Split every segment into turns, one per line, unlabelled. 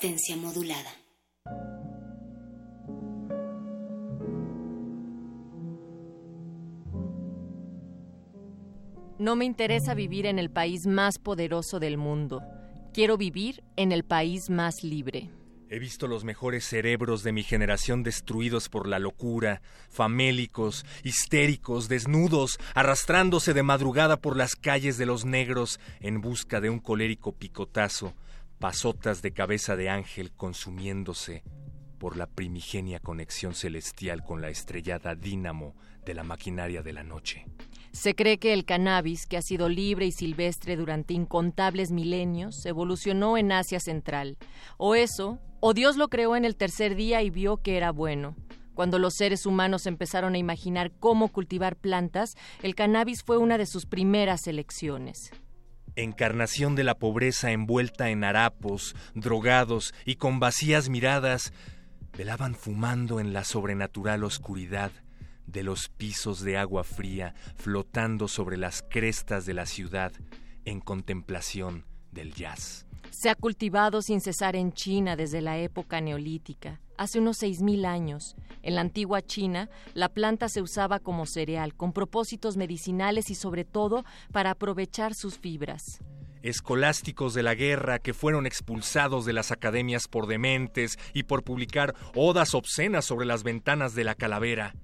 Resistencia modulada.
No me interesa vivir en el país más poderoso del mundo. Quiero vivir en el país más libre.
He visto los mejores cerebros de mi generación destruidos por la locura, famélicos, histéricos, desnudos, arrastrándose de madrugada por las calles de los negros en busca de un colérico picotazo, pasotas de cabeza de ángel consumiéndose por la primigenia conexión celestial con la estrellada dínamo de la maquinaria de la noche.
Se cree que el cannabis, que ha sido libre y silvestre durante incontables milenios, evolucionó en Asia Central. O eso, o Dios lo creó en el tercer día y vio que era bueno. Cuando los seres humanos empezaron a imaginar cómo cultivar plantas, el cannabis fue una de sus primeras elecciones.
Encarnación de la pobreza envuelta en harapos, drogados y con vacías miradas, velaban fumando en la sobrenatural oscuridad de los pisos de agua fría flotando sobre las crestas de la ciudad en contemplación del jazz.
Se ha cultivado sin cesar en China desde la época neolítica, hace unos 6.000 años. En la antigua China, la planta se usaba como cereal, con propósitos medicinales y sobre todo para aprovechar sus fibras.
Escolásticos de la guerra que fueron expulsados de las academias por dementes y por publicar odas obscenas sobre las ventanas de la calavera.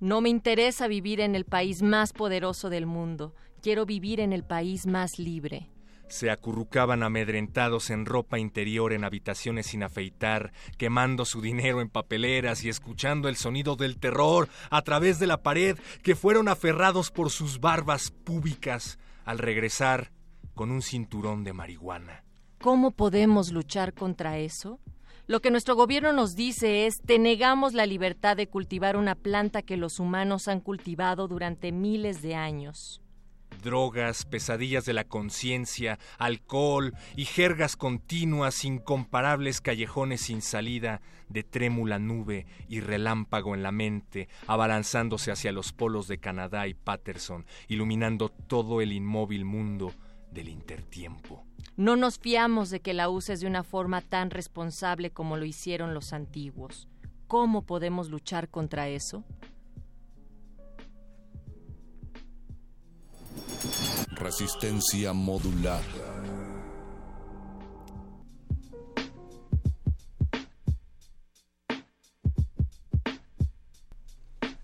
No me interesa vivir en el país más poderoso del mundo, quiero vivir en el país más libre.
Se acurrucaban amedrentados en ropa interior en habitaciones sin afeitar, quemando su dinero en papeleras y escuchando el sonido del terror a través de la pared, que fueron aferrados por sus barbas púbicas al regresar con un cinturón de marihuana.
¿Cómo podemos luchar contra eso? Lo que nuestro gobierno nos dice es, te negamos la libertad de cultivar una planta que los humanos han cultivado durante miles de años.
Drogas, pesadillas de la conciencia, alcohol y jergas continuas, incomparables callejones sin salida, de trémula nube y relámpago en la mente, abalanzándose hacia los polos de Canadá y Patterson, iluminando todo el inmóvil mundo del intertiempo.
No nos fiamos de que la uses de una forma tan responsable como lo hicieron los antiguos. ¿Cómo podemos luchar contra eso?
Resistencia modulada.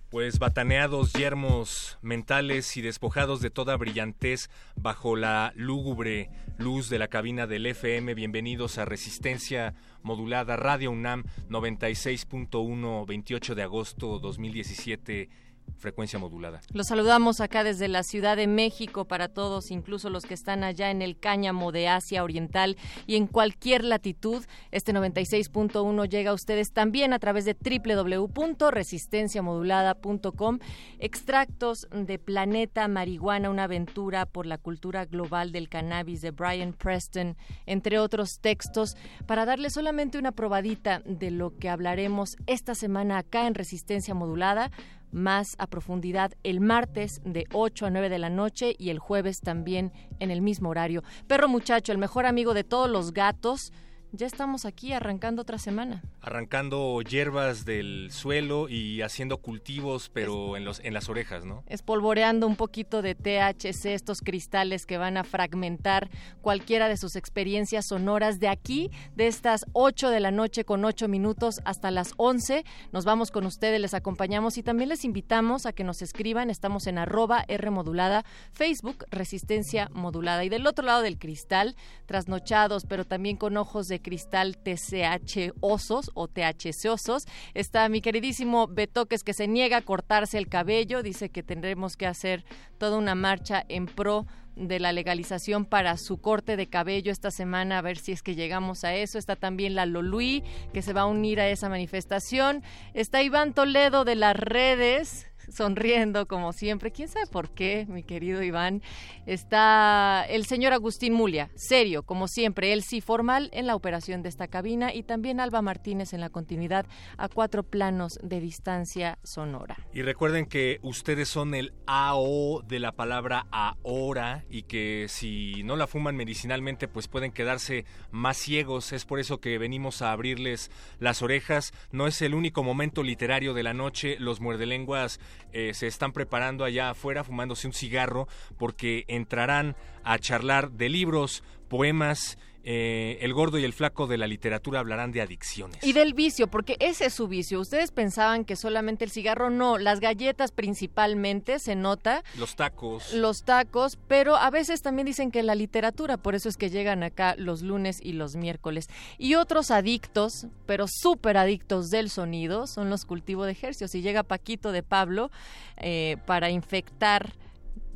Pues bataneados, yermos mentales y despojados de toda brillantez bajo la lúgubre luz de la cabina del FM, bienvenidos a Resistencia Modulada Radio UNAM 96.1, 28 de agosto 2017 frecuencia modulada.
Los saludamos acá desde la Ciudad de México para todos, incluso los que están allá en el cáñamo de Asia Oriental y en cualquier latitud. Este 96.1 llega a ustedes también a través de www.resistenciamodulada.com. Extractos de Planeta Marihuana, una aventura por la cultura global del cannabis de Brian Preston, entre otros textos, para darle solamente una probadita de lo que hablaremos esta semana acá en Resistencia Modulada más a profundidad el martes de 8 a 9 de la noche y el jueves también en el mismo horario. Perro muchacho, el mejor amigo de todos los gatos, ya estamos aquí arrancando otra semana.
Arrancando hierbas del suelo y haciendo cultivos, pero en, los, en las orejas, ¿no?
Espolvoreando un poquito de THC, estos cristales que van a fragmentar cualquiera de sus experiencias sonoras de aquí, de estas 8 de la noche con 8 minutos hasta las 11. Nos vamos con ustedes, les acompañamos y también les invitamos a que nos escriban. Estamos en arroba R modulada, Facebook, Resistencia Modulada. Y del otro lado del cristal, trasnochados, pero también con ojos de cristal TCH osos o THC osos. Está mi queridísimo Betoques que se niega a cortarse el cabello, dice que tendremos que hacer toda una marcha en pro de la legalización para su corte de cabello esta semana, a ver si es que llegamos a eso. Está también la Lolui, que se va a unir a esa manifestación. Está Iván Toledo de las redes, sonriendo como siempre. ¿Quién sabe por qué, mi querido Iván? Está el señor Agustín Mulia, serio, como siempre, él sí formal en la operación de esta cabina y también Alba Martínez en la continuidad a cuatro planos de distancia sonora.
Y recuerden que ustedes son el AO de la palabra ahora y que si no la fuman medicinalmente pues pueden quedarse más ciegos. Es por eso que venimos a abrirles las orejas. No es el único momento literario de la noche. Los muerdelenguas eh, se están preparando allá afuera fumándose un cigarro porque entrarán a charlar de libros, poemas eh, el gordo y el flaco de la literatura hablarán de adicciones.
Y del vicio, porque ese es su vicio. Ustedes pensaban que solamente el cigarro, no, las galletas principalmente se nota.
Los tacos.
Los tacos, pero a veces también dicen que la literatura, por eso es que llegan acá los lunes y los miércoles. Y otros adictos, pero súper adictos del sonido, son los cultivos de ejercicios. Y llega Paquito de Pablo eh, para infectar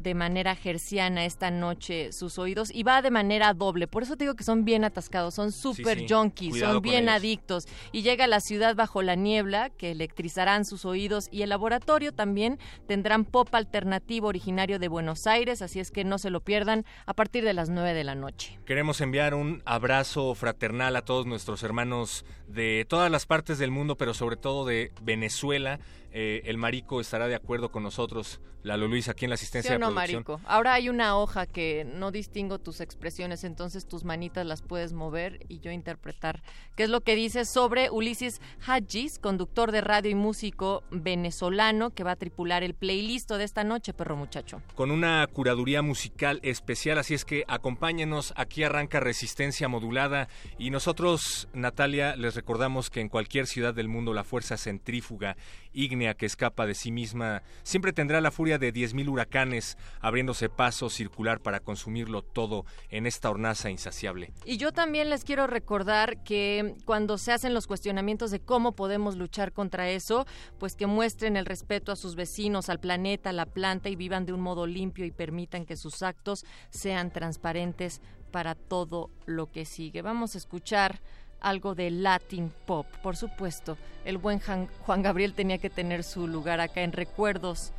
de manera gerciana esta noche sus oídos y va de manera doble. Por eso te digo que son bien atascados, son súper junkies, son bien adictos. Y llega a la ciudad bajo la niebla que electrizarán sus oídos y el laboratorio también tendrán pop alternativo originario de Buenos Aires, así es que no se lo pierdan a partir de las 9 de la noche.
Queremos enviar un abrazo fraternal a todos nuestros hermanos de todas las partes del mundo, pero sobre todo de Venezuela eh, el marico estará de acuerdo con nosotros, Lalo Luis, aquí en la asistencia
¿Sí
no, marico.
Ahora hay una hoja que no distingo tus expresiones, entonces tus manitas las puedes mover y yo interpretar qué es lo que dice sobre Ulises Hadjis, conductor de radio y músico venezolano que va a tripular el playlist de esta noche, perro muchacho.
Con una curaduría musical especial, así es que acompáñenos, aquí arranca Resistencia Modulada y nosotros, Natalia, les recordamos que en cualquier ciudad del mundo la fuerza centrífuga ígnea que escapa de sí misma siempre tendrá la furia de diez mil huracanes abriéndose paso circular para consumirlo todo en esta hornaza insaciable.
Y yo también les quiero recordar que cuando se hacen los cuestionamientos de cómo podemos luchar contra eso, pues que muestren el respeto a sus vecinos, al planeta, a la planta y vivan de un modo limpio y permitan que sus actos sean transparentes para todo lo que sigue. Vamos a escuchar algo de Latin Pop. Por supuesto, el buen Juan Gabriel tenía que tener su lugar acá en Recuerdos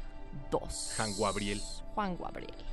2.
Juan Gabriel.
Juan Gabriel.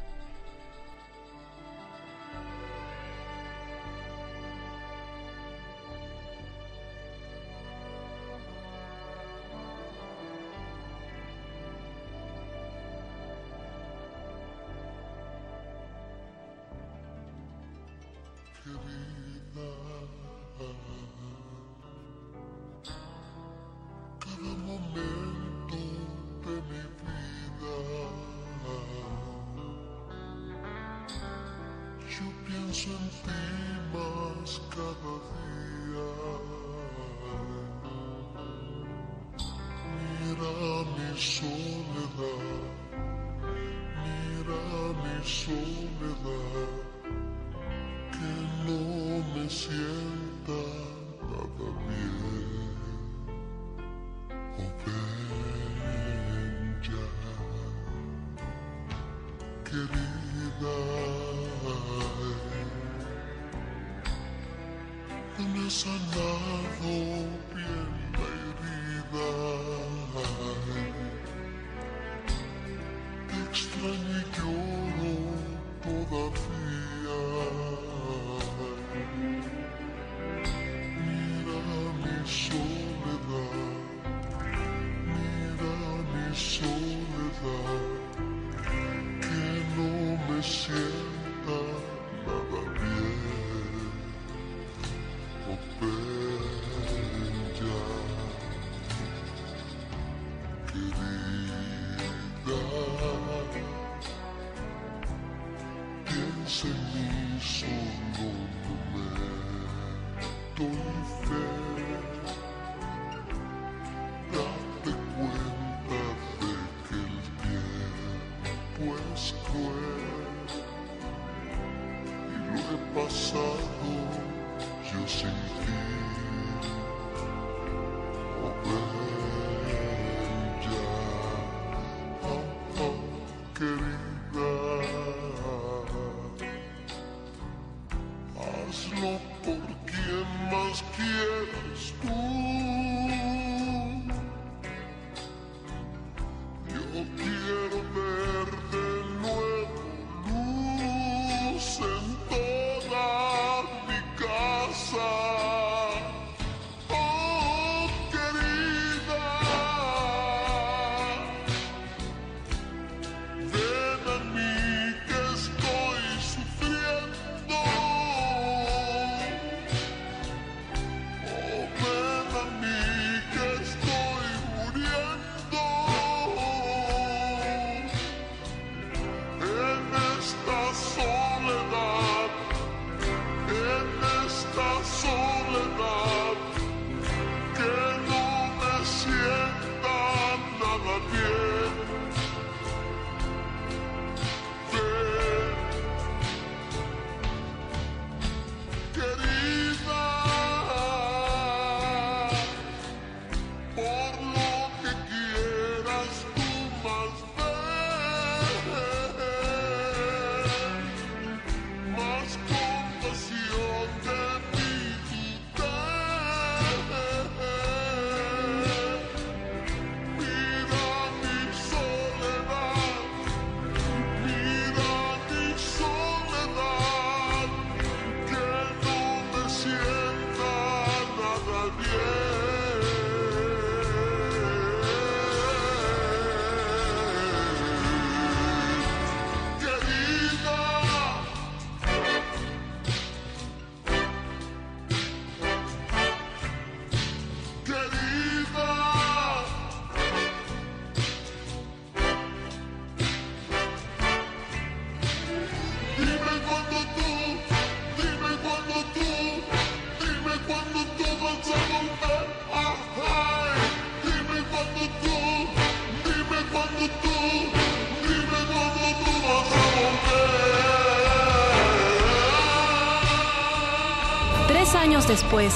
Después,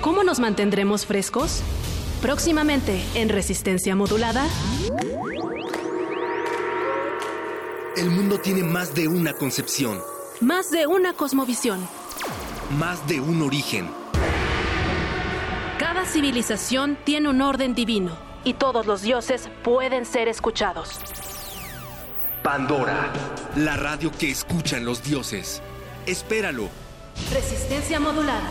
¿cómo nos mantendremos frescos? Próximamente en Resistencia Modulada.
El mundo tiene más de una concepción.
Más de una cosmovisión.
Más de un origen.
Cada civilización tiene un orden divino y todos los dioses pueden ser escuchados.
Pandora, la radio que escuchan los dioses. Espéralo
Resistencia modulada,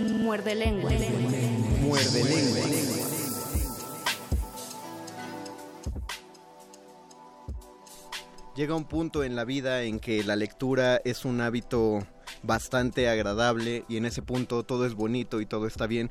Muerde lengua.
Muerde lengua. Llega un punto en la vida en que la lectura es un hábito bastante agradable y en ese punto todo es bonito y todo está bien,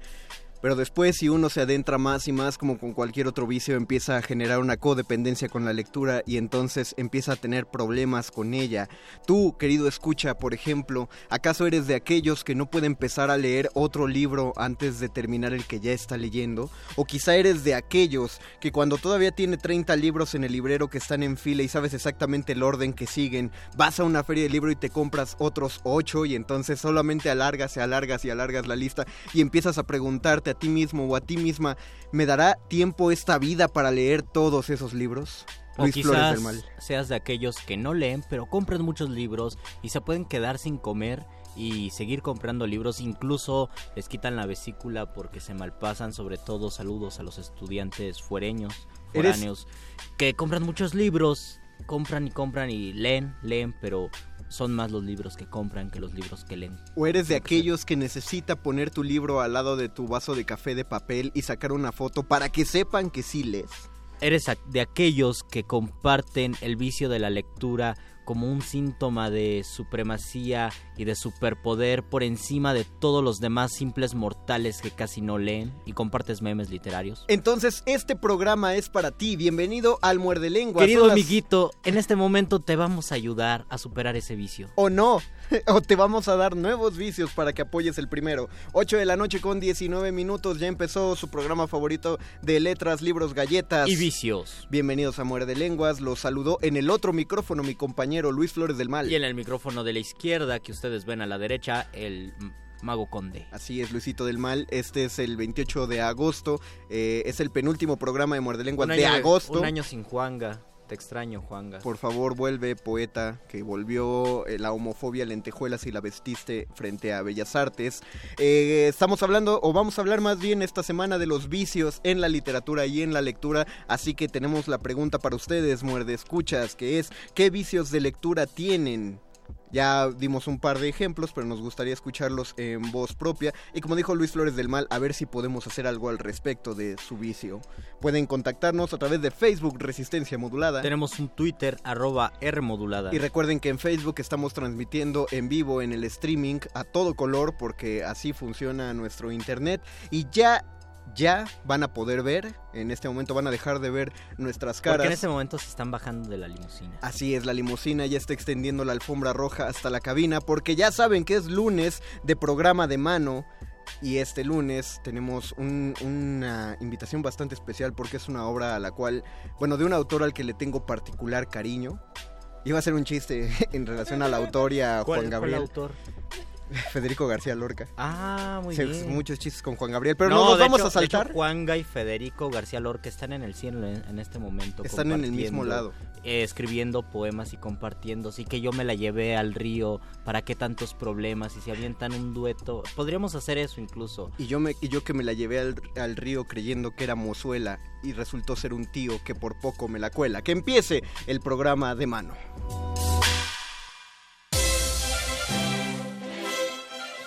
pero después si uno se adentra más y más como con cualquier otro vicio empieza a generar una codependencia con la lectura y entonces empieza a tener problemas con ella. Tú, querido escucha, por ejemplo, ¿acaso eres de aquellos que no puede empezar a leer otro libro antes de terminar el que ya está leyendo? ¿O quizá eres de aquellos que cuando todavía tiene 30 libros en el librero que están en fila y sabes exactamente el orden que siguen, vas a una feria de libro y te compras otros 8 y entonces solamente alargas y alargas y alargas la lista y empiezas a preguntarte a ti mismo o a ti misma, ¿me dará tiempo esta vida para leer todos esos libros?
O
Luis Flores
quizás
del Mal.
seas de aquellos que no leen, pero compran muchos libros y se pueden quedar sin comer y seguir comprando libros. Incluso les quitan la vesícula porque se malpasan. Sobre todo, saludos a los estudiantes fuereños,
Eres-
foráneos, que compran muchos libros. Compran y compran y leen, leen, pero son más los libros que compran que los libros que leen.
¿O eres de aquellos que necesita poner tu libro al lado de tu vaso de café de papel y sacar una foto para que sepan que sí lees?
Eres de aquellos que comparten el vicio de la lectura como un síntoma de supremacía y de superpoder por encima de todos los demás simples mortales que casi no leen y compartes memes literarios.
Entonces, este programa es para ti. Bienvenido al Muerde Lengua.
Querido
las-
amiguito, en este momento te vamos a ayudar a superar ese vicio.
O no, o te vamos a dar nuevos vicios para que apoyes el primero. 8 de la noche con 19 minutos, ya empezó su programa favorito de letras, libros, galletas.
Y vicios.
Bienvenidos a Muerde Lenguas, los saludó en el otro micrófono mi compañero Luis Flores del Mal.
Y en el micrófono de la izquierda que ustedes ven a la derecha, el mago conde.
Así es, Luisito del Mal. Este es el 28 de agosto. eh, es el penúltimo programa de Muerde Lenguas de agosto.
Un año sin Juanga. Te extraño, Juanga.
Por favor, vuelve, poeta, que volvió eh, la homofobia lentejuelas y la vestiste frente a Bellas Artes. Eh, estamos hablando, o vamos a hablar más bien esta semana de los vicios en la literatura y en la lectura, así que tenemos la pregunta para ustedes, muerde escuchas, que es, ¿qué vicios de lectura tienen? Ya dimos un par de ejemplos, pero nos gustaría escucharlos en voz propia. Y como dijo Luis Flores del Mal, a ver si podemos hacer algo al respecto de su vicio. Pueden contactarnos a través de Facebook Resistencia Modulada.
Tenemos un Twitter, arroba Rmodulada.
Y recuerden que en Facebook estamos transmitiendo en vivo en el streaming a todo color porque así funciona nuestro internet y ya ya van a poder ver, en este momento van a dejar de ver nuestras caras.
Porque en este momento se están bajando de la limusina.
Así es, la limusina ya está extendiendo la alfombra roja hasta la cabina porque ya saben que es lunes de programa de mano. Y este lunes tenemos un- una invitación bastante especial porque es una obra a la cual, bueno, de un autor al que le tengo particular cariño. Iba a ser un chiste en relación al autor y a
¿Cuál-
Juan
cuál
Gabriel.
autor?
Federico García Lorca.
Ah, muy
Se-
bien.
Muchos chistes con Juan Gabriel, pero no, nos
de
vamos
hecho-
a saltar.
hecho, Juanga y Federico García Lorca están en el cielo en, en este momento.
Están en el mismo lado.
eh, escribiendo poemas y compartiendo. Así que yo me la llevé al río. ¿Para qué tantos problemas? Y se avientan un dueto. Podríamos hacer eso incluso.
Y yo, me, y yo que me la llevé al, al río creyendo que era mozuela y resultó ser un tío que por poco me la cuela. Que empiece el programa de mano.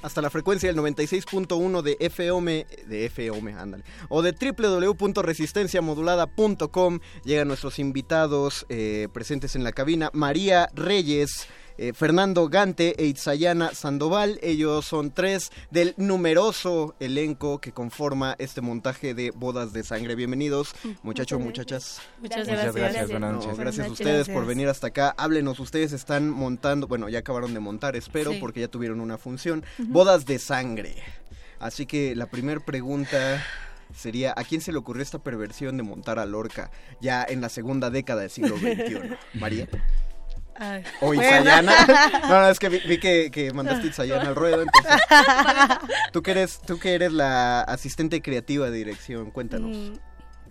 Hasta la frecuencia del 96.1 de FM, de FM, ándale, o de www.resistenciamodulada.com llegan nuestros invitados eh, presentes en la cabina, María Reyes, eh, Fernando Gante e Itzayana Sandoval. Ellos son tres del numeroso elenco que conforma este montaje de bodas de sangre. Bienvenidos, muchachos, muchachas.
Muchas Muchas gracias. gracias, buenas
No,
noches.
gracias a ustedes por venir hasta acá. Háblenos, ustedes están montando, bueno, ya acabaron de montar, espero,
Sí.
porque ya tuvieron una función. Bodas de sangre. Así que la primera pregunta sería, ¿a quién se le ocurrió esta perversión de montar a Lorca ya en la segunda década del siglo XXI? María.
Ay.
O
Bueno.
Itzayana. No, no, es que vi, vi que, que mandaste Itzayana al ruedo, entonces. Tú que eres, tú que eres la asistente creativa de dirección, cuéntanos.
Mm,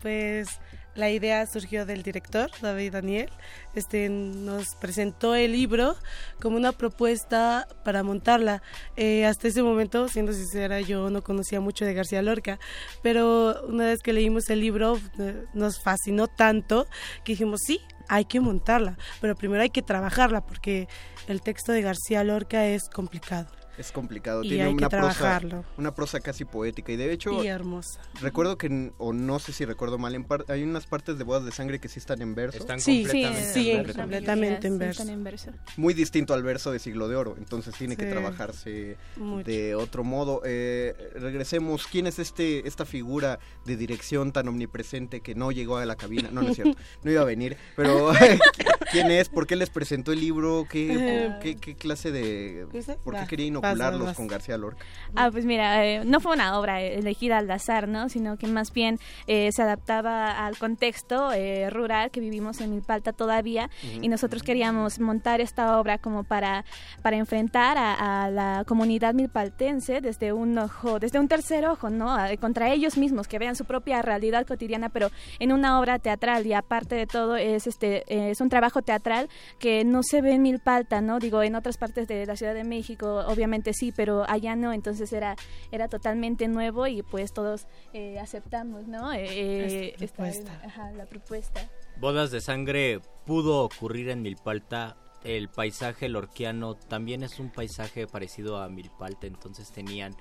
Pues la idea surgió del director, David Daniel. Este nos presentó el libro como una propuesta para montarla. Eh, hasta ese momento, siendo sincera, yo no conocía mucho de García Lorca, pero una vez que leímos el libro eh, nos fascinó tanto que dijimos, sí, hay que montarla, pero primero hay que trabajarla porque el texto de García Lorca es complicado.
Es complicado,
Y
tiene
hay que
una prosa, una prosa casi poética y de hecho
Y hermosa.
recuerdo que o no sé si recuerdo mal, en par- hay unas partes de bodas de sangre que sí están en verso.
Están
Sí,
completamente
sí,
en verso.
completamente en
Sí,
verso.
están en verso.
Muy distinto al verso de Siglo de Oro, entonces tiene que trabajarse
Mucho.
de otro modo. Eh, regresemos, ¿quién es este esta figura de dirección tan omnipresente que no llegó a la cabina? No, no es cierto, no iba a venir, pero ¿quién es? ¿Por qué les presentó el libro? ¿Qué, qué, qué clase de...
¿Qué sé?
¿Por qué quería
va.
Vincularlos con García Lorca?
Ah, pues mira, eh, no fue una obra elegida al azar, ¿no? Sino que más bien eh, se adaptaba al contexto eh, rural que vivimos en Milpalta todavía y nosotros queríamos montar esta obra como para, para enfrentar a, la comunidad milpaltense desde un ojo, desde un tercer ojo, ¿no? contra ellos mismos, que vean su propia realidad cotidiana, pero en una obra teatral y aparte de todo es este es un trabajo teatral que no se ve en Milpalta, ¿no? Digo, en otras partes de la Ciudad de México obviamente sí, pero allá no, entonces era era totalmente nuevo y pues todos eh, aceptamos, ¿no?
Eh, propuesta.
la propuesta.
Bodas de sangre pudo ocurrir en Milpalta. El paisaje lorquiano también es un paisaje parecido a Milpalta, entonces tenían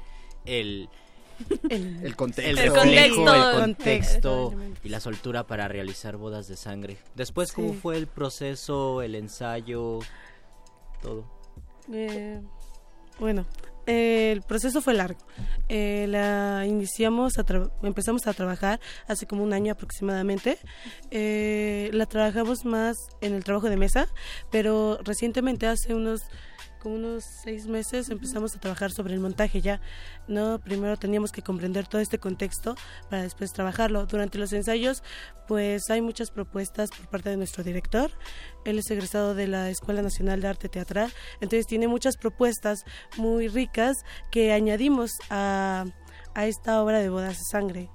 el
el, contexto,
el, contexto, el contexto y la soltura para realizar bodas de sangre. Después, ¿cómo fue el proceso, el ensayo, todo?
Eh, bueno, el proceso fue largo. Eh, la iniciamos, empezamos a trabajar hace como un año aproximadamente. Eh, la trabajamos más en el trabajo de mesa, pero recientemente hace unos unos seis meses empezamos a trabajar sobre el montaje ya. No, primero teníamos que comprender todo este contexto para después trabajarlo. Durante los ensayos, pues hay muchas propuestas por parte de nuestro director. Él es egresado de la Escuela Nacional de Arte Teatral, entonces tiene muchas propuestas muy ricas que añadimos a, a esta obra de Bodas de Sangre.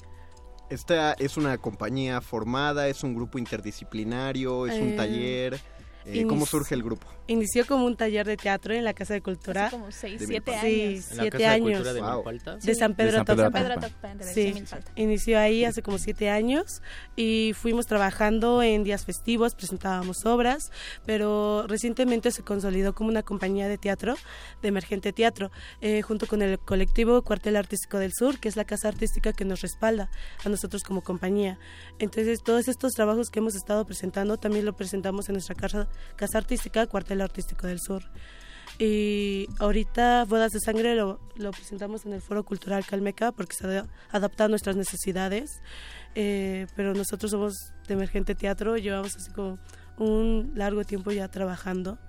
Esta es una compañía formada, es un grupo interdisciplinario, es un eh, taller. Eh, ¿Cómo surge el grupo?
Inició como un taller de teatro en la Casa de Cultura.
Hace como 6, 7 años.
Sí, 7 años.
De, wow.
de, San Pedro, de Sí, inició ahí hace como 7 años y fuimos trabajando en días festivos, presentábamos obras, pero recientemente se consolidó como una compañía de teatro, de emergente teatro, eh, junto con el colectivo Cuartel Artístico del Sur, que es la casa artística que nos respalda a nosotros como compañía. Entonces, todos estos trabajos que hemos estado presentando también lo presentamos en nuestra casa, casa artística, Cuartel Artístico del Sur. Y ahorita Bodas de Sangre lo, lo presentamos en el Foro Cultural Calmeca porque se adapta a nuestras necesidades. Eh, pero nosotros somos de Emergente Teatro, llevamos así como un largo tiempo ya trabajando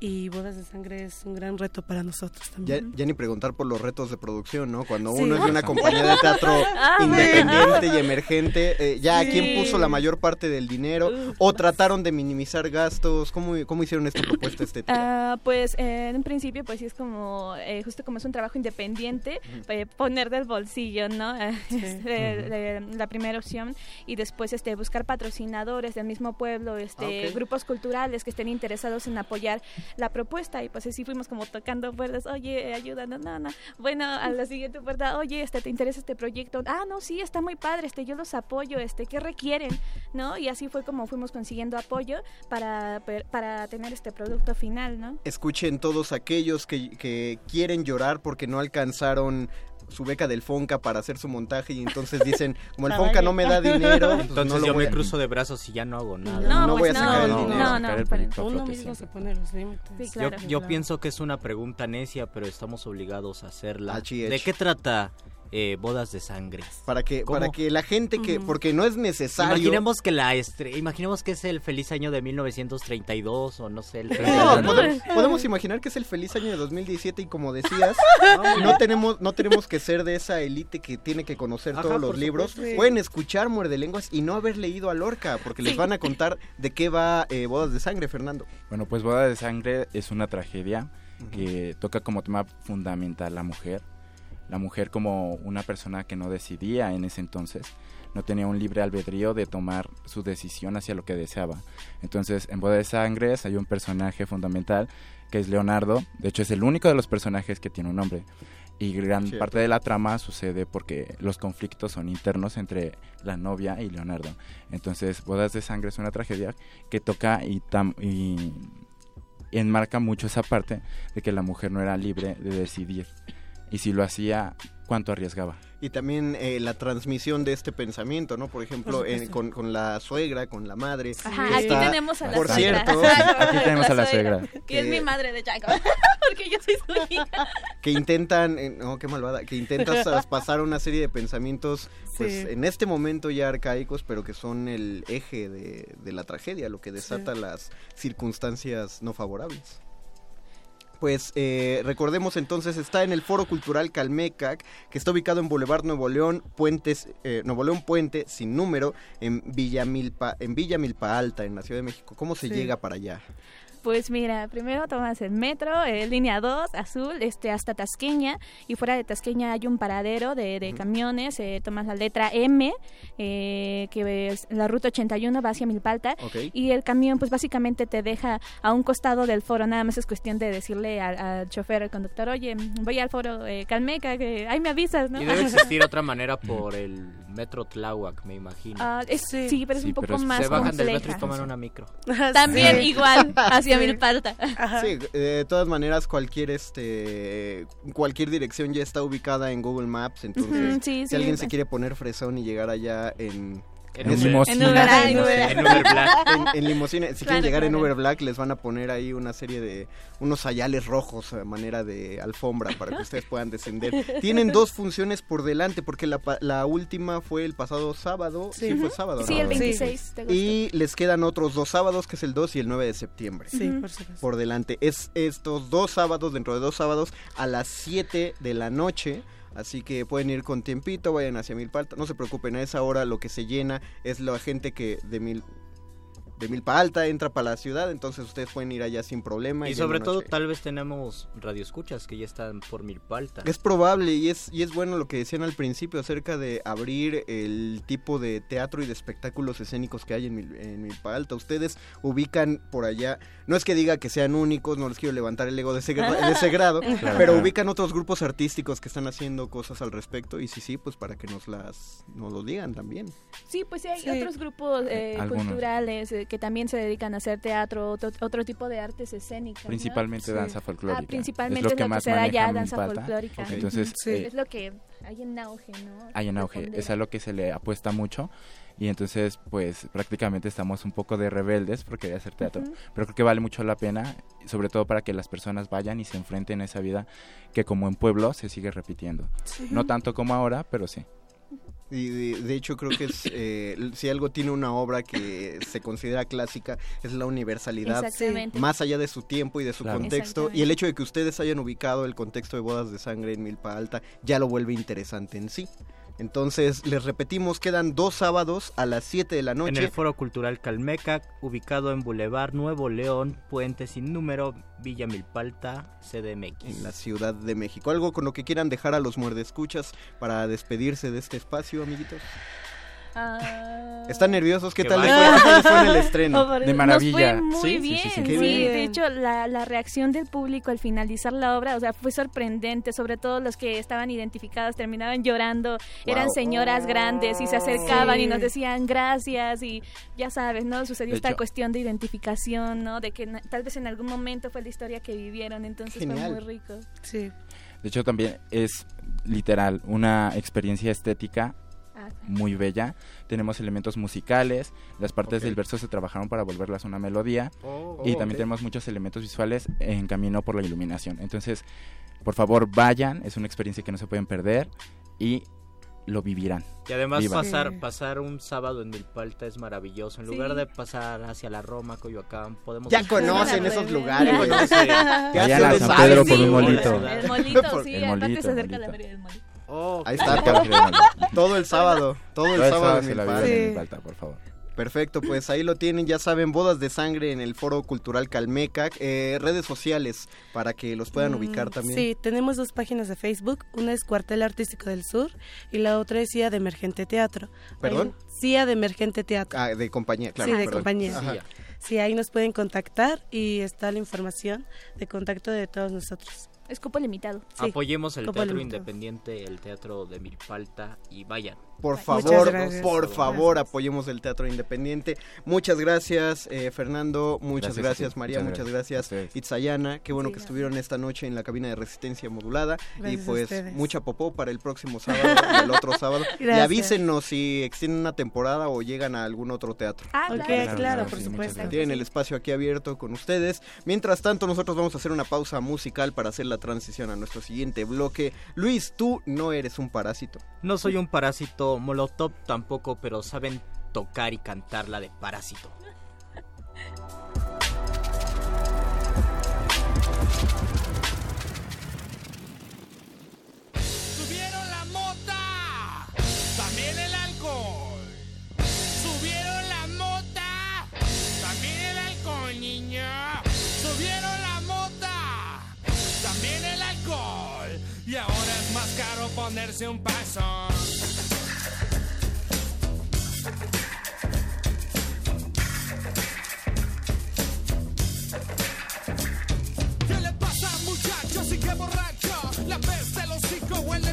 y Bodas de Sangre es un gran reto para nosotros también.
Ya, ni preguntar por los retos de producción, ¿no? Cuando uno es de una compañía de teatro ah, independiente y emergente, eh, ya quién puso la mayor parte del dinero o trataron de minimizar gastos, ¿cómo, cómo hicieron esta propuesta estética?
Uh, pues eh, en principio pues sí es como, eh, justo como es un trabajo independiente, poner del bolsillo, ¿no? la primera opción y después este buscar patrocinadores del mismo pueblo, este ah, grupos culturales que estén interesados en apoyar la propuesta y pues así fuimos como tocando puertas, oye, ayuda, no, no, no. Bueno, a la siguiente puerta, oye, este, ¿te interesa este proyecto? Ah, no, sí, está muy padre, este, yo los apoyo, este, ¿qué requieren? ¿No? Y así fue como fuimos consiguiendo apoyo para, para tener este producto final, ¿no?
Escuchen todos aquellos que, que quieren llorar porque no alcanzaron su beca del Fonca para hacer su montaje y entonces dicen, como el Fonca no me da dinero,
pues entonces yo me cruzo de brazos y ya no hago nada.
No,
voy a pues sacar el dinero.
No, no, uno mismo se pone los límites.
yo, yo pienso que es una pregunta necia, pero estamos obligados a hacerla. ¿De qué trata eh, bodas de sangre.
Para que, para que la gente que, porque no es necesario.
Imaginemos que la imaginemos que es el feliz año de 1932 o no sé. El
no, podemos, imaginar que es el feliz año de 2017 y como decías, no tenemos, no tenemos que ser de esa élite que tiene que conocer todos los libros. Pueden escuchar Muerde Lenguas y no haber leído a Lorca, porque les van a contar de qué va eh, Bodas de Sangre, Fernando.
Bueno, pues Bodas de Sangre es una tragedia que toca como tema fundamental la mujer la mujer como una persona que no decidía en ese entonces, no tenía un libre albedrío de tomar su decisión hacia lo que deseaba. Entonces, en Boda de Sangres hay un personaje fundamental que es Leonardo, de hecho es el único de los personajes que tiene un nombre. Y gran parte de la trama sucede porque los conflictos son internos entre la novia y Leonardo. Entonces, Bodas de Sangre es una tragedia que toca y, y enmarca mucho esa parte de que la mujer no era libre de decidir y si lo hacía, cuánto arriesgaba.
Y también eh, la transmisión de este pensamiento, ¿no? Por ejemplo, con, con, la suegra, con la madre.
Ajá, aquí tenemos a la
por
suegra.
Por
cierto, aquí tenemos a la suegra.
Que es mi madre de Chaco, porque yo soy su hija.
Que intentan, eh, no, qué malvada, que intentan traspasar una serie de pensamientos, pues en este momento ya arcaicos, pero que son el eje de, de la tragedia, lo que desata las circunstancias no favorables. Pues eh, recordemos entonces, está en el Foro Cultural Calmecac, que está ubicado en Boulevard Nuevo León, Puentes, eh, Nuevo León Puente, sin número, en Villa Milpa, en Villa Milpa Alta, en la Ciudad de México. ¿Cómo se
Sí.
llega para allá?
Pues mira, primero tomas el metro, eh, línea 2, azul, este, hasta Tasqueña, y fuera de Tasqueña hay un paradero de, de camiones, eh, tomas la letra M, eh, que es la ruta 81 va hacia Milpalta,
Ok.
y el camión pues básicamente te deja a un costado del foro, nada más es cuestión de decirle al, al chofer, al conductor, oye, voy al foro eh, Calmeca, que ahí me avisas, ¿no?
Y debe existir otra manera por el metro Tláhuac, me imagino.
Ah, es- sí. pero es un poco más
Se bajan del metro y toman una micro.
También
Sí.
igual, hacia
Sí. De todas maneras cualquier este cualquier dirección ya está ubicada en Google Maps, entonces
sí,
si
sí,
alguien se quiere poner fresón y llegar allá en
En un limosina.
En Uber, en Uber.
En Uber Black.
En, en limusina, si
Claro,
quieren llegar en. Uber Black les van a poner ahí una serie de unos sayales rojos a manera de alfombra para que ustedes puedan descender. Tienen dos funciones por delante porque la, última fue el pasado sábado, sí, fue sábado.
Sí,
¿no?
el 26 de agosto.
Y les quedan otros dos sábados, que es el 2 y el 9 de septiembre.
Sí, por supuesto.
Por delante. Es estos dos sábados, dentro de dos sábados, a las 7 de la noche. Así que pueden ir con tiempito, vayan hacia Milpa Alta. No se preocupen, a esa hora lo que se llena es la gente que de Mil de Milpa Alta entra para la ciudad, entonces ustedes pueden ir allá sin problema.
Y sobre todo tal vez tenemos radioescuchas que ya están por Milpalta.
Es probable y es, y es bueno lo que decían al principio acerca de abrir el tipo de teatro y de espectáculos escénicos que hay en, Mil- en Milpa Alta. Ustedes ubican por allá, no es que diga que sean únicos, no les quiero levantar el ego de ese, de ese grado,
Claro.
pero ubican otros grupos artísticos que están haciendo cosas al respecto y sí, sí, pues para que nos las nos lo digan también.
Sí, pues sí, hay
Sí.
otros grupos eh, culturales eh, que también se dedican a hacer teatro, otro, otro tipo de artes escénicas. ¿no?
Principalmente
Sí.
danza folclórica.
Ah, principalmente
es lo
es
que
lo que
más
se da ya, danza folclórica.
Ok, Entonces,
Sí.
eh,
Es lo que hay en auge, ¿no?
hay en auge, es a lo que se le apuesta mucho y entonces pues prácticamente estamos un poco de rebeldes porque de hacer teatro,
Ujú.
pero creo que vale mucho la pena, sobre todo para que las personas vayan y se enfrenten a esa vida que como en pueblo se sigue repitiendo. No tanto como ahora, pero sí.
Y de, de hecho creo que es, eh, si algo tiene una obra que se considera clásica es la universalidad más allá de su tiempo y de su
Claro.
contexto. Y el hecho de que ustedes hayan ubicado el contexto de bodas de sangre en Milpa Alta ya lo vuelve interesante en sí. Entonces, les repetimos, quedan dos sábados a las 7 de la
En
noche.
el Foro Cultural Calmecac, ubicado en Boulevard Nuevo León, Puente sin número, Villa Milpalta, CDMX.
en la Ciudad de México. ¿Algo con lo que quieran dejar a los muerdescuchas para despedirse de este espacio, amiguitos?
Ah.
¿Están nerviosos? ¿Qué
Que
tal les fue, qué fue en el estreno?
De maravilla.
Nos fue muy
Sí, sí,
bien.
sí, sí.
Sí,
Qué bien.
de hecho, la, la reacción del público al finalizar la obra, o sea, fue sorprendente. Sobre todo los que estaban identificados terminaban llorando. Eran señoras grandes y se acercaban
Sí.
y nos decían gracias. Y ya sabes, ¿no? Sucedió
De
esta
hecho-
cuestión de identificación, ¿no? De que tal vez en algún momento fue la historia que vivieron. Entonces
Genial.
fue muy rico.
Sí.
De hecho también es literal una experiencia estética muy bella. Tenemos elementos musicales, las partes del verso se trabajaron para volverlas una melodía
Oh,
y
ok.
también tenemos muchos elementos visuales en camino por la iluminación. Entonces, por favor, vayan, es una experiencia que no se pueden perder y lo vivirán.
Y además
Viva.
pasar,
Sí.
pasar un sábado en Milpalta es maravilloso. En
Sí.
lugar de pasar hacia la Roma, Coyoacán, podemos...
Ya conocen esos lugares.
Vayan a San Pedro
sí,
por un molito.
El molito, sí,
el
aparte
molito,
se acerca
molito.
la feria del molito.
Oh,
Ahí está, todo, el sábado, todo el
Todo
sábado
sábado
en
se la
Milpa
viven
Alta.
en
Sí.
Por favor.
Perfecto, pues ahí lo tienen, ya saben, bodas de sangre en el Foro Cultural Calmecac, eh, redes sociales para que los puedan ubicar
Mm,
también.
Sí, tenemos dos páginas de Facebook. Una es Cuartel Artístico del Sur y la otra es CIA de Emergente Teatro.
¿Perdón?
Ahí- CIA de Emergente Teatro.
Ah, de compañía, claro.
Sí, de
perdón.
compañía.
Ajá.
Sí,
ahí nos pueden contactar y está la información de contacto de todos nosotros.
Es cupo limitado.
Sí,
Apoyemos el teatro
Limitado.
independiente, el teatro de Milpalta y vayan.
Por favor,
gracias.
por favor,
Gracias.
apoyemos el teatro independiente. Muchas gracias, eh, Fernando. Muchas
Gracias.
María.
Muchas gracias.
Itzayana. Qué bueno
Sí,
que estuvieron esta noche en la cabina de resistencia modulada.
Gracias
y pues mucha popó para el próximo sábado y el otro sábado. Y avísenos si extienden una temporada o llegan a algún otro teatro.
Ah,
Ok,
claro,
claro,
sí,
por
muchas
supuesto.
Tienen el espacio aquí abierto con ustedes. Mientras tanto, nosotros vamos a hacer una pausa musical para hacer la transición a nuestro siguiente bloque. Luis, tú no eres un parásito.
No soy un parásito, Molotov tampoco, pero saben tocar y cantarla de parásito.
Subieron la mota, también el alcohol. Subieron la mota, también el alcohol, niña. Subieron la mota, también el alcohol. Y ahora es más caro ponerse un paso.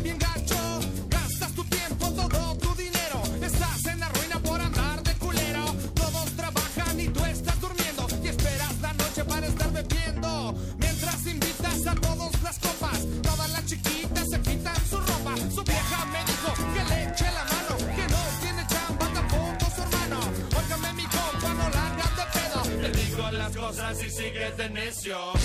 Bien gacho. Gastas tu tiempo, todo tu dinero. Estás en la ruina por andar de culero. Todos trabajan y tú estás durmiendo. Y esperas la noche para estar bebiendo. Mientras invitas a todos las copas. Todas las chiquitas se quitan su ropa. Su vieja me dijo que le eche la mano. Que no tiene chamba tampoco su hermano. Óigame mi compa, no la de pedo. Te digo las cosas y sigues de necio.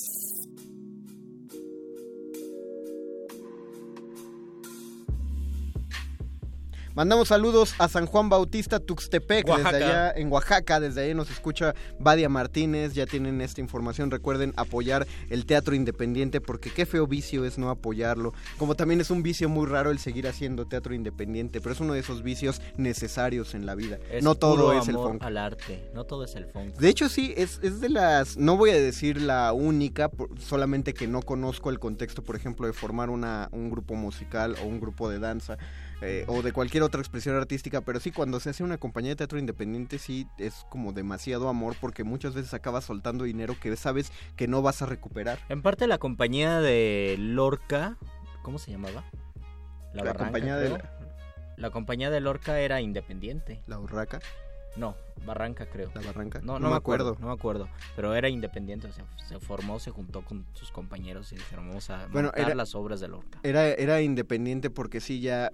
Mandamos saludos a San Juan Bautista Tuxtepec,
Oaxaca.
desde allá en Oaxaca, desde ahí nos escucha Badia Martínez, ya tienen esta información, recuerden apoyar el teatro independiente porque qué feo vicio es no apoyarlo, como también es un vicio muy raro el seguir haciendo teatro independiente, pero es uno de esos vicios necesarios en la vida,
Es
no todo
puro
es el
amor
funk.
al arte, no todo es el funk.
De hecho, sí, es, es de las, no voy a decir la única, solamente que no conozco el contexto, por ejemplo, de formar una, un grupo musical o un grupo de danza eh, o de cualquier otra expresión artística, pero sí, cuando se hace una compañía de teatro independiente, sí es como demasiado amor porque muchas veces acabas soltando dinero que sabes que no vas a recuperar.
En parte la compañía de Lorca, ¿cómo se llamaba?
La
Barranca,
compañía de.
La compañía de Lorca era independiente.
¿La Urraca?
No, Barranca creo.
¿La Barranca?
No, no,
No
me
me
acuerdo,
acuerdo.
no me acuerdo. Pero era independiente, o sea, se formó, se juntó con sus compañeros y dijeron, vamos a
Bueno,
montar
era-
las obras de Lorca.
Era, era independiente porque sí, ya,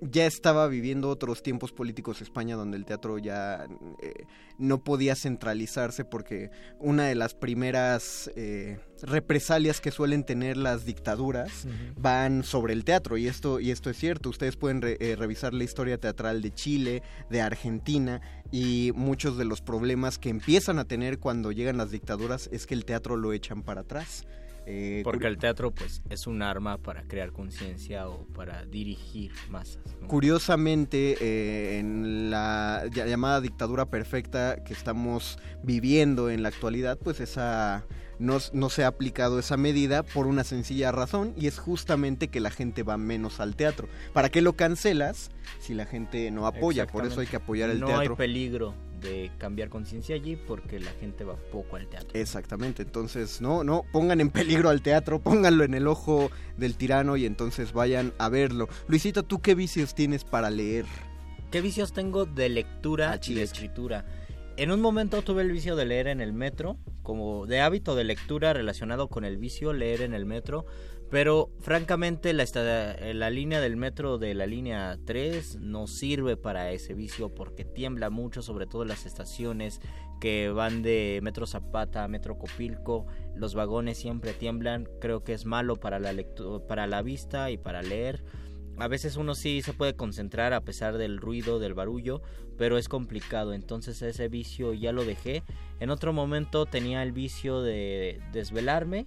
ya estaba viviendo otros tiempos políticos España donde el teatro ya eh, no podía centralizarse porque una de las primeras eh, represalias que suelen tener las dictaduras van sobre el teatro y esto, y esto es cierto. Ustedes pueden re- eh, revisar la historia teatral de Chile, de Argentina y muchos de los problemas que empiezan a tener cuando llegan las dictaduras es que el teatro lo echan para atrás. Eh,
Porque el teatro pues es un arma para crear conciencia o para dirigir masas. ¿no?
Curiosamente, eh, en la llamada dictadura perfecta que estamos viviendo en la actualidad, pues esa no, no se ha aplicado esa medida por una sencilla razón y es justamente que la gente va menos al teatro. ¿Para qué lo cancelas si la gente no apoya? Por eso hay que apoyar el
no
teatro.
hay peligro de cambiar conciencia allí porque la gente va poco al teatro.
Exactamente, entonces no, no pongan en peligro al teatro, pónganlo en el ojo del tirano y entonces vayan a verlo. Luisito, ¿tú qué vicios tienes para leer?
¿Qué vicios tengo de lectura y de escritura? En un momento tuve el vicio de leer en el metro, como de hábito de lectura relacionado con el vicio leer en el metro, pero francamente la, esta- la línea del metro de la línea 3 no sirve para ese vicio porque tiembla mucho, sobre todo las estaciones que van de Metro Zapata a Metro Copilco, los vagones siempre tiemblan, creo que es malo para la para la vista y para leer. A veces uno sí se puede concentrar a pesar del ruido, del barullo, pero es complicado. Entonces ese vicio ya lo dejé. En otro momento tenía el vicio de desvelarme,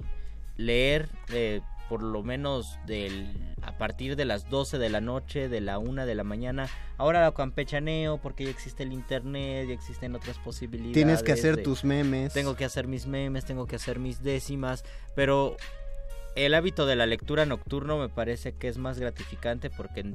leer eh, por lo menos del, a partir de las 12 de la noche, de la 1 de la mañana. Ahora lo campechaneo porque ya existe el internet, ya existen otras posibilidades.
Tienes que hacer
de-
tus memes.
Tengo que hacer mis memes, tengo que hacer mis décimas, pero el hábito de la lectura nocturno me parece que es más gratificante porque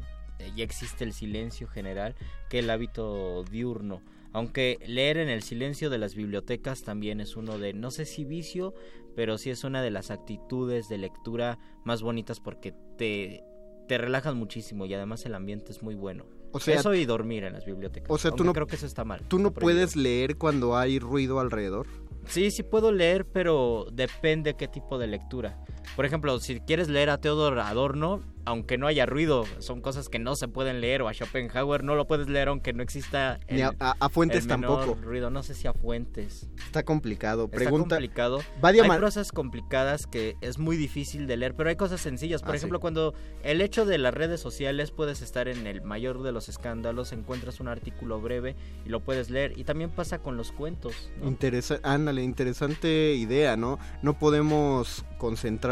ya existe el silencio general que el hábito diurno. Aunque leer en el silencio de las bibliotecas también es uno de, no sé si vicio, pero sí es una de las actitudes de lectura más bonitas porque te, te relajas muchísimo y además el ambiente es muy bueno.
O sea,
Eso y dormir en las bibliotecas.
O sea, tú no
creo que eso está mal.
¿Tú no puedes leer cuando hay ruido alrededor?
Sí, sí puedo leer, pero depende qué tipo de lectura. Por ejemplo, si quieres leer a Teodor Adorno, aunque no haya ruido, son cosas que no se pueden leer, o a Schopenhauer no lo puedes leer aunque no exista
Ni a- a- a Fuentes
el menor
tampoco.
ruido, no sé si a Fuentes.
Está complicado.
Está
Pregunta.
complicado.
Vadia
hay
Mar-
prosas complicadas que es muy difícil de leer, pero hay cosas sencillas. Por
Ah,
ejemplo,
sí.
cuando el hecho de las redes sociales puedes estar en el mayor de los escándalos, encuentras un artículo breve y lo puedes leer. Y también pasa con los cuentos. ¿no?
Interesa ándale, interesante idea, ¿no? No podemos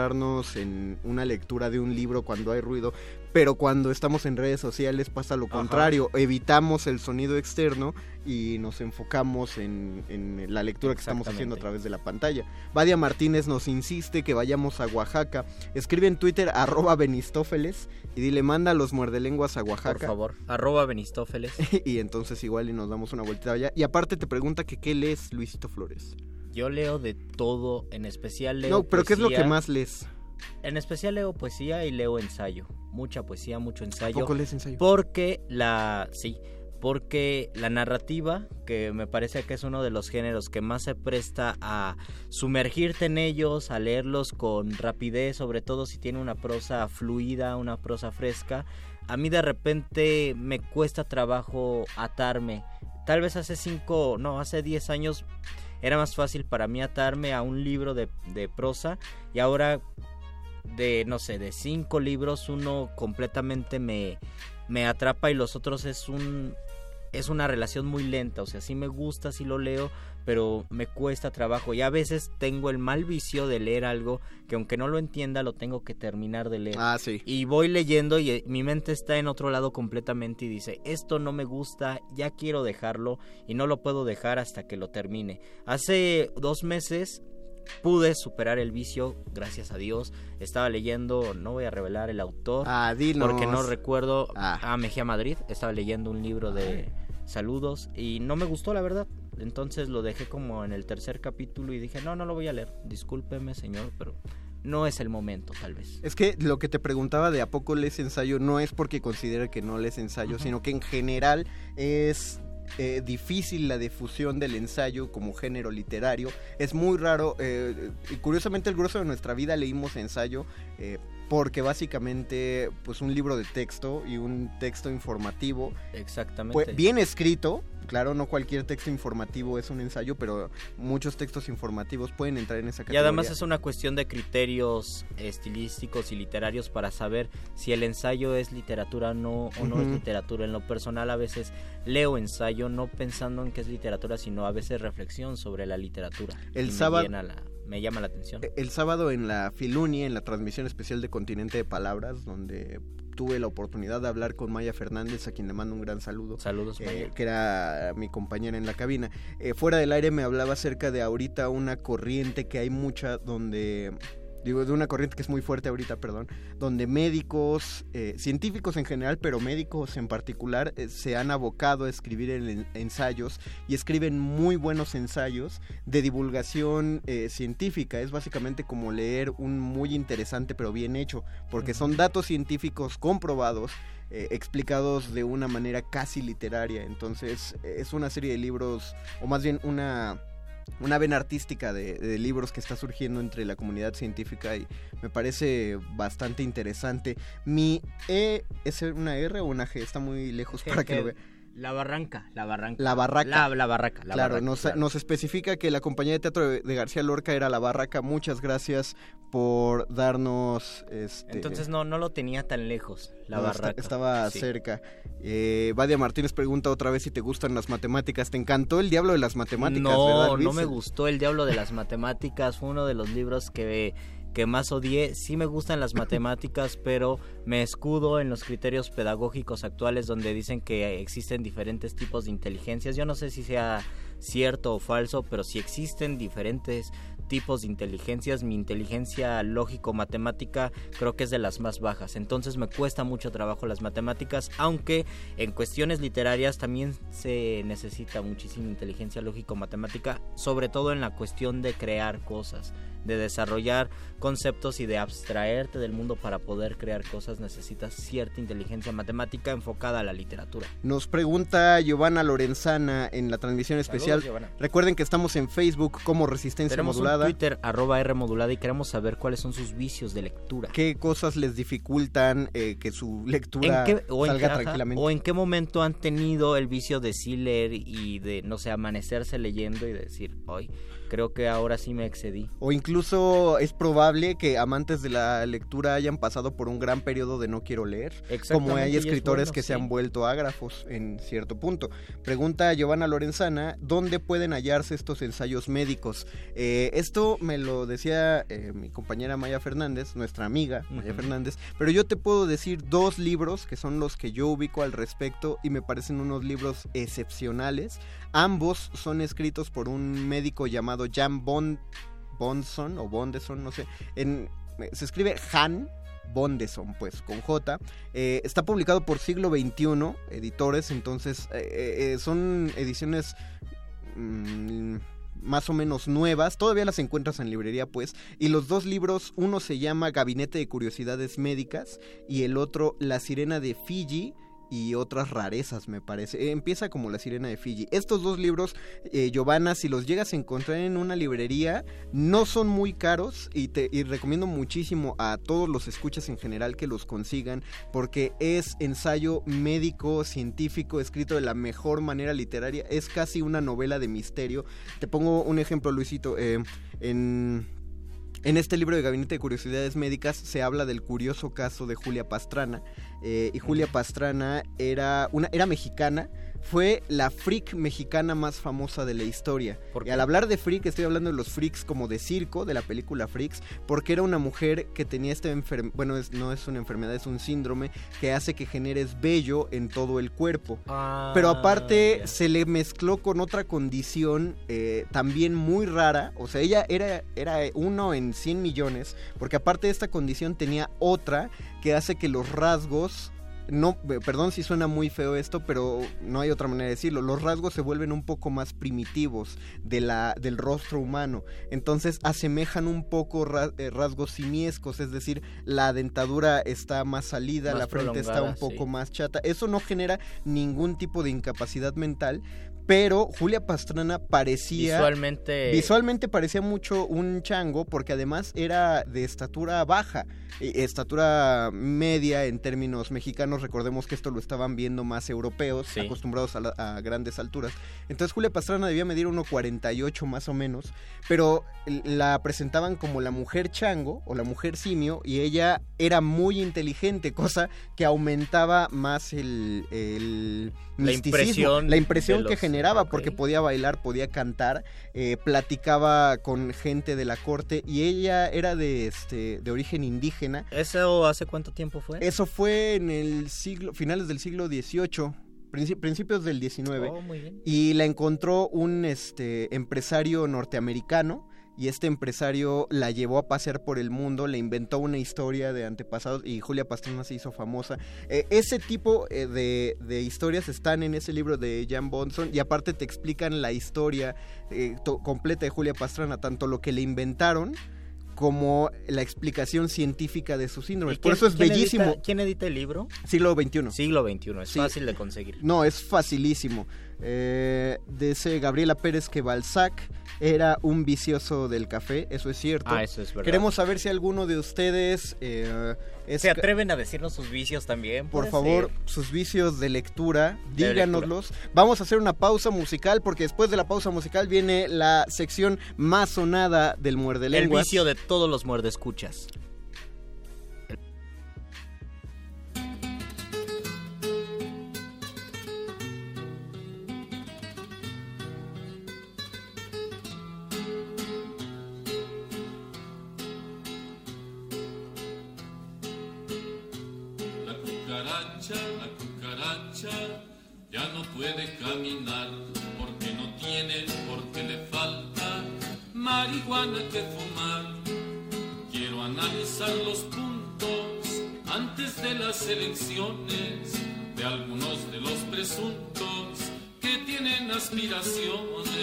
concentrarnos en una lectura de un libro cuando hay ruido, pero cuando estamos en redes sociales pasa lo
Ajá.
contrario, evitamos el sonido externo y nos enfocamos en, en la lectura que estamos haciendo a través de la pantalla. Vadia Martínez nos insiste que vayamos a Oaxaca. Escribe en Twitter arroba Benistófeles y dile manda los muerdelenguas a Oaxaca.
Por favor, arroba Benistófeles.
y entonces igual y nos damos una vuelta allá. Y aparte te pregunta que qué lees, Luisito Flores.
Yo leo de todo, en especial leo
No, pero ¿qué es lo que más lees?
En especial leo poesía y leo ensayo. Mucha poesía, mucho ensayo.
poco lees ensayo?
Porque la... Sí, porque la narrativa, que me parece que es uno de los géneros que más se presta a sumergirte en ellos, a leerlos con rapidez, sobre todo si tiene una prosa fluida, una prosa fresca, a mí de repente me cuesta trabajo atarme. Tal vez hace cinco, no, hace diez años era más fácil para mí atarme a un libro de, de prosa y ahora de, no sé, de cinco libros uno completamente me, me atrapa y los otros es un... Es una relación muy lenta, o sea, sí me gusta, sí lo leo, pero me cuesta trabajo. Y a veces tengo el mal vicio de leer algo que aunque no lo entienda, lo tengo que terminar de leer.
Ah, sí.
Y voy leyendo y eh, mi mente está en otro lado completamente y dice, esto no me gusta, ya quiero dejarlo y no lo puedo dejar hasta que lo termine. Hace dos meses pude superar el vicio, gracias a Dios. Estaba leyendo, no voy a revelar el autor,
Ah,
porque no recuerdo,
Ah.
a Mejía Madrid, estaba leyendo un libro de saludos y no me gustó la verdad. Entonces lo dejé como en el tercer capítulo y dije, no, no lo voy a leer. Discúlpeme, señor, pero no es el momento, tal vez.
Es que lo que te preguntaba de a poco lees ensayo no es porque considere que no lees ensayo, sino que en general es eh, difícil la difusión del ensayo como género literario. Es muy raro, eh, y curiosamente el grueso de nuestra vida leímos ensayo. eh, porque básicamente pues un libro de texto y un texto informativo
Exactamente.
pues, bien escrito claro no cualquier texto informativo es un ensayo pero muchos textos informativos pueden entrar en esa
Y
categoría
además es una cuestión de criterios estilísticos y literarios para saber si el ensayo es literatura no, o no es literatura. En lo personal a veces leo ensayo no pensando en que es literatura, sino a veces reflexión sobre la literatura.
El
Y
sábado-
me llama la atención.
El sábado en la Filuni, en la transmisión especial de Continente de Palabras, donde tuve la oportunidad de hablar con Maya Fernández, a quien le mando un gran saludo.
Saludos,
eh, que era mi compañera en la cabina. Eh, fuera del aire me hablaba acerca de ahorita una corriente que hay mucha donde digo, de una corriente que es muy fuerte ahorita, perdón, donde médicos, eh, científicos en general, pero médicos en particular, eh, se han abocado a escribir en, ensayos y escriben muy buenos ensayos de divulgación eh, científica. Es básicamente como leer un muy interesante pero bien hecho, porque son datos científicos comprobados. eh, explicados de una manera casi literaria entonces es una serie de libros o más bien una una vena artística de, de, libros que está surgiendo entre la comunidad científica y me parece bastante interesante. Mi E es una R o una G, está muy lejos para que lo vea.
La barranca, la barranca.
La barraca.
La, la barraca, la
claro,
barraca,
nos,
claro.
nos especifica que la compañía de teatro de, de García Lorca era la barraca. Muchas gracias por darnos... Este,
Entonces no, no lo tenía tan lejos, la
no,
barraca.
esta- estaba
Sí.
cerca. Eh, Vadia Martínez pregunta otra vez si te gustan las matemáticas. ¿Te encantó el diablo de las matemáticas?
No,
¿verdad,
no me gustó El Diablo de las Matemáticas. Fue uno de los libros que, que más odié. Sí me gustan las matemáticas, pero me escudo en los criterios pedagógicos actuales donde dicen que existen diferentes tipos de inteligencias. Yo no sé si sea cierto o falso, pero si existen diferentes tipos de inteligencias, mi inteligencia lógico-matemática creo que es de las más bajas. Entonces me cuesta mucho trabajo las matemáticas, aunque en cuestiones literarias también se necesita muchísima inteligencia lógico-matemática, sobre todo en la cuestión de crear cosas, de desarrollar conceptos y de abstraerte del mundo para poder crear cosas necesitas cierta inteligencia matemática enfocada a la literatura.
Nos pregunta Giovanna Lorenzana en la transmisión especial. Recuerden que estamos en Facebook como Resistencia
Tenemos
Modulada.
un Twitter arroba R modulada y queremos saber cuáles son sus vicios de lectura.
¿Qué cosas les dificultan eh, que su lectura
¿En qué, o, en
salga
qué, ajá,
tranquilamente?
o en qué momento han tenido el vicio de sí leer y de, no sé, amanecerse leyendo y decir, hoy creo que ahora sí me excedí.
O incluso es probable que amantes de la lectura hayan pasado por un gran periodo de no quiero leer. Como hay
es
escritores
bueno,
que se han vuelto ágrafos en cierto punto. Pregunta Giovanna Lorenzana, ¿dónde pueden hallarse estos ensayos médicos? Eh, esto me lo decía eh, mi compañera Maya Fernández, nuestra amiga Maya. Fernández, pero yo te puedo decir dos libros que son los que yo ubico al respecto y me parecen unos libros excepcionales. Ambos son escritos por un médico llamado Jan Bond, Bondson o Bondeson, no sé. En, se escribe Han Bondeson, pues, con J. Eh, está publicado por Siglo XXI, editores, entonces eh, eh, son ediciones mm, más o menos nuevas, todavía las encuentras en librería, pues, y los dos libros, uno se llama Gabinete de Curiosidades Médicas y el otro La Sirena de Fiji y otras rarezas, me parece. Empieza como La Sirena de Fiji. Estos dos libros, eh, Giovanna, si los llegas a encontrar en una librería, no son muy caros y te y recomiendo muchísimo a todos los escuchas en general que los consigan porque es ensayo médico, científico, escrito de la mejor manera literaria. Es casi una novela de misterio. Te pongo un ejemplo, Luisito. eh, en... En este libro de Gabinete de Curiosidades Médicas se habla del curioso caso de Julia Pastrana. eh, y Julia Pastrana era, una, era mexicana, fue la freak mexicana más famosa de la historia. Y al hablar de freak, estoy hablando de los freaks como de circo, de la película Freaks, porque era una mujer que tenía esta enfermedad, bueno, es- no es una enfermedad, es un síndrome que hace que generes vello en todo el cuerpo. Pero aparte se le mezcló con otra condición eh, también muy rara. O sea, ella era, era uno en 100 millones. Porque aparte de esta condición tenía otra que hace que los rasgos... No, eh, perdón si suena muy feo esto, pero no hay otra manera de decirlo. Los rasgos se vuelven un poco más primitivos de la, del rostro humano. Entonces asemejan un poco ra- eh, rasgos simiescos, es decir, la dentadura está más salida,
Más
la frente está un poco
sí.
más chata. Eso no genera ningún tipo de incapacidad mental, pero Julia Pastrana parecía
Visualmente-
visualmente parecía mucho un chango porque además era de estatura baja, estatura media en términos mexicanos. Recordemos que esto lo estaban viendo más europeos,
Sí.
acostumbrados a, la- a grandes alturas. Entonces Julia Pastrana debía medir 1.48 más o menos, pero la presentaban como la mujer chango o la mujer simio y ella era muy inteligente, cosa que aumentaba más el, el
La impresión
la impresión que
los-
porque podía bailar, podía cantar, eh, platicaba con gente de la corte y ella era de, este, de origen indígena.
¿Eso hace cuánto tiempo fue?
Eso fue en el siglo, finales del siglo XVIII principios del 19 y la encontró un este empresario norteamericano y este empresario la llevó a pasear por el mundo, le inventó una historia de antepasados y Julia Pastrana se hizo famosa. Eh, ese tipo eh, de, historias están en ese libro de Jan Bonson y aparte te explican la historia eh, completa de Julia Pastrana, tanto lo que le inventaron como la explicación científica de sus síndromes. Por eso es bellísimo.
¿Quién edita el libro?
Siglo XXI.
Siglo XXI, es fácil de conseguir.
No, es facilísimo. Eh, dice Gabriela Pérez que Balzac era un vicioso del café, eso es cierto.
Ah, eso es verdad.
Queremos saber si alguno de ustedes... Eh,
¿Se atreven a decirnos sus vicios también?
Por favor, sus vicios de lectura, díganoslos. Vamos a hacer una pausa musical porque después de la pausa musical viene la sección más sonada del muerde lenguas.
El vicio de todos los muerde
ya no puede caminar porque no tiene, porque le falta marihuana que fumar. Quiero analizar los puntos antes de las elecciones de algunos de los presuntos que tienen aspiraciones.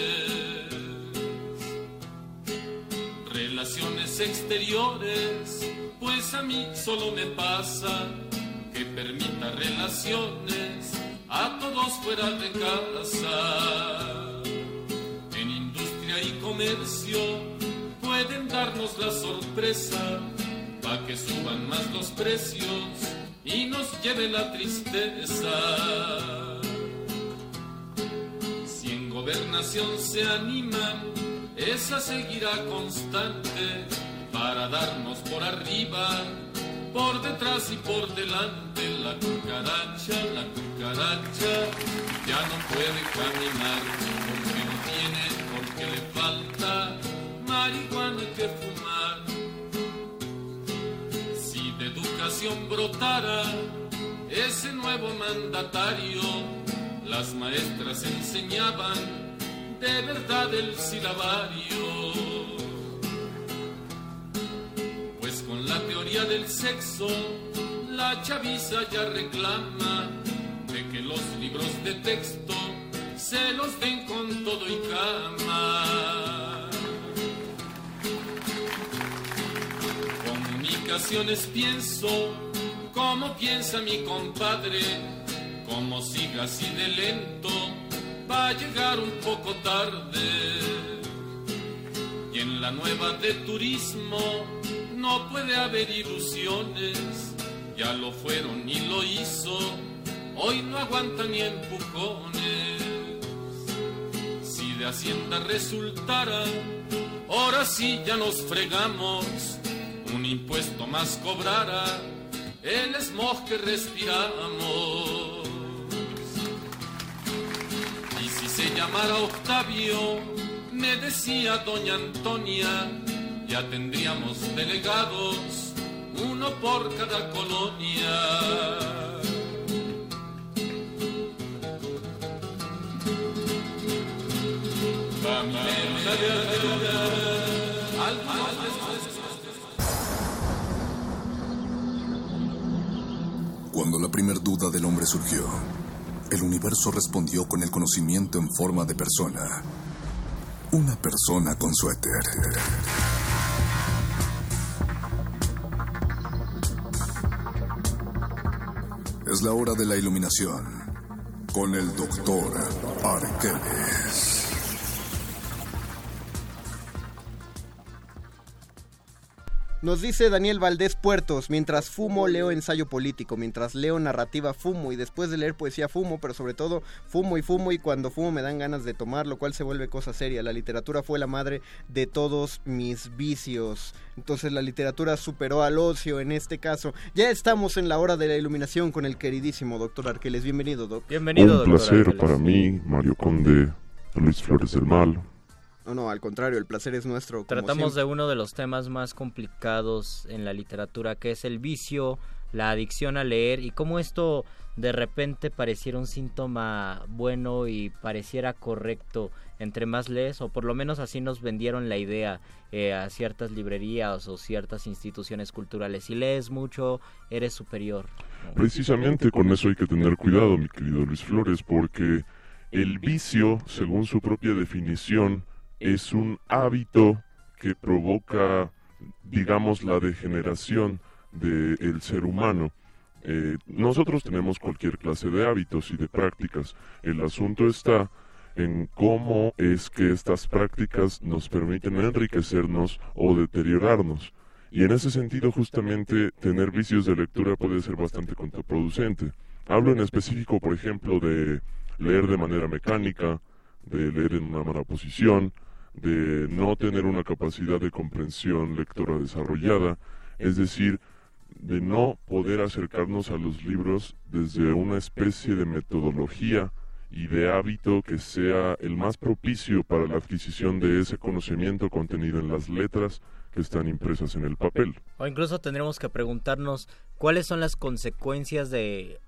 Relaciones exteriores, pues a mí solo me pasa que permita relaciones a todos fuera de casa. En industria y comercio pueden darnos la sorpresa para que suban más los precios y nos lleve la tristeza. Si en gobernación se animan, esa seguirá constante para darnos por arriba por detrás y por delante la cucaracha, la cucaracha ya no puede caminar porque no tiene, porque le falta marihuana que fumar. Si de educación brotara ese nuevo mandatario, las maestras enseñaban de verdad el silabario la teoría del sexo, la chaviza ya reclama de que los libros de texto se los den con todo y cama. Comunicaciones pienso, como piensa mi compadre, como siga así de lento, va a llegar un poco tarde. Y en la nueva de turismo, no puede haber ilusiones, ya lo fueron y lo hizo, hoy no aguanta ni empujones. Si de Hacienda resultara, ahora sí ya nos fregamos, un impuesto más cobrara el smog que respiramos. Y si se llamara Octavio, me decía doña Antonia, ya tendríamos delegados, uno por cada colonia.
Cuando la primer duda del hombre surgió, el universo respondió con el conocimiento en forma de persona. Una persona con suéter. Es la hora de la iluminación con el doctor Arqueles.
Nos dice Daniel Valdés Puertos, mientras fumo leo ensayo político, mientras leo narrativa fumo y después de leer poesía fumo, pero sobre todo fumo y fumo y cuando fumo me dan ganas de tomar, lo cual se vuelve cosa seria. La literatura fue la madre de todos mis vicios. Entonces la literatura superó al ocio en este caso. Ya estamos en la hora de la iluminación con el queridísimo doctor Arqueles. Bienvenido, doctor.
Bienvenido,
Un placer para mí, Mario Conde, Luis Flores del Mal,
no, no, al contrario, el placer es nuestro.
Tratamos de uno de los temas más complicados en la literatura, que es el vicio, la adicción a leer y cómo esto de repente pareciera un síntoma bueno y pareciera correcto entre más lees, o por lo menos así nos vendieron la idea eh, a ciertas librerías o ciertas instituciones culturales. Si lees mucho, eres superior.
Precisamente con eso hay que tener cuidado, mi querido Luis Flores, porque el vicio, según su propia definición, es un hábito que provoca, digamos, la degeneración del ser humano. Eh, nosotros tenemos cualquier clase de hábitos y de prácticas. El asunto está en cómo es que estas prácticas nos permiten enriquecernos o deteriorarnos. Y en ese sentido, justamente, tener vicios de lectura puede ser bastante contraproducente. Hablo en específico, por ejemplo, de leer de manera mecánica, de leer en una mala posición, de no tener una capacidad de comprensión lectora desarrollada, es decir, de no poder acercarnos a los libros desde una especie de metodología y de hábito que sea el más propicio para la adquisición de ese conocimiento contenido en las letras que están impresas en el papel.
O incluso tendremos que preguntarnos cuáles son las consecuencias de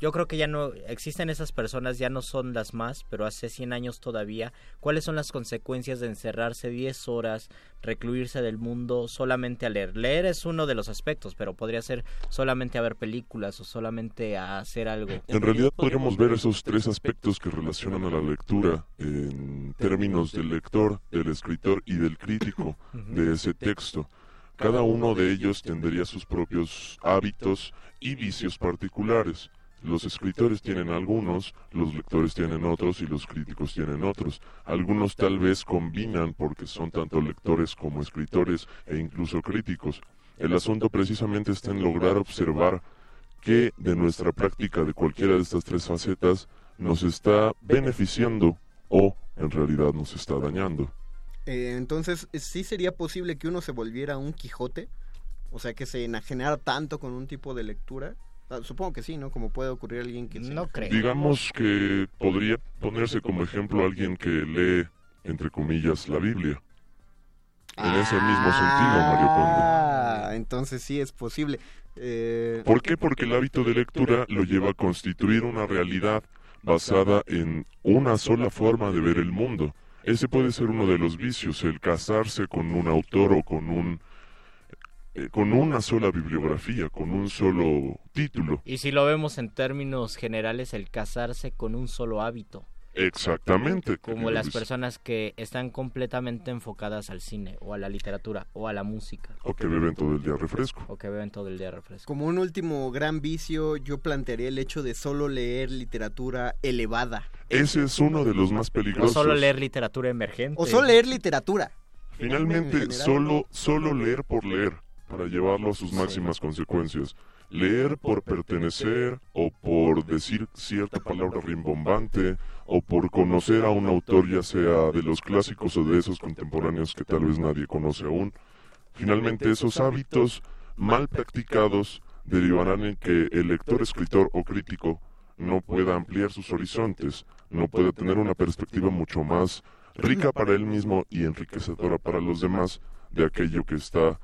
yo creo que ya no existen esas personas, ya no son las más, pero hace 100 años todavía. ¿Cuáles son las consecuencias de encerrarse 10 horas, recluirse del mundo solamente a leer? Leer es uno de los aspectos, pero podría ser solamente a ver películas o solamente a hacer algo.
En realidad podríamos ver esos tres aspectos que relacionan a la lectura en términos del lector, del escritor y del crítico de ese texto. Cada uno de ellos tendría sus propios hábitos y vicios particulares. Los escritores tienen algunos, los lectores tienen otros y los críticos tienen otros. Algunos tal vez combinan porque son tanto lectores como escritores e incluso críticos. El asunto precisamente está en lograr observar qué de nuestra práctica de cualquiera de estas tres facetas nos está beneficiando o en realidad nos está dañando.
Eh, entonces, ¿sí sería posible que uno se volviera un Quijote? O sea, que se enajenara tanto con un tipo de lectura. Ah, supongo que sí, ¿no? Como puede ocurrir alguien que...
No creo.
Digamos que podría ponerse como ejemplo alguien que lee, entre comillas, la Biblia. En ese mismo sentido, Mario Conde.
Ah, entonces sí es posible. Eh...
¿Por qué? Porque el hábito de lectura lo lleva a constituir una realidad basada en una sola forma de ver el mundo. Ese puede ser uno de los vicios, el casarse con un autor o con un eh, con una sola bibliografía, con un solo título.
Y si lo vemos en términos generales, el casarse con un solo hábito.
Exactamente.
Como las personas que están completamente enfocadas al cine o a la literatura o a la música.
O que beben todo el día refresco.
O que beben todo el día refresco.
Como un último gran vicio, yo plantearía el hecho de solo leer literatura elevada.
Ese es uno de los más peligrosos.
O solo leer literatura emergente.
O solo leer literatura.
Finalmente, solo, solo leer por leer, para llevarlo a sus máximas consecuencias. Leer por pertenecer o por decir cierta palabra rimbombante o por conocer a un autor ya sea de los clásicos o de esos contemporáneos que tal vez nadie conoce aún. Finalmente esos hábitos mal practicados derivarán en que el lector, escritor o crítico no pueda ampliar sus horizontes, no pueda tener una perspectiva mucho más rica para él mismo y enriquecedora para los demás de aquello que está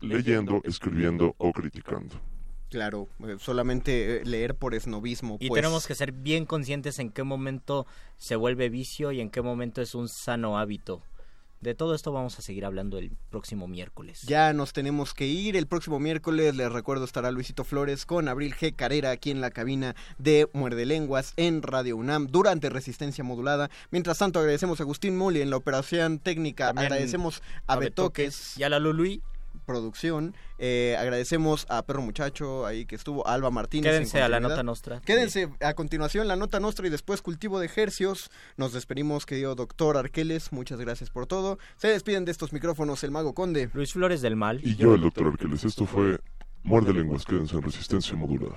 leyendo, escribiendo o criticando.
Claro, eh, solamente eh, leer por esnovismo.
Y
pues.
tenemos que ser bien conscientes en qué momento se vuelve vicio y en qué momento es un sano hábito. De todo esto vamos a seguir hablando el próximo miércoles.
Ya nos tenemos que ir. El próximo miércoles, les recuerdo, estará Luisito Flores con Abril G. Carrera aquí en la cabina de Muerde Lenguas en Radio UNAM durante Resistencia Modulada. Mientras tanto, agradecemos a Agustín Muli en la operación técnica.
También
agradecemos a,
a
Betoques.
Betoques y a la Lului.
Producción. Eh, agradecemos a Perro Muchacho ahí que estuvo, Alba Martínez.
Quédense
en
a la nota nostra.
Quédense a continuación la nota nostra y después cultivo de ejercios. Nos despedimos, querido doctor Arqueles. Muchas gracias por todo. Se despiden de estos micrófonos el Mago Conde.
Luis Flores del Mal.
Y yo, el doctor Arqueles. Esto fue Muerde Lenguas. Quédense en resistencia modulada.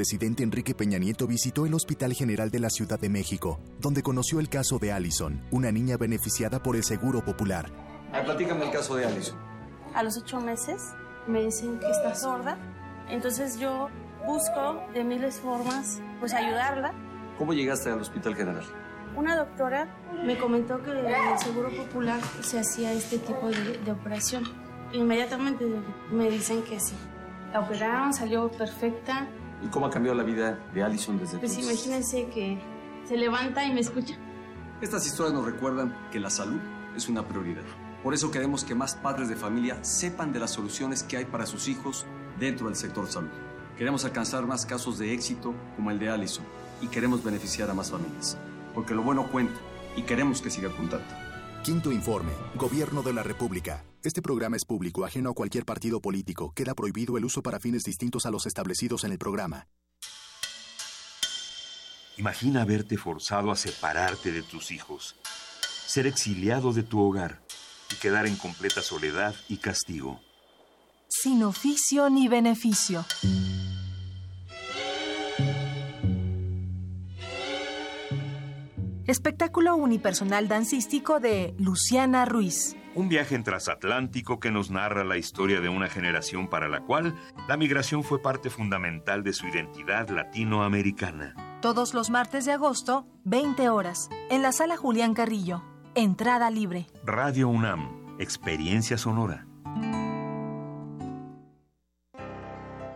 Presidente Enrique Peña Nieto visitó el Hospital General de la Ciudad de México, donde conoció el caso de Allison, una niña beneficiada por el Seguro Popular.
Ay, platícame el caso de Alison.
A los ocho meses me dicen que está sorda, entonces yo busco de miles formas pues ayudarla.
¿Cómo llegaste al Hospital General?
Una doctora me comentó que en el Seguro Popular se hacía este tipo de, de operación. Inmediatamente me dicen que sí. La operaron, salió perfecta.
¿Y cómo ha cambiado la vida de Alison desde
Pues
entonces?
imagínense que se levanta y me escucha.
Estas historias nos recuerdan que la salud es una prioridad. Por eso queremos que más padres de familia sepan de las soluciones que hay para sus hijos dentro del sector salud. Queremos alcanzar más casos de éxito como el de Allison y queremos beneficiar a más familias. Porque lo bueno cuenta y queremos que siga contando.
Quinto informe, Gobierno de la República. Este programa es público, ajeno a cualquier partido político. Queda prohibido el uso para fines distintos a los establecidos en el programa.
Imagina verte forzado a separarte de tus hijos, ser exiliado de tu hogar y quedar en completa soledad y castigo.
Sin oficio ni beneficio. Espectáculo unipersonal dancístico de Luciana Ruiz.
Un viaje en transatlántico que nos narra la historia de una generación para la cual la migración fue parte fundamental de su identidad latinoamericana.
Todos los martes de agosto, 20 horas, en la sala Julián Carrillo. Entrada libre.
Radio UNAM, experiencia sonora.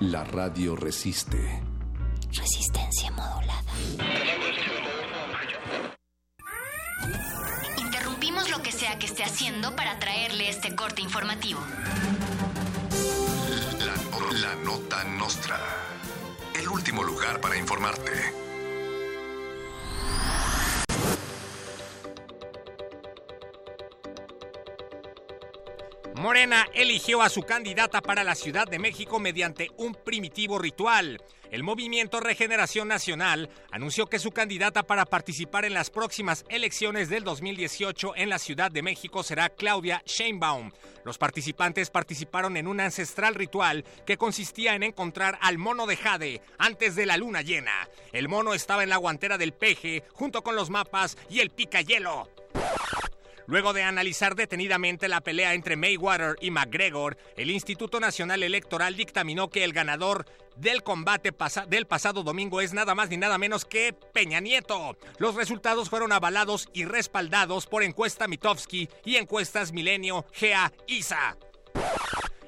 La radio resiste.
Resistencia modulada. Interrumpimos lo que sea que esté haciendo para traerle este corte informativo.
La, la nota nostra. El último lugar para informarte.
Morena eligió a su candidata para la Ciudad de México mediante un primitivo ritual. El movimiento Regeneración Nacional anunció que su candidata para participar en las próximas elecciones del 2018 en la Ciudad de México será Claudia Sheinbaum. Los participantes participaron en un ancestral ritual que consistía en encontrar al mono de Jade antes de la luna llena. El mono estaba en la guantera del peje junto con los mapas y el picayelo. Luego de analizar detenidamente la pelea entre Mayweather y McGregor, el Instituto Nacional Electoral dictaminó que el ganador del combate del pasado domingo es nada más ni nada menos que Peña Nieto. Los resultados fueron avalados y respaldados por encuesta Mitofsky y encuestas Milenio GA ISA.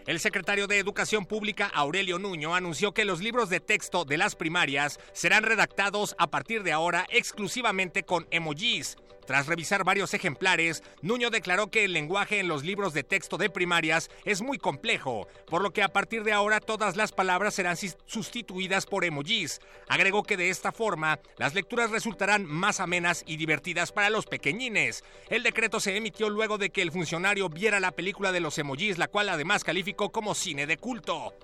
El secretario de Educación Pública, Aurelio Nuño, anunció que los libros de texto de las primarias serán redactados a partir de ahora exclusivamente con emojis. Tras revisar varios ejemplares, Nuño declaró que el lenguaje en los libros de texto de primarias es muy complejo, por lo que a partir de ahora todas las palabras serán sustituidas por emojis. Agregó que de esta forma las lecturas resultarán más amenas y divertidas para los pequeñines. El decreto se emitió luego de que el funcionario viera la película de los emojis, la cual además calificó como cine de culto.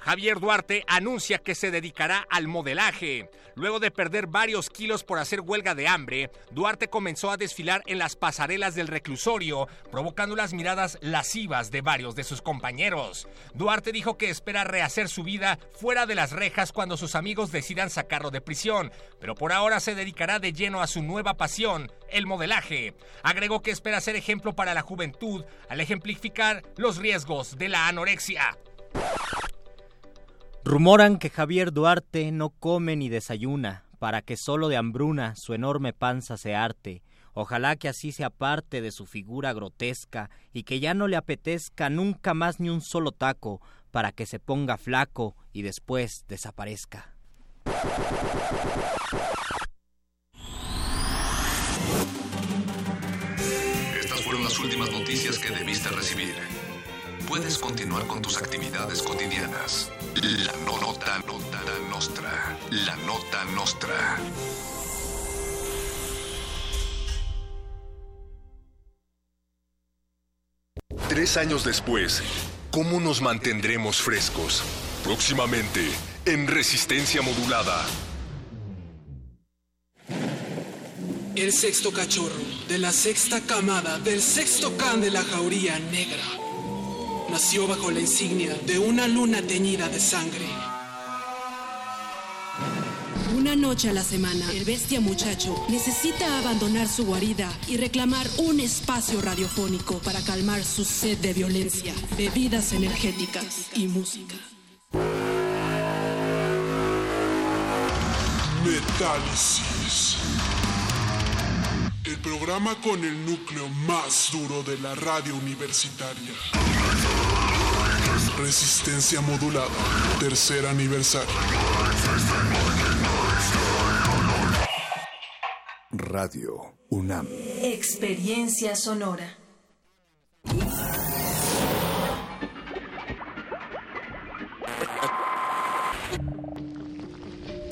Javier Duarte anuncia que se dedicará al modelaje. Luego de perder varios kilos por hacer huelga de hambre, Duarte comenzó a desfilar en las pasarelas del reclusorio, provocando las miradas lascivas de varios de sus compañeros. Duarte dijo que espera rehacer su vida fuera de las rejas cuando sus amigos decidan sacarlo de prisión, pero por ahora se dedicará de lleno a su nueva pasión, el modelaje. Agregó que espera ser ejemplo para la juventud al ejemplificar los riesgos de la anorexia.
Rumoran que Javier Duarte no come ni desayuna, para que solo de hambruna su enorme panza se arte. Ojalá que así se aparte de su figura grotesca y que ya no le apetezca nunca más ni un solo taco, para que se ponga flaco y después desaparezca.
Estas fueron las últimas noticias que debiste recibir. Puedes continuar con tus actividades cotidianas. La nota, nota nostra. La nota nostra. Tres años después, ¿cómo nos mantendremos frescos? Próximamente, en Resistencia Modulada.
El sexto cachorro de la sexta camada del sexto can de la jauría negra nació bajo la insignia de una luna teñida de sangre.
Una noche a la semana, el bestia muchacho necesita abandonar su guarida y reclamar un espacio radiofónico para calmar su sed de violencia, bebidas energéticas y música.
Metálisis. Programa con el núcleo más duro de la radio universitaria. Resistencia modulada. Tercer aniversario.
Radio UNAM.
Experiencia sonora.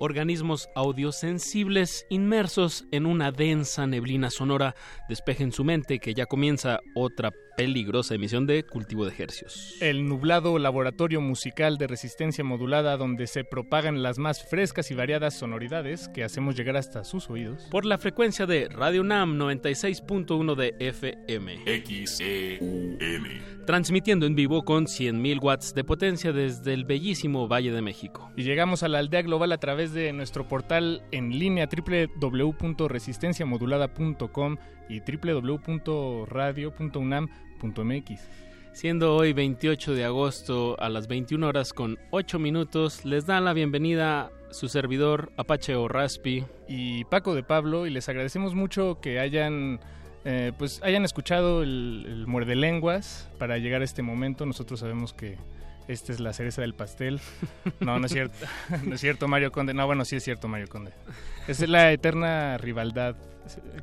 Organismos audiosensibles inmersos en una densa neblina sonora. Despejen su mente que ya comienza otra peligrosa emisión de Cultivo de Hercios.
El nublado laboratorio musical de resistencia modulada donde se propagan las más frescas y variadas sonoridades que hacemos llegar hasta sus oídos.
Por la frecuencia de Radio NAM 96.1 de FM.
XEUN.
Transmitiendo en vivo con 100.000 watts de potencia desde el bellísimo Valle de México.
Y llegamos a la aldea global a través de nuestro portal en línea www.resistenciamodulada.com y www.radio.unam.mx.
Siendo hoy 28 de agosto a las 21 horas con 8 minutos, les dan la bienvenida su servidor Apache o Raspi
y Paco de Pablo y les agradecemos mucho que hayan eh, pues hayan escuchado el, el muerde lenguas para llegar a este momento. Nosotros sabemos que esta es la cereza del pastel. No, no es cierto. No es cierto, Mario Conde. No, bueno, sí es cierto, Mario Conde. Es la eterna rivalidad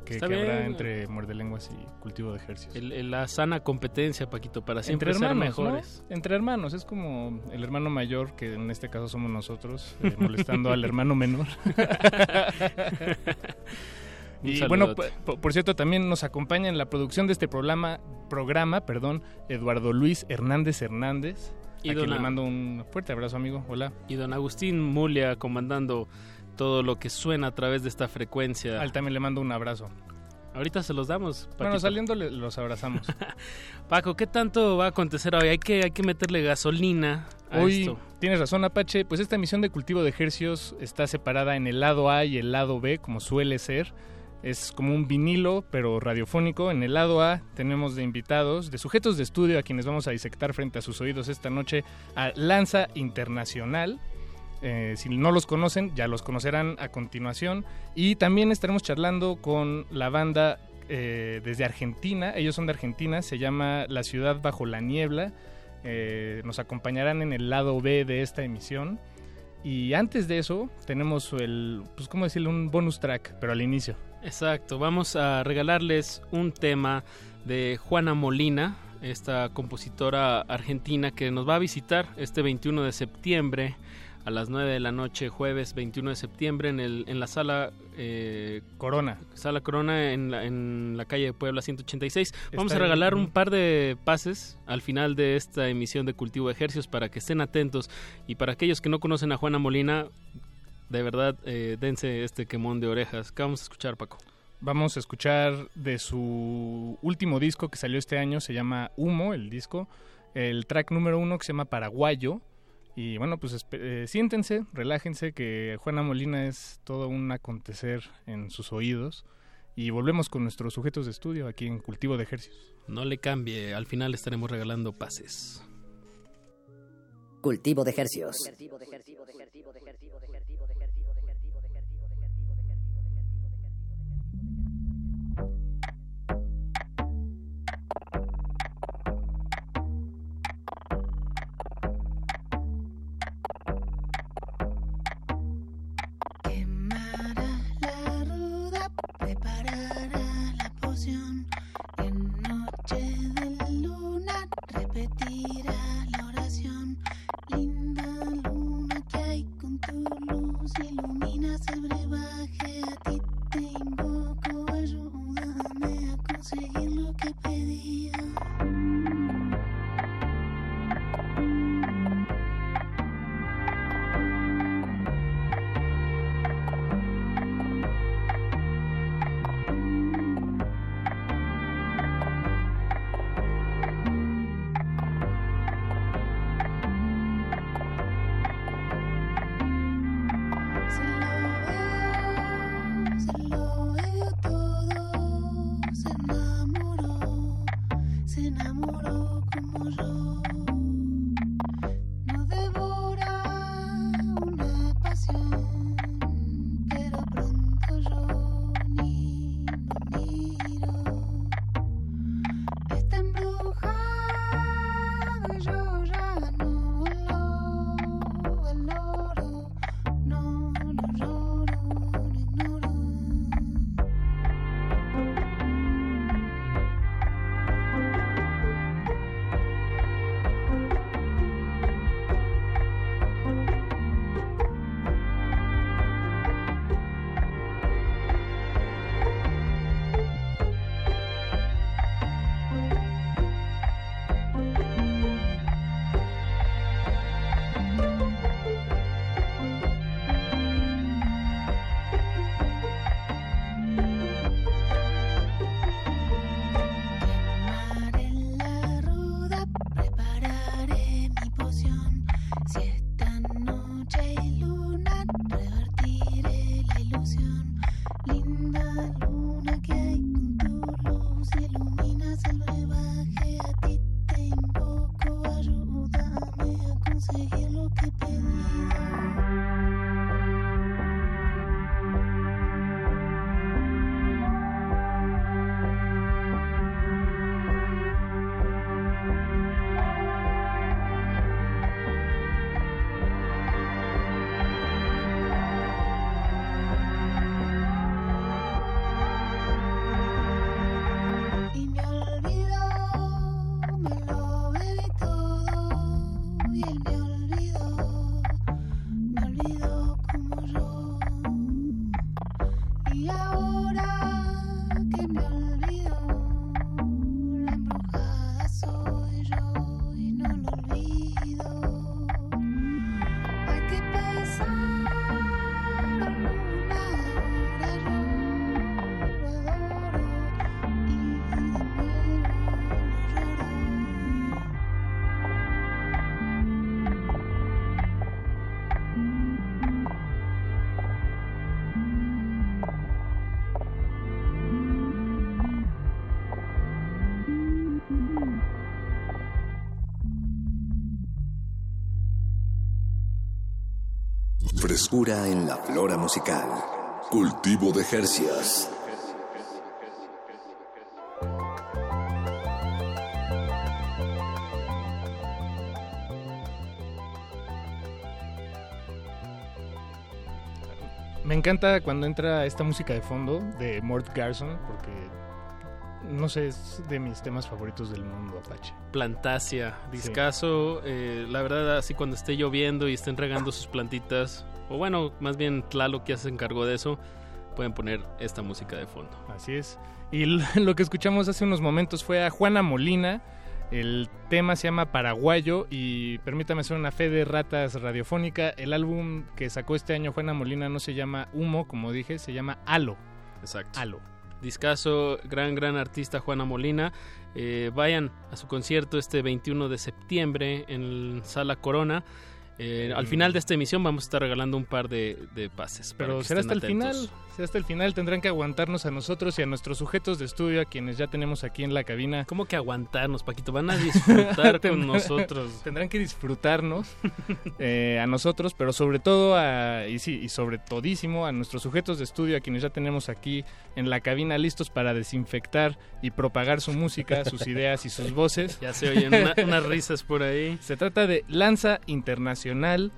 que, que habrá entre muerde lenguas y cultivo de ejercicios.
El- el- la sana competencia, Paquito, para siempre
Entre hermanos,
ser mejores.
¿no? Entre hermanos, es como el hermano mayor, que en este caso somos nosotros, eh, molestando al hermano menor. Y bueno, por, por cierto, también nos acompaña en la producción de este programa, programa perdón, Eduardo Luis Hernández Hernández,
Y
a quien le mando un fuerte abrazo, amigo. Hola.
Y don Agustín Mulia comandando todo lo que suena a través de esta frecuencia.
Al también le mando un abrazo.
Ahorita se los damos.
Bueno,
Paquito.
saliendo le- los abrazamos.
Paco, ¿qué tanto va a acontecer hoy? Hay que, hay que meterle gasolina a
Hoy
esto.
tienes razón, Apache. Pues esta emisión de cultivo de ejercios está separada en el lado A y el lado B, como suele ser. Es como un vinilo, pero radiofónico. En el lado A tenemos de invitados, de sujetos de estudio a quienes vamos a disectar frente a sus oídos esta noche a Lanza Internacional. Eh, si no los conocen, ya los conocerán a continuación. Y también estaremos charlando con la banda eh, desde Argentina. Ellos son de Argentina, se llama La Ciudad Bajo la Niebla. Eh, nos acompañarán en el lado B de esta emisión. Y antes de eso, tenemos el, pues, ¿cómo decirlo? Un bonus track, pero al inicio.
Exacto, vamos a regalarles un tema de Juana Molina, esta compositora argentina que nos va a visitar este 21 de septiembre a las 9 de la noche, jueves 21 de septiembre, en, el, en la sala eh,
Corona.
Sala Corona en la, en la calle de Puebla 186. Vamos
Está
a regalar un par de pases al final de esta emisión de Cultivo de Ejercios para que estén atentos. Y para aquellos que no conocen a Juana Molina, de verdad, eh, dense este quemón de orejas. ¿Qué vamos a escuchar, Paco?
Vamos a escuchar de su último disco que salió este año, se llama Humo, el disco, el track número uno que se llama Paraguayo. Y bueno, pues eh, siéntense, relájense, que Juana Molina es todo un acontecer en sus oídos. Y volvemos con nuestros sujetos de estudio aquí en Cultivo de Ejercicios.
No le cambie, al final estaremos regalando pases.
Cultivo de ejercios.
Frescura en la flora musical. Cultivo de Jercias.
Me encanta cuando entra esta música de fondo de Mort Garson porque no sé, es de mis temas favoritos del mundo Apache.
Plantasia, discaso, eh, la verdad así cuando esté lloviendo y estén regando sus plantitas, o bueno, más bien Tlalo que se encargó de eso, pueden poner esta música de fondo.
Así es. Y lo que escuchamos hace unos momentos fue a Juana Molina. El tema se llama Paraguayo y permítame hacer una fe de ratas radiofónica. El álbum que sacó este año Juana Molina no se llama Humo, como dije, se llama Halo.
Exacto.
Halo.
Discaso, gran, gran artista Juana Molina. Eh, vayan a su concierto este 21 de septiembre en Sala Corona. Eh, al final de esta emisión vamos a estar regalando un par de, de pases.
Pero será hasta el final. Hasta el final. Tendrán que aguantarnos a nosotros y a nuestros sujetos de estudio, a quienes ya tenemos aquí en la cabina.
¿Cómo que aguantarnos, Paquito? Van a disfrutar con nosotros.
Tendrán que disfrutarnos eh, a nosotros, pero sobre todo a, y sí, y sobre todísimo a nuestros sujetos de estudio, a quienes ya tenemos aquí en la cabina listos para desinfectar y propagar su música, sus ideas y sus voces.
Ya se oyen una- unas risas por ahí.
Se trata de Lanza Internacional.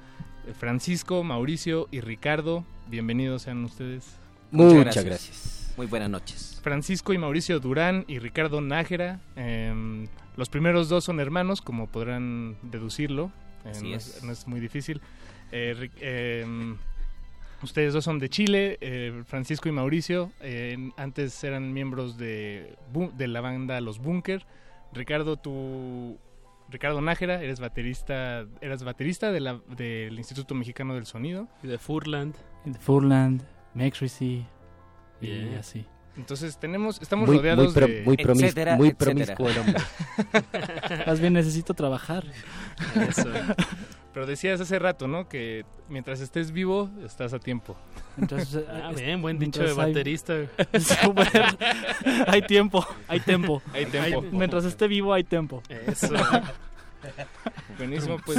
eh, Francisco, Mauricio y Ricardo, bienvenidos sean ustedes.
Muchas gracias. Muy buenas noches.
Francisco y Mauricio Durán y Ricardo Nájera. em, los primeros dos son hermanos, como podrán deducirlo. eh,
Así
no,
es.
no es muy difícil. Eh, em, ustedes dos son de Chile, eh, Francisco y Mauricio. eh, antes eran miembros de, de la banda Los Bunker. Ricardo, tú... Ricardo Nájera, eres baterista, eras baterista de la, del Instituto Mexicano del Sonido.
Y de Furland.
De Furland, Mexricy y así.
Entonces tenemos, estamos
Muy-
rodeados
muy pro-
de...
muy promis- Etcétera, muy etcétera. promiscuo el hombre.
Más bien necesito trabajar.
Eso. Pero decías hace rato, ¿no? Que mientras estés vivo, estás a tiempo.
Entonces,
Ah,
es-
bien, buen dicho de
hay-
baterista.
Súper. hay tiempo, hay tempo.
Hay tempo.
mientras esté vivo, hay tempo.
Eso. Buenísimo, pues.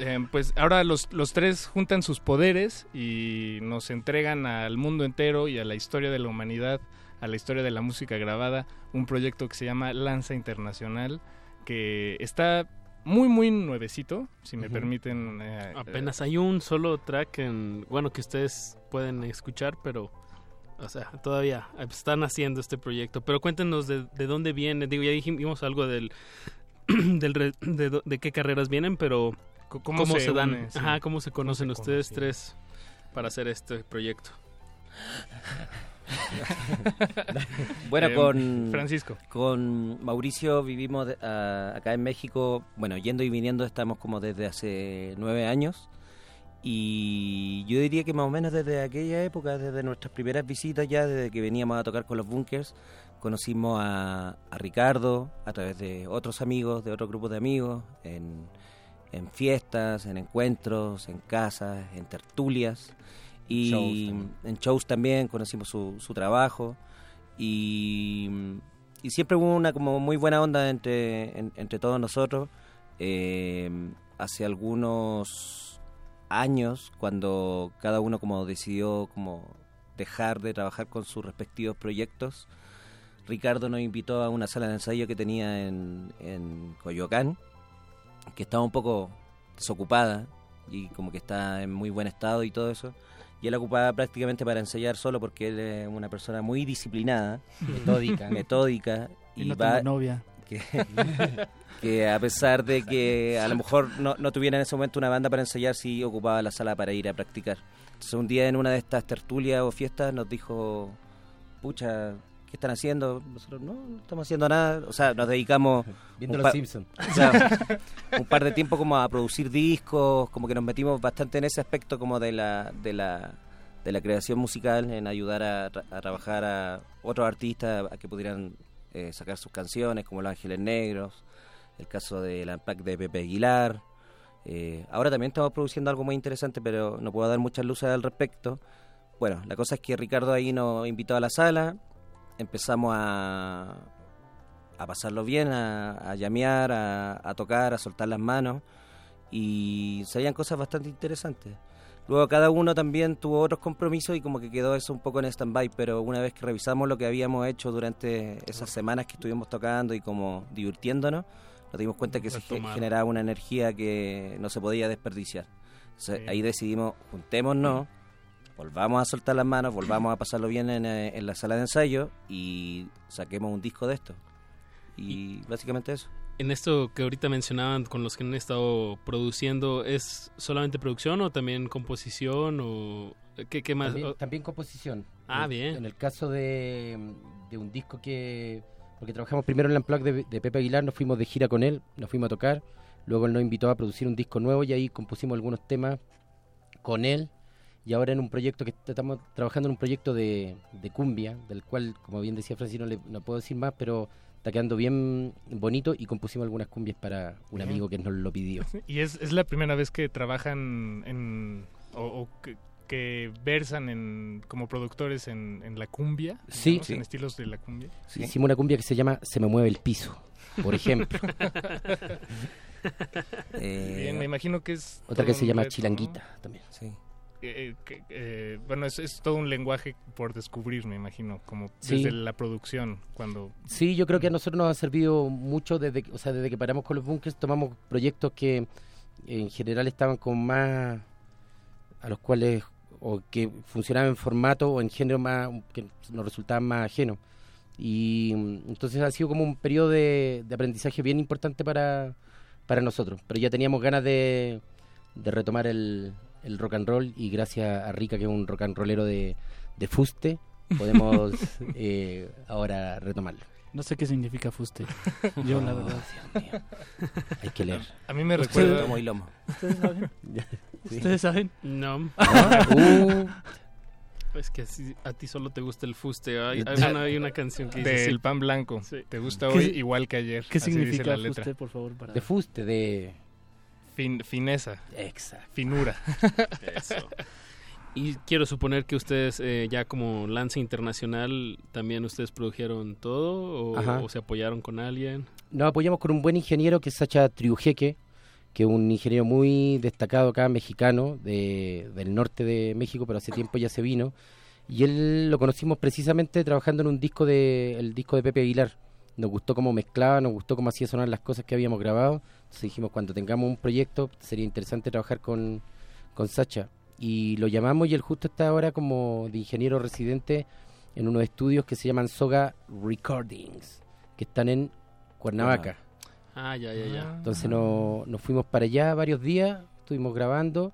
Eh, pues ahora los, los tres juntan sus poderes y nos entregan al mundo entero y a la historia de la humanidad, a la historia de la música grabada, un proyecto que se llama Lanza Internacional, que está muy, muy nuevecito, si me permiten. eh,
Apenas hay un solo track en, bueno que ustedes pueden escuchar, pero o sea, todavía están haciendo este proyecto. Pero cuéntenos de, de dónde viene. Digo, ya dijimos algo del, del re- de, do- de qué carreras vienen, pero
cómo
cómo,
se
se, dan,
une, sí.
ajá, cómo se conocen
se
ustedes tres para hacer este proyecto.
Bueno,
Eh,
con
Francisco.
Con Mauricio vivimos a- acá en México, bueno, yendo y viniendo estamos como desde hace nueve años. Y yo diría que más o menos desde aquella época, desde nuestras primeras visitas ya, desde que veníamos a tocar con los bunkers, conocimos a, a Ricardo a través de otros amigos, de otro grupo de amigos, en, en fiestas, en encuentros, en casas, en tertulias. Y
Shows
en shows también conocimos su, su trabajo. Y, y siempre hubo una como muy buena onda entre, en- entre todos nosotros. Eh, hace algunos años, cuando cada uno como decidió como dejar de trabajar con sus respectivos proyectos, Ricardo nos invitó a una sala de ensayo que tenía en, en Coyoacán, que estaba un poco desocupada y como que está en muy buen estado y todo eso. Y él ocupaba prácticamente para ensayar solo porque él es una persona muy disciplinada,
Metódica.
metódica
Y no
va
novia.
que, que a pesar de que a lo mejor no, no tuviera en ese momento una banda para ensayar, sí ocupaba la sala para ir a practicar. Entonces un día en una de estas tertulias o fiestas nos dijo, pucha, ¿qué están haciendo? Nosotros no, no estamos haciendo nada. O sea, nos dedicamos...
Viendo Los
pa-
Simpson.
o sea, un par de tiempo como a producir discos, como que nos metimos bastante en ese aspecto como de la... De la de la creación musical, en ayudar a trabajar a otros artistas a que pudieran eh, sacar sus canciones, como Los Ángeles Negros, el caso del Unpack de Pepe Aguilar. Eh, ahora también estamos produciendo algo muy interesante, pero no puedo dar muchas luces al respecto. Bueno, la cosa es que Ricardo ahí nos invitó a la sala, empezamos a, a pasarlo bien, a, a llamear, a, a tocar, a soltar las manos y salían cosas bastante interesantes. Luego cada uno también tuvo otros compromisos y como que quedó eso un poco en stand-by, pero una vez que revisamos lo que habíamos hecho durante esas semanas que estuvimos tocando y como divirtiéndonos, nos dimos cuenta que se generaba una energía que no se podía desperdiciar. Entonces, ahí decidimos, juntémonos, volvamos a soltar las manos, volvamos a pasarlo bien en, eh, en la sala de ensayo y saquemos un disco de esto. Y básicamente eso.
En esto que ahorita mencionaban con los que han estado produciendo, ¿es solamente producción o también composición o qué, qué más?
También, también composición.
Ah,
En-
bien.
En el caso de, de un disco que... Porque trabajamos primero en el Unplugged de, de Pepe Aguilar, nos fuimos de gira con él, nos fuimos a tocar, luego él nos invitó a producir un disco nuevo y ahí compusimos algunos temas con él y ahora en un proyecto que estamos trabajando en un proyecto de, de cumbia, del cual, como bien decía Francis, no, le- no puedo decir más, pero está quedando bien bonito y compusimos algunas cumbias para un
Bien.
amigo que nos lo pidió.
¿Y es, es la primera vez que trabajan en... o, o que, que versan en, como productores en, en la cumbia?
Sí.
digamos,
Sí.
En estilos de la cumbia.
Sí, Hicimos una cumbia que se llama Se me mueve el piso, por ejemplo.
Bien, me imagino que es...
Otra que se llama
reto, ¿no?
Chilanguita también.
Sí.
Eh, eh, bueno, es, es todo un lenguaje por descubrir, me imagino, como
Sí.
desde la producción, cuando...
Sí, yo creo que a nosotros nos ha servido mucho desde, o sea, desde que paramos con los bunkers, tomamos proyectos que en general estaban con más, a los cuales, o que funcionaban en formato o en género más, que nos resultaban más ajenos. Y mm, entonces ha sido como un periodo de, de aprendizaje bien importante para, para nosotros. Pero ya teníamos ganas de, de retomar el, el rock and roll y gracias a Rica, que es un rock and rollero de, de fuste, podemos eh, ahora retomarlo.
No sé qué significa fuste. Yo, la verdad.
Dios mío. Hay que leer.
A mí me
¿Ustedes-
recuerda...
Lomo y lomo.
¿Ustedes saben?
Sí.
¿Ustedes saben?
No.
Uh.
Es que así- a ti solo te gusta el fuste. Hay, hay una, hay una canción que dice
Del
así.
pan blanco.
Sí.
¿Te gusta
¿Qué
hoy
si-
igual que ayer?
¿Qué
Así dice
significa
la letra.
fuste, por favor? Para...
De fuste, de...
Fin- fineza.
Exacto.
Finura.
Eso. Y quiero suponer que ustedes, eh, ya como Lance Internacional, también ustedes produjeron todo o, se apoyaron con alguien.
Nos apoyamos con un buen ingeniero que es Sacha Triujeque, que es un ingeniero muy destacado acá, mexicano, de, del norte de México, pero hace tiempo ya se vino. Y él lo conocimos precisamente trabajando en un disco de, el disco de Pepe Aguilar. Nos gustó cómo mezclaba, nos gustó cómo hacía sonar las cosas que habíamos grabado. Entonces dijimos, cuando tengamos un proyecto, sería interesante trabajar con, con Sacha. Y lo llamamos y él justo está ahora como de ingeniero residente en unos estudios que se llaman Soga Recordings, que están en Cuernavaca.
Ah, ya, ya, ya.
Entonces no- nos fuimos para allá varios días, estuvimos grabando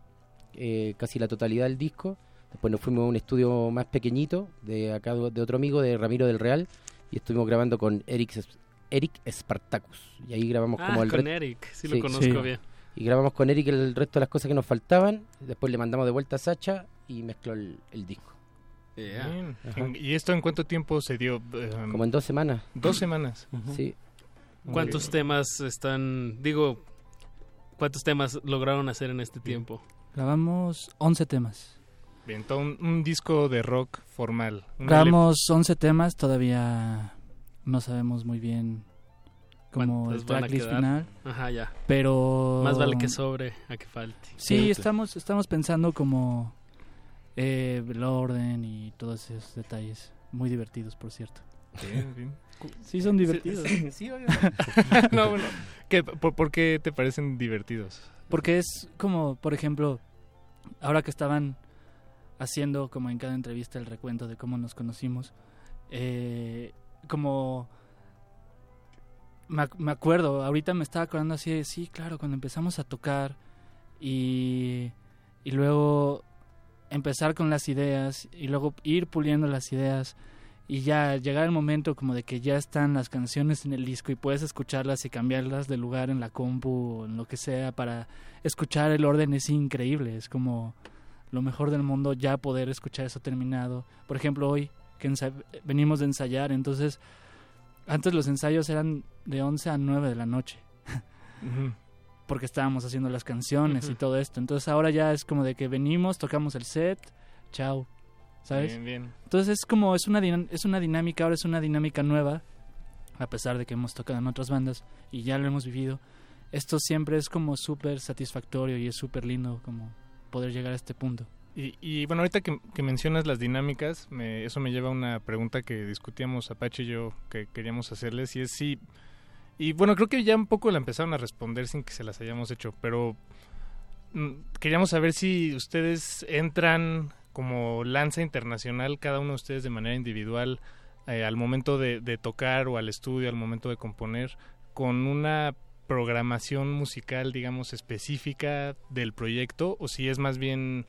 eh, casi la totalidad del disco. Después nos fuimos a un estudio más pequeñito de acá de otro amigo, de Ramiro del Real, y estuvimos grabando con Eric, Eric Spartacus. Y ahí grabamos
Ah,
como el
con Eric, sí lo conozco bien.
Y grabamos con Eric el resto de las cosas que nos faltaban. Después le mandamos de vuelta a Sacha y mezcló el, el disco.
¿Y esto en cuánto tiempo se dio? Eh,
Como en dos semanas.
Dos semanas.
Sí.
¿Cuántos temas están, digo, cuántos temas lograron hacer en este tiempo?
Grabamos 11 temas.
Bien, todo un, un disco de rock formal.
Grabamos 11 temas, todavía no sabemos muy bien como
¿Cuántos
el tracklist final.
Ajá, ya.
Pero
Más vale que sobre a que falte.
Sí, estamos estamos pensando como eh, el orden y todos esos detalles muy divertidos, por cierto.
Bien, bien.
Sí, son divertidos.
Sí, sí, no, bueno. ¿qué- por, por qué te parecen divertidos?
Porque es como, por ejemplo, ahora que estaban haciendo como en cada entrevista el recuento de cómo nos conocimos, eh, como me, ac- me acuerdo, ahorita me estaba acordando así de, sí, claro, cuando empezamos a tocar y, y luego empezar con las ideas y luego ir puliendo las ideas y ya llegar el momento como de que ya están las canciones en el disco y puedes escucharlas y cambiarlas de lugar en la compu o en lo que sea para escuchar el orden es increíble, es como lo mejor del mundo ya poder escuchar eso terminado. Por ejemplo, hoy que venimos de ensayar, entonces antes los ensayos eran de 11 a 9 de la noche. Porque estábamos haciendo las canciones y todo esto. Entonces ahora ya es como de que venimos, tocamos el set, chao. ¿Sabes?
Bien, bien.
Entonces es como es una es una dinámica, ahora es una dinámica nueva, a pesar de que hemos tocado en otras bandas y ya lo hemos vivido. Esto siempre es como súper satisfactorio y es súper lindo como poder llegar a este punto.
Y, y bueno, ahorita que, mencionas las dinámicas, me- eso me lleva a una pregunta que discutíamos Apache y yo que queríamos hacerles y es si... Y bueno, creo que ya un poco la empezaron a responder sin que se las hayamos hecho, pero mm, queríamos saber si ustedes entran como lanza internacional, cada uno de ustedes de manera individual, eh, al momento de, de tocar o al estudio, al momento de componer, con una programación musical, digamos, específica del proyecto, o si es más bien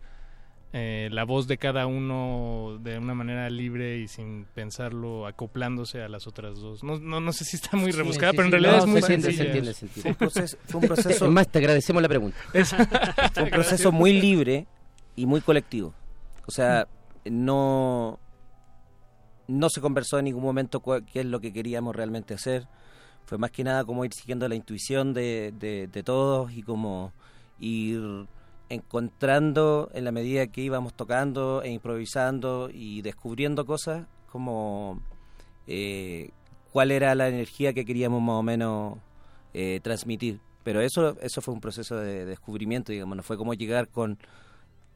eh, la voz de cada uno de una manera libre y sin pensarlo, acoplándose a las otras dos. No, no, no sé si está muy rebuscada,
sí,
pero en
sí,
realidad
no,
es muy
se se entiende, se entiende.
Fue un proceso, fue un proceso-
Es más, te agradecemos la pregunta.
Fue un proceso muy libre y muy colectivo. O sea, no, no se conversó en ningún momento qué es lo que queríamos realmente hacer. Fue más que nada como ir siguiendo la intuición de, de, de todos y como ir encontrando en la medida que íbamos tocando e improvisando y descubriendo cosas como eh, cuál era la energía que queríamos más o menos eh, transmitir. Pero eso, eso fue un proceso de descubrimiento, digamos, no fue como llegar con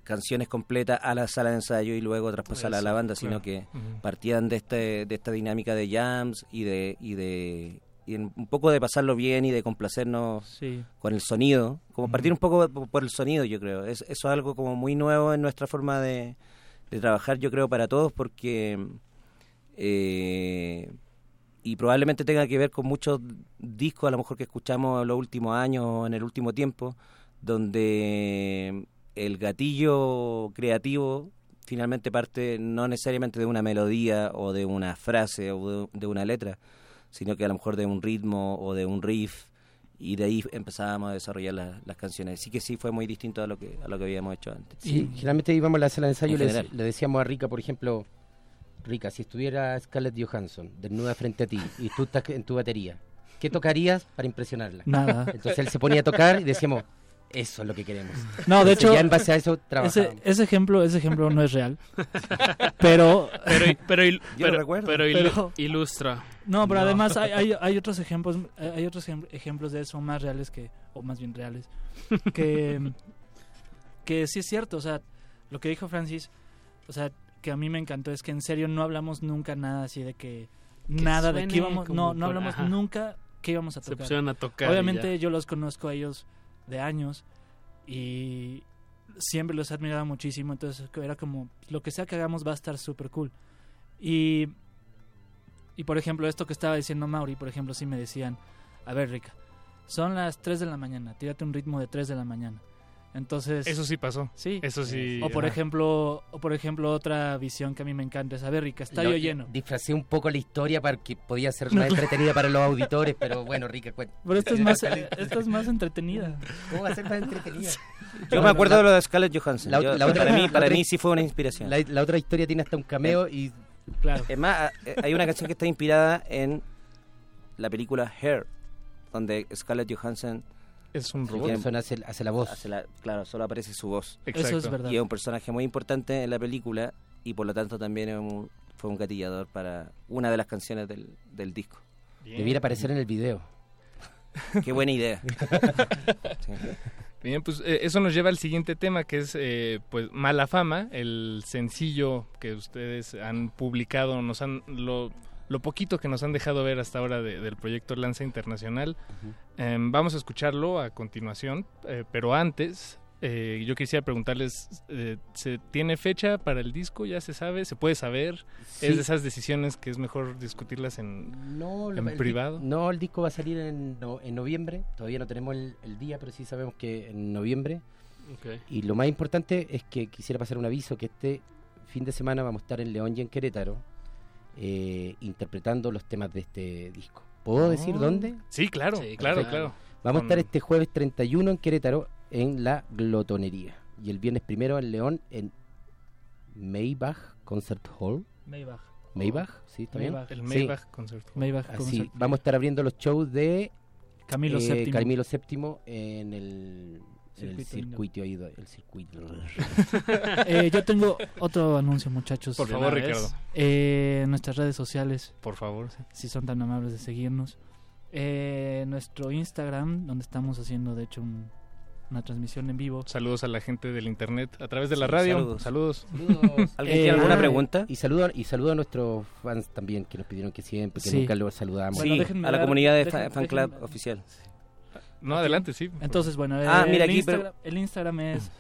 canciones completas a la sala de ensayo y luego traspasarla a la banda,
claro.
sino que partían de este de esta dinámica de jams y de y de y un poco de pasarlo bien y de complacernos
Sí.
con el sonido, como partir un poco por por el sonido, yo creo. Es, eso es algo como muy nuevo en nuestra forma de, de trabajar, yo creo, para todos, porque eh, y probablemente tenga que ver con muchos discos, a lo mejor que escuchamos en los últimos años o en el último tiempo, donde el gatillo creativo finalmente parte no necesariamente de una melodía o de una frase o de, de una letra, sino que a lo mejor de un ritmo o de un riff y de ahí empezábamos a desarrollar la- las canciones. Sí que sí fue muy distinto a lo que a lo que habíamos hecho antes.
Sí, generalmente íbamos a la sala de ensayo y
En
le decíamos a Rica, por ejemplo, Rica, si estuviera Scarlett Johansson desnuda frente a ti y tú estás en tu batería, ¿qué tocarías para impresionarla?
Nada.
Entonces él se ponía a tocar y decíamos, eso es lo que queremos.
No, de
Entonces,
hecho,
ya en base a eso
ese, ese ejemplo, ese ejemplo no es real. Pero,
Pero, pero, il-
Yo lo
pero,
recuerdo.
pero il-
Pero-
ilustra.
No, pero
No.
además hay, hay, hay otros ejemplos, hay otros ejem- ejemplos de eso más reales que, o más bien reales, que, que sí es cierto, o sea, lo que dijo Francis, o sea, que a mí me encantó es que en serio no hablamos nunca nada así de que, nada de que íbamos, no, no hablamos
ajá.
nunca que íbamos a
Se
tocar.
pusieron a tocar
Obviamente yo los conozco a ellos de años y siempre los he admirado muchísimo, entonces era como, lo que sea que hagamos va a estar súper cool. Y, y por ejemplo, esto que estaba diciendo Mauri, por ejemplo, sí me decían, a ver Rica, son las 3 de la mañana, tírate un ritmo de 3 de la mañana. Entonces,
Eso sí pasó.
Sí.
Eso sí.
o por
ajá.
ejemplo, o por ejemplo otra visión que a mí me encanta es, a ver Rica, estadio
Lo-
lleno.
Disfracé un poco la historia para que podía ser más entretenida para los auditores, pero bueno, Rica, cuenta.
Pero esto es más, esto es más entretenida.
¿Cómo va a ser más entretenida?
Yo me acuerdo de lo de Scarlett Johansson.
La-
Yo-
la otra-
para mí,
la
para
otra-
mí sí fue una inspiración.
La, la otra historia tiene hasta un cameo y...
Claro.
Es más, eh, hay una canción que está inspirada en la película Hair, donde Scarlett Johansson
es un
robot. Johansson hace, hace la voz.
claro, solo aparece su voz.
Exacto. Eso es verdad.
Y es un personaje muy importante en la película y por lo tanto también es un- fue un gatillador para una de las canciones del, del disco.
Debiera aparecer en el video.
Qué buena idea. Sí.
Bien, pues eh, eso nos lleva al siguiente tema que es eh, pues Mala Fama, el sencillo que ustedes han publicado, nos han lo, lo poquito que nos han dejado ver hasta ahora de- del proyecto Lanza Internacional. Em, vamos a escucharlo a continuación, eh, pero antes eh, yo quisiera preguntarles, eh, ¿se tiene fecha para el disco? ¿Ya se sabe? ¿Se puede saber?
Sí.
¿Es de esas decisiones que es mejor discutirlas en,
No,
en
el
privado?
No, el disco va a salir en, no- en noviembre. Todavía no tenemos el, el día, pero sí sabemos que en noviembre.
Ok.
Y lo más importante es que quisiera pasar un aviso que este fin de semana vamos a estar en León y en Querétaro eh, interpretando los temas de este disco. ¿Puedo decir
Oh.
dónde?
Sí, claro, claro, claro.
Vamos a estar este jueves 31 en Querétaro en la Glotonería. Y el viernes primero en León en Maybach Concert Hall.
Maybach.
Maybach, sí, está bien.
Maybach.
El
Sí.
Maybach Concert Hall.
Maybach
Así,
Concert.
vamos a estar abriendo los shows de
Camilo
eh,
VII.
Camilo VII en el, el
Circuito
ahí, el circuito.
Eh, yo tengo otro anuncio, muchachos.
Por favor, Ricardo.
Eh, nuestras redes sociales.
Por favor, sí.
Si son tan amables de seguirnos. Eh, nuestro Instagram, donde estamos haciendo, de hecho, un, una transmisión en vivo.
Saludos a la gente del internet a través de la radio. Saludos.
¿Alguien tiene alguna pregunta?
Y saludo, y saludo a nuestros fans también que nos pidieron que siempre, que
Sí.
nunca los saludamos.
Sí,
déjenme
a la
dar-
comunidad de fa- fan
déjenme-
club oficial.
No, adelante, sí.
Entonces, bueno,
Ah,
eh,
mira
el,
aquí,
Instagram, el Instagram es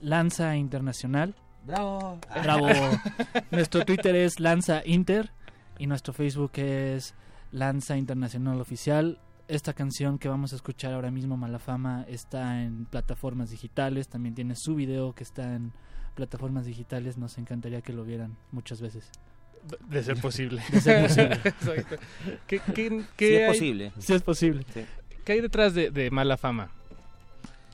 Lanza Internacional.
Bravo.
Bravo. nuestro Twitter es Lanza Inter y nuestro Facebook es Lanza Internacional Oficial. Esta canción que vamos a escuchar ahora mismo, Malafama, está en plataformas digitales. También tiene su video que está en plataformas digitales. Nos encantaría que lo vieran muchas veces.
De ser posible.
De ser posible.
Exacto. ¿Qué, qué- qué
Sí es
hay-
posible.
Sí es posible.
¿Qué hay detrás de, de mala fama?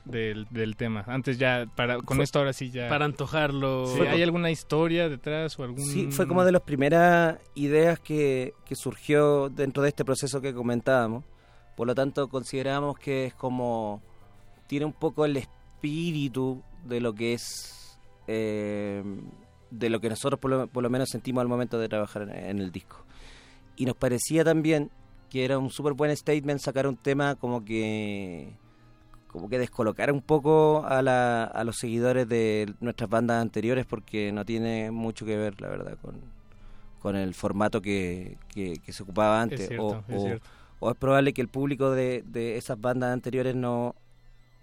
Del, del tema. Antes ya, para, con
Fue-
esto ahora sí ya.
Para antojarlo.
Sí, ¿Hay alguna historia detrás o algún...?
Sí, fue como de las primeras ideas que, que surgió dentro de este proceso que comentábamos. Por lo tanto, consideramos que es como. Tiene un poco el espíritu de lo que es. eh, de lo que nosotros por lo, por lo menos sentimos al momento de trabajar en, en el disco. Y nos parecía también que era un súper buen statement sacar un tema como que como que descolocar un poco a, la, a los seguidores de nuestras bandas anteriores porque no tiene mucho que ver, la verdad, con, con el formato que, que, que se ocupaba antes.
Es cierto,
o,
es
o- es probable que el público de, de esas bandas anteriores no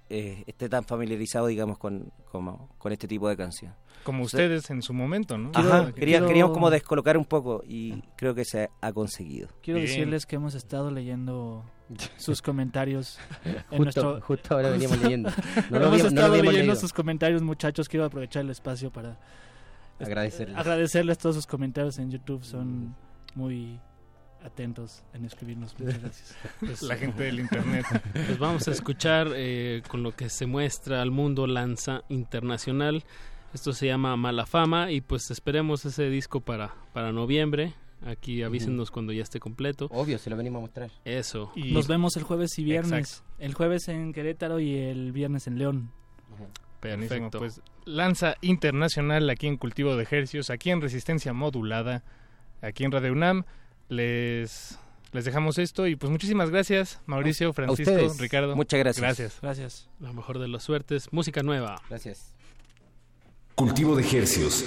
eh, esté tan familiarizado, digamos, con, con este tipo de canción.
Como ustedes en su momento, ¿no?
Ajá, quería-
quiero-
queríamos como descolocar un poco y creo que se ha conseguido.
Quiero
Bien.
decirles que hemos estado leyendo sus comentarios en
Justo-
nuestro
justo ahora veníamos leyendo. No lo
hemos
no
estado
habíamos
leyendo
leído.
sus comentarios, muchachos. Quiero aprovechar el espacio para
Agradecerles.
agradecerles todos sus comentarios en YouTube. Son muy atentos en escribirnos. Muchas gracias.
Pues,
La gente del internet.
Pues vamos a escuchar eh, con lo que se muestra al mundo Lanza Internacional. Esto se llama Mala Fama y pues esperemos ese disco para, para noviembre. Aquí avísenos cuando ya esté completo.
Obvio, se lo venimos a mostrar.
Eso.
Nos vemos el jueves y viernes.
Exacto.
El jueves en Querétaro y el viernes en León.
Perfecto.
Pues lanza internacional aquí en Cultivo de Hercios, aquí en Resistencia Modulada, aquí en Radio UNAM. Les, les dejamos esto y pues muchísimas gracias, Mauricio, Francisco. Ricardo.
Muchas gracias.
Gracias.
Gracias.
La mejor de las suertes. Música nueva.
Gracias.
Cultivo de Hercios.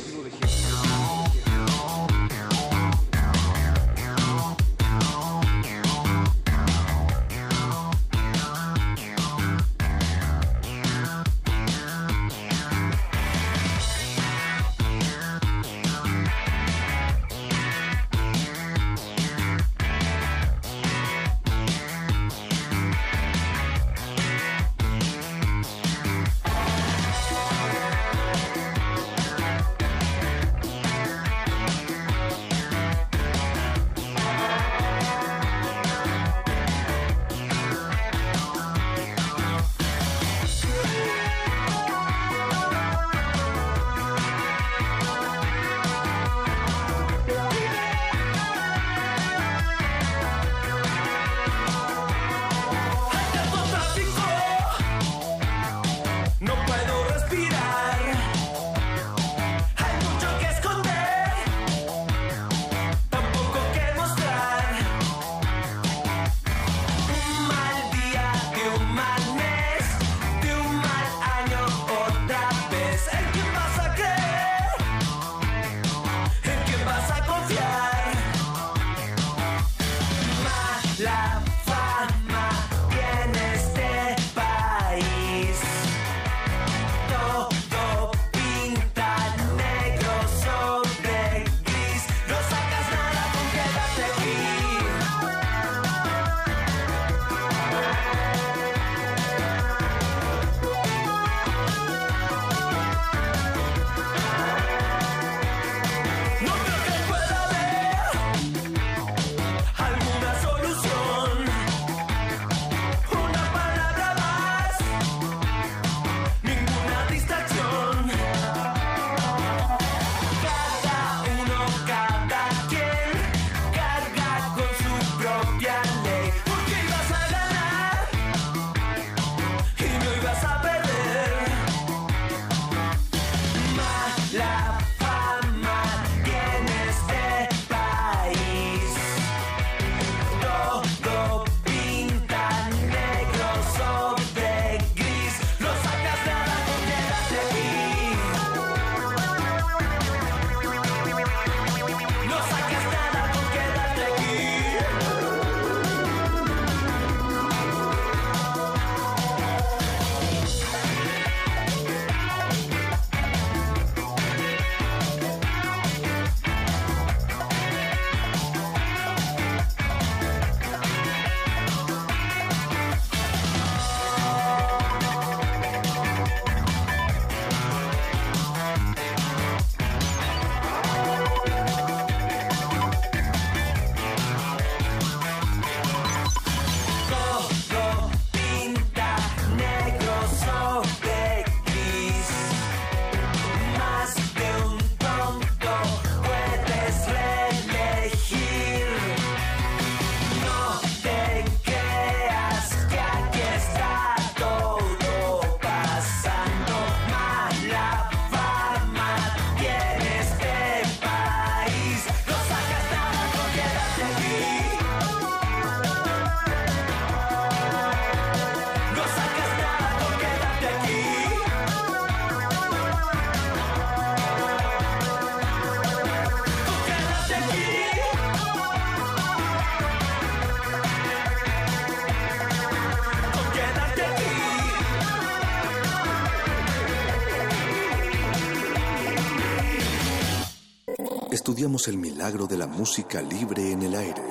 Milagro de la música libre en el aire.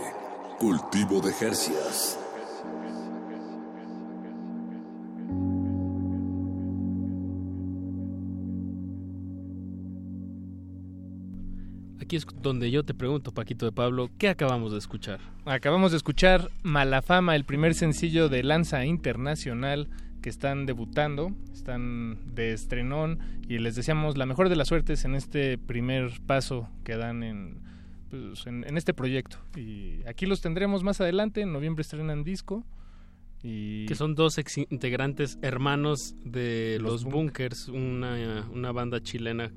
Cultivo de Jercias.
Aquí es donde yo te pregunto, Paquito de Pablo, ¿qué acabamos de escuchar?
Acabamos de escuchar Malafama, el primer sencillo de Lanza Internacional que están debutando, están de estrenón y les deseamos la mejor de las suertes en este primer paso que dan en, pues, en, en este proyecto. Y aquí los tendremos más adelante, en noviembre estrenan disco. Y
Que son dos ex integrantes hermanos de
Los
Los, Bunkers, una, una banda chilena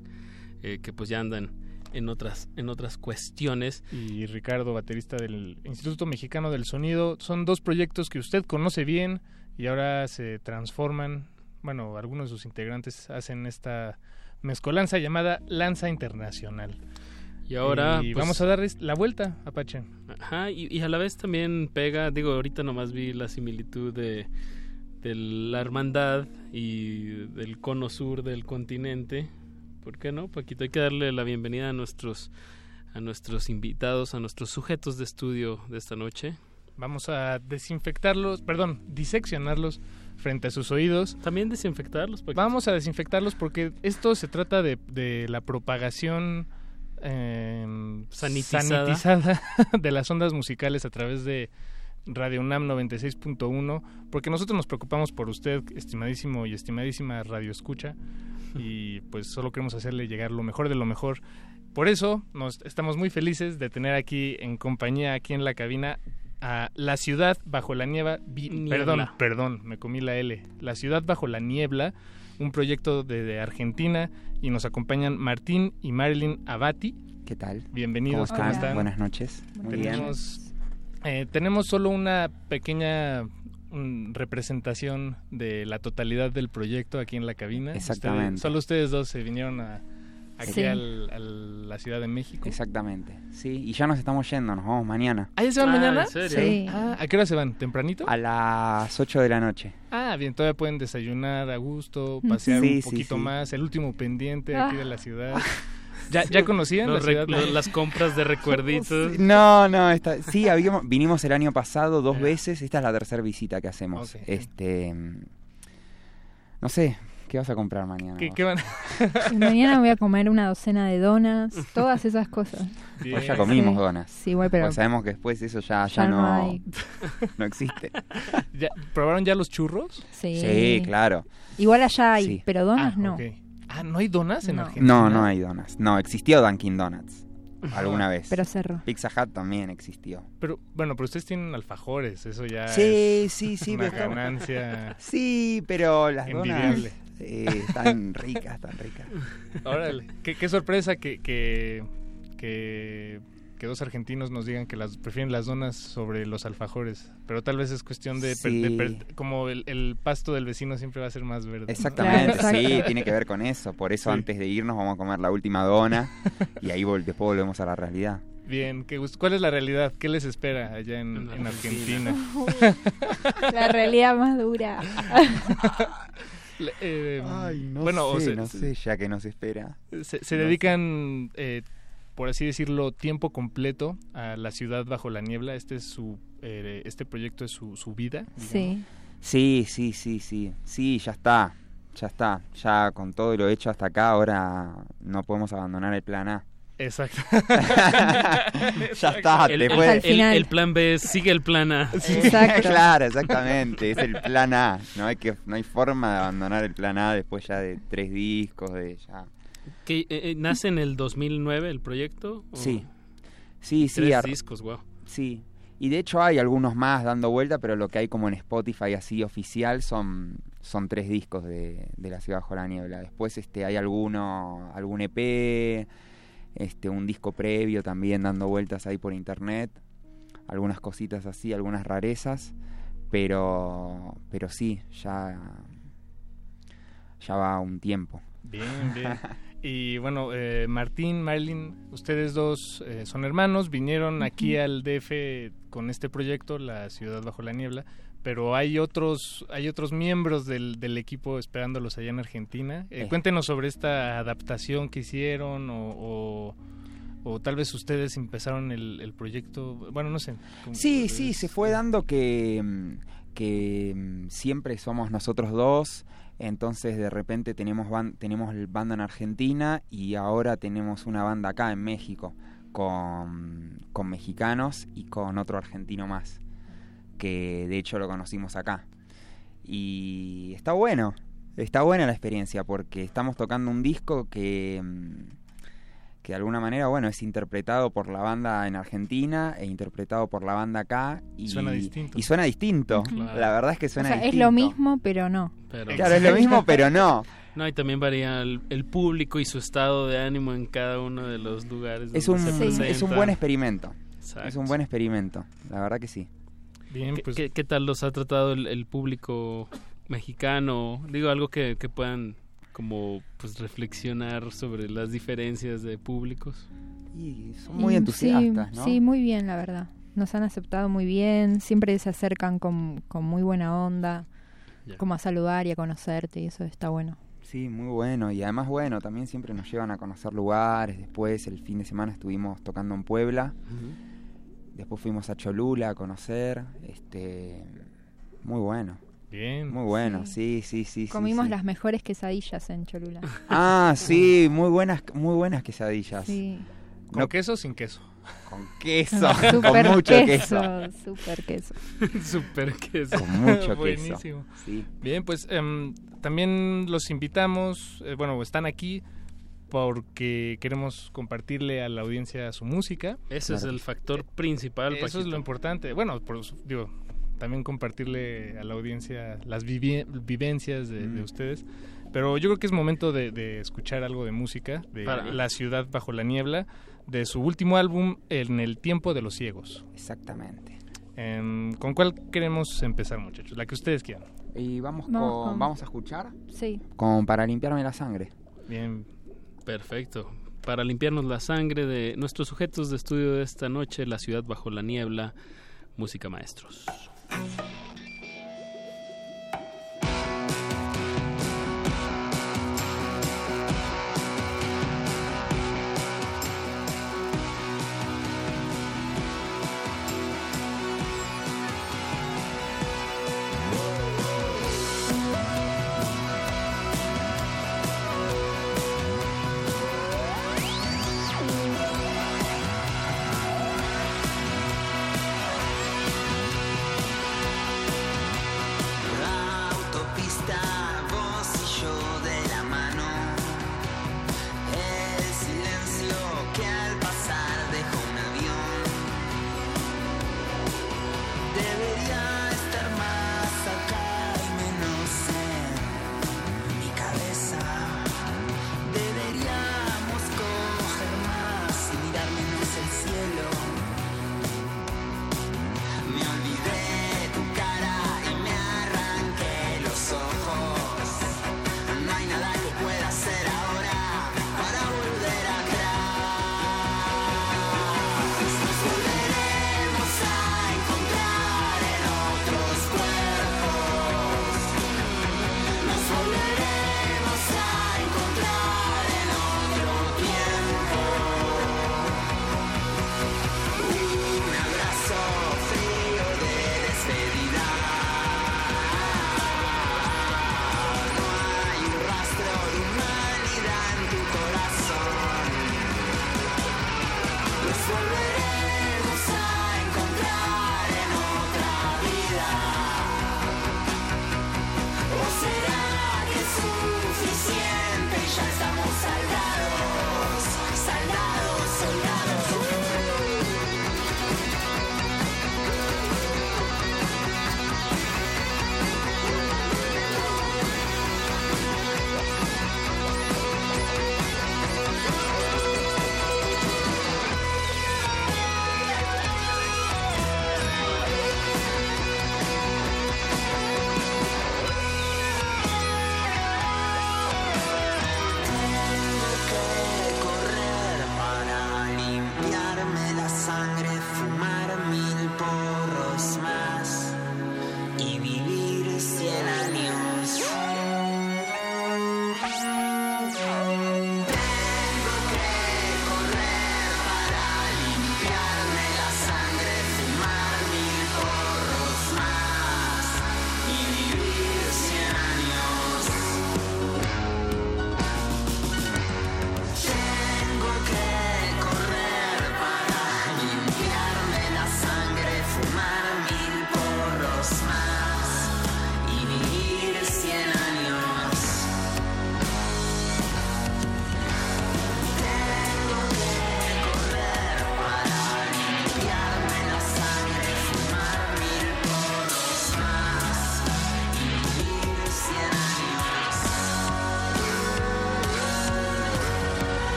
eh, que pues ya andan en otras, en otras cuestiones.
y Ricardo, baterista del Instituto Mexicano del Sonido. Son dos proyectos que usted conoce bien y ahora se transforman. Bueno, algunos de sus integrantes hacen esta mezcolanza llamada Lanza Internacional.
Y ahora,
Y
pues-
vamos a darles la vuelta, Apache.
Ajá, y, y a la vez también pega, digo, ahorita nomás vi la similitud de, de la hermandad y del cono sur del continente. ¿Por qué no, Paquito? Hay que darle la bienvenida a nuestros, a nuestros invitados, a nuestros sujetos de estudio de esta noche.
Vamos a desinfectarlos, perdón, diseccionarlos frente a sus oídos.
También desinfectarlos. Paquito.
Vamos a desinfectarlos porque esto se trata de, de la propagación eh,
Sanitizada.
sanitizada de las ondas musicales a través de Radio UNAM 96.1, porque nosotros nos preocupamos por usted, estimadísimo y estimadísima Radio Escucha, y pues solo queremos hacerle llegar lo mejor de lo mejor. Por eso nos estamos muy felices de tener aquí en compañía, aquí en la cabina, a La Ciudad Bajo la Niebla. vi-
Niebla.
Perdón, perdón, me comí la L. La Ciudad Bajo la Niebla, un proyecto de, de Argentina, y nos acompañan Martín y Marilyn Abati.
¿Qué tal?
Bienvenidos,
¿Cómo
¿cómo
están? Buenas noches. Muy bien.
tenemos, eh, tenemos solo una pequeña mm, representación de la totalidad del proyecto aquí en la cabina.
Exactamente.
Ustedes- solo ustedes dos se vinieron a, aquí
Sí.
al- a la Ciudad de México.
Exactamente. Sí, y ya nos estamos yendo, nos vamos mañana.
¿Ah, ya se van mañana?
¿en serio? Sí.
Ah, ¿A qué hora se van? ¿Tempranito?
A las 8 de la noche.
Ah, bien, todavía pueden desayunar a gusto, pasear
Sí,
un
sí,
poquito
sí.
más, el último pendiente aquí
Ah.
de la ciudad. ¿Ya, ya conocían la ciudad?
las compras de recuerditos.
No, no, esta, sí, habíamos, vinimos el año pasado dos veces, esta es la tercera visita que hacemos.
Ok.
Este, mm, no sé, ¿qué vas a comprar mañana?
¿Qué,
vos?
qué van?
Y mañana voy a comer una docena de donas, todas esas cosas.
Pues ya comimos
Sí.
donas.
Sí, igual, pero-
Pues sabemos que después eso ya, ya,
Ya no
no,
hay.
no existe.
¿Ya- ¿Probaron ya los churros?
Sí.
Sí, claro.
Igual allá hay,
Sí.
pero donas
Ah,
no.
ok. Ah, ¿no hay donas en
No.
Argentina?
No, no hay donas. No, existió Dunkin' Donuts alguna vez.
Pero cerró.
Pizza Hut también existió.
Pero bueno, pero ustedes tienen alfajores, eso ya
Sí,
es
sí, sí,
una
pero-
ganancia.
Sí, pero las
Envidiable.
donas sí, están ricas, están ricas.
Órale, qué, qué sorpresa que, que, que, que dos argentinos nos digan que las prefieren las donas sobre los alfajores. Pero tal vez es cuestión de, per- de
Sí.
per- como el, el pasto del vecino siempre va a ser más verde. ¿no?
Exactamente, sí, tiene que ver con eso. Por eso
Sí.
antes de irnos vamos a comer la última dona y ahí vol- después volvemos a la realidad.
Bien, qué gusto. ¿cuál es la realidad? ¿Qué les espera allá en, en Argentina?
La realidad más dura.
Eh,
Ay, no
bueno, o
sé,
sea,
no sé ya que nos espera.
Se, se
No
dedican, eh, por así decirlo, tiempo completo a la ciudad bajo la niebla. Este es su, eh, este proyecto es su, su vida. digamos.
Sí, sí, sí, sí. Sí, ya está. Ya está. Ya con todo lo hecho hasta acá, ahora no podemos abandonar el plan A.
Exacto.
ya está,
El,
después-
el- el- el plan B sigue el plan A.
claro, exactamente. Es el plan A. No hay que, no hay forma de abandonar el plan A después ya de tres discos, de ya.
Que, eh, eh, ¿Nace en el 2009 el proyecto? ¿O?
Sí. Sí, sí.
Tres
ar-
discos, wow.
Sí. Y de hecho hay algunos más dando vuelta, pero lo que hay como en Spotify así oficial son, son tres discos de, de La Ciudad Bajo la Niebla. Después este hay alguno, algún EP, este, un disco previo también dando vueltas ahí por internet. Algunas cositas así, algunas rarezas. Pero, pero sí, ya, ya va un tiempo.
Bien, bien. Y bueno, eh, Martín, Marilyn, ustedes dos eh, son hermanos, vinieron aquí al DF con este proyecto, La Ciudad Bajo la Niebla, pero hay otros, hay otros miembros del, del equipo esperándolos allá en Argentina. Eh. Cuéntenos sobre esta adaptación que hicieron o, o, o tal vez ustedes empezaron el, el proyecto, bueno, no sé. ¿cómo-
Sí, sí, se fue dando que, mm, que mm, siempre somos nosotros dos, entonces de repente tenemos, ban- tenemos el banda en Argentina y ahora tenemos una banda acá en México con, con mexicanos y con otro argentino más, que de hecho lo conocimos acá. Y está bueno, está buena la experiencia porque estamos tocando un disco que... mm, que de alguna manera, bueno, es interpretado por la banda en Argentina e interpretado por la banda acá. Y
Suena distinto.
Y suena distinto.
Claro.
La verdad es que
O
suena
sea, es
distinto.
lo mismo, pero no.
Pero-
Claro, es lo mismo, pero no.
No, y también varía el, el público y su estado de ánimo en cada uno de los lugares.
Es
donde
un,
se
es un buen experimento.
Exacto.
Es un buen experimento. La verdad que sí.
Bien,
¿Qué,
pues
qué- qué tal los ha tratado el, el público mexicano? Digo, algo que, que puedan como pues reflexionar sobre las diferencias de públicos.
Y son
Y sí, Sí, muy bien, la verdad. Nos han aceptado muy bien, siempre se acercan con, con muy buena onda, como a saludar y a conocerte, y eso está bueno.
Sí, muy bueno. Y además, bueno, también siempre nos llevan a conocer lugares. Después, el fin de semana estuvimos tocando en Puebla. Después fuimos a Cholula a conocer. Este, muy bueno.
Bien.
Muy bueno, sí, sí, sí. sí,
Comimos
sí.
las mejores quesadillas en Cholula.
Ah, sí, muy buenas, muy buenas quesadillas.
Sí.
¿Con
No-
queso o sin queso?
Con queso,
Super
con mucho queso.
Super queso.
Super queso.
Con mucho queso.
Buenísimo.
Sí.
Bien, pues em, también los invitamos, eh, bueno, están aquí porque queremos compartirle a la audiencia su música.
Ese es el factor principal.
Eso es lo importante. Bueno, por, su- digo, también compartirle a la audiencia las vivi- vivencias de, de
Mm.
ustedes. Pero yo creo que es momento de, de escuchar algo de música de
Para.
La ciudad bajo la niebla, de su último álbum, En el tiempo de los ciegos.
Exactamente.
Em, ¿Con cuál queremos empezar, muchachos? La que ustedes quieran.
Y vamos,
Vamos
con,
con-
vamos a escuchar
Sí.
con Para limpiarme la sangre.
Bien.
Perfecto. Para limpiarnos la sangre de nuestros sujetos de estudio de esta noche, La ciudad bajo la niebla, música maestros.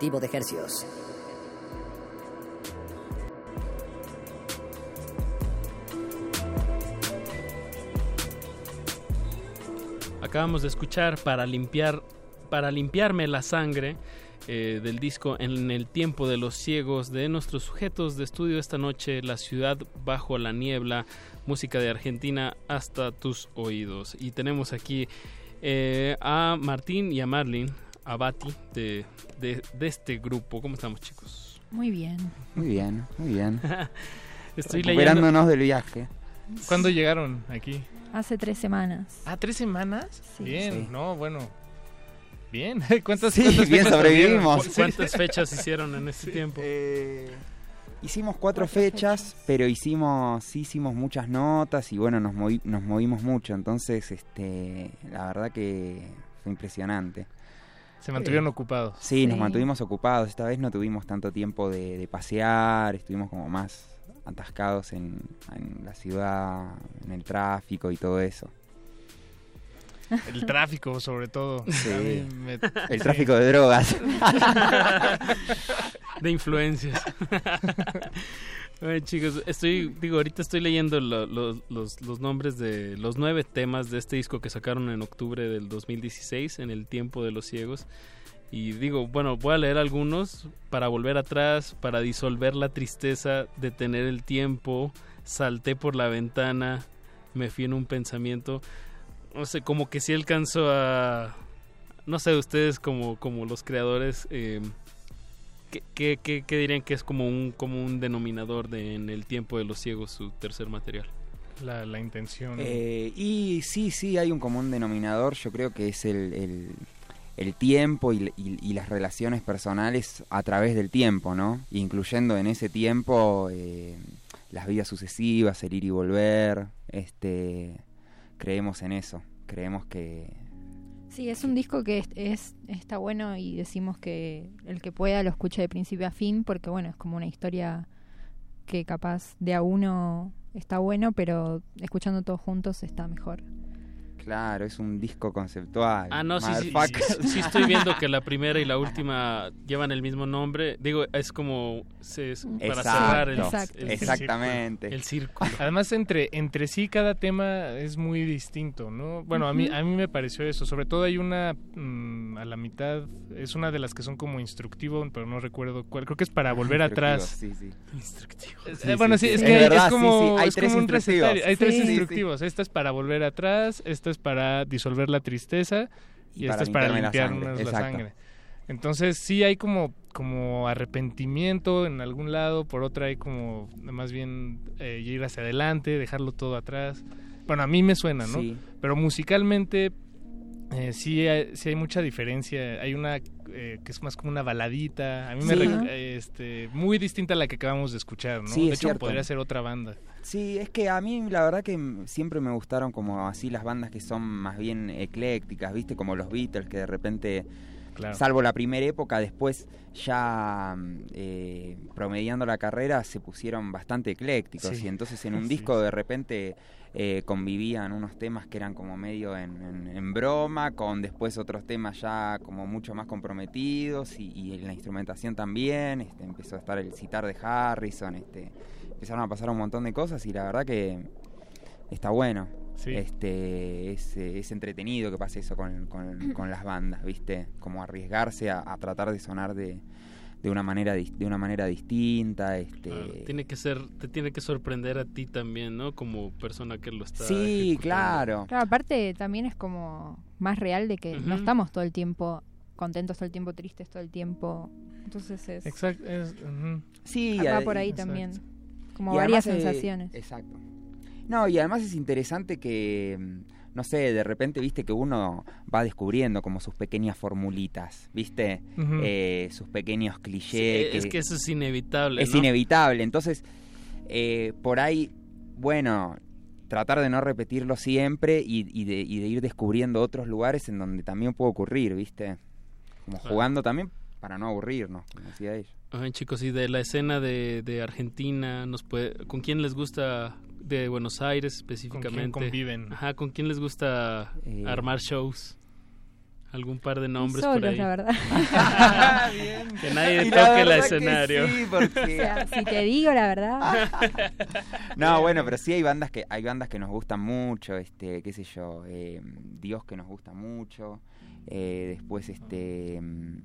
De.
Acabamos de escuchar para limpiar para limpiarme la sangre eh, del disco En el tiempo de los ciegos de nuestros sujetos de estudio esta noche, La ciudad bajo la niebla, música de Argentina hasta tus oídos. Y tenemos aquí eh, a Martín y a Marlin Abati de, de, de este grupo. ¿Cómo estamos chicos?
Muy bien.
Muy bien, muy bien.
Estoy
Recuperándonos del viaje.
¿Cuándo llegaron aquí?
Hace tres semanas.
Ah, ¿tres semanas?
Sí.
Bien,
Sí.
no, bueno. Bien. ¿Cuántas,
Sí,
cuántas
bien
fechas
sobrevivimos.
¿Cuántas fechas hicieron en este tiempo?
Eh, hicimos cuatro, fechas, pero hicimos sí hicimos muchas notas y bueno, nos, movi- nos movimos mucho. Entonces, este la verdad que fue impresionante.
Se mantuvieron
Eh,
ocupados.
Sí, nos mantuvimos ocupados. Esta vez no tuvimos tanto tiempo de, de pasear, estuvimos como más atascados en, en la ciudad, en el tráfico y todo eso.
El tráfico, sobre todo.
Sí.
Me-
El tráfico de drogas.
de influencias. Bueno, chicos, estoy, digo, ahorita estoy leyendo lo- lo- los, los nombres de los nueve temas de este disco que sacaron en octubre del 2016, en el tiempo de los ciegos. Y digo, bueno, voy a leer algunos para volver atrás, para disolver la tristeza, detener el tiempo, salté por la ventana, me fui en un pensamiento. No sé, como que sí alcanzo a... No sé, ustedes como, como los creadores... eh, ¿Qué, qué, qué- qué dirían que es como un, como un denominador de En el tiempo de los ciegos, su tercer material?
La, la intención.
Eh, y sí, sí, hay un común denominador, yo creo que es el, el- el tiempo y, y- y las relaciones personales a través del tiempo, ¿no? Incluyendo en ese tiempo eh, las vidas sucesivas, el ir y volver, este, creemos en eso, creemos que...
Sí, es un disco que es, es- está bueno y decimos que el que pueda lo escuche de principio a fin porque bueno, es como una historia que capaz de a uno está bueno, pero escuchando todos juntos está mejor.
Claro, es un disco conceptual.
Ah, no, sí, sí, sí, sí estoy viendo que la primera y la última llevan el mismo nombre. Digo, es como se, es para
Exacto,
cerrar el,
Exacto.
el
exactamente.
El círculo.
Además, entre, entre sí cada tema es muy distinto, ¿no? Bueno, a mí a mí me pareció eso. Sobre todo hay una mm, a la mitad, es una de las que son como instructivo, pero no recuerdo cuál. Creo que es para volver atrás.
sí, sí.
Instructivo.
Eh, bueno,
sí,
sí,
sí.
es que
verdad,
es como,
hay
es
tres
como un
instructivos.
recetario. Hay tres instructivos. Esta es para volver atrás, esta es para disolver la tristeza y,
Y
esta es para
limpiarme la
limpiarnos
sangre,
la sangre. Entonces sí hay como, como arrepentimiento en algún lado, por otra hay como más bien eh, ir hacia adelante, dejarlo todo atrás. Bueno, a mí me suena, ¿no?
Sí.
Pero musicalmente eh, sí, hay, sí hay mucha diferencia. Hay una eh, que es más como una baladita. A mí me
Sí.
este, muy distinta a la que acabamos de escuchar, ¿no?
Sí,
de
es
hecho,
cierto.
podría ser otra banda.
Sí, es que a mí la verdad que siempre me gustaron como así las bandas que son más bien eclécticas, ¿viste? Como los Beatles, que de repente,
Claro.
salvo la primera época, después ya mm, eh, promediando la carrera se pusieron bastante eclécticos
Sí.
y entonces en un
Sí,
disco de repente eh, convivían unos temas que eran como medio en, en- en broma, con después otros temas ya como mucho más comprometidos y, y en la instrumentación también, este, empezó a estar el citar de Harrison, este, empezaron a pasar un montón de cosas y la verdad que está bueno.
Sí.
Este, es, eh, es entretenido que pase eso con, con- con las bandas, ¿viste? Como arriesgarse a, a tratar de sonar de, de una manera de una manera distinta, este
Claro, tiene que ser, te tiene que sorprender a ti también, ¿no? Como persona que lo está.
Sí, claro.
Claro, aparte también es como más real de que no estamos todo el tiempo contentos, todo el tiempo tristes, todo el tiempo. Entonces es...
Exacto. es-.
Sí,
va
ade-
por ahí
exacto.
también. Como
Y
varias
eh,
sensaciones.
exacto. No, y además es interesante que, mm, no sé, de repente, viste, que uno va descubriendo como sus pequeñas formulitas, viste. Eh, sus pequeños
Sí,
clichés.
es que eso es inevitable.
es
¿no?
inevitable. Entonces, eh, por ahí, bueno, tratar de no repetirlo siempre y, y de, y de ir descubriendo otros lugares en donde también puede ocurrir, ¿viste? Como jugando también para no aburrirnos, como decía ella.
Ay, chicos, y de la escena de, de Argentina, nos puede, ¿con quién les gusta de Buenos Aires específicamente?
conviven?
Ajá, ¿con quién les gusta
Eh,
armar shows?
algún par de nombres
Solos,
por ahí.
la verdad.
Que nadie
Y
toque el escenario.
sí, porque-
O sea, si te digo la verdad.
No, bueno, pero sí hay bandas que hay bandas que nos gustan mucho, este, qué sé yo, eh, Dios que nos gusta mucho, eh, después este, mm,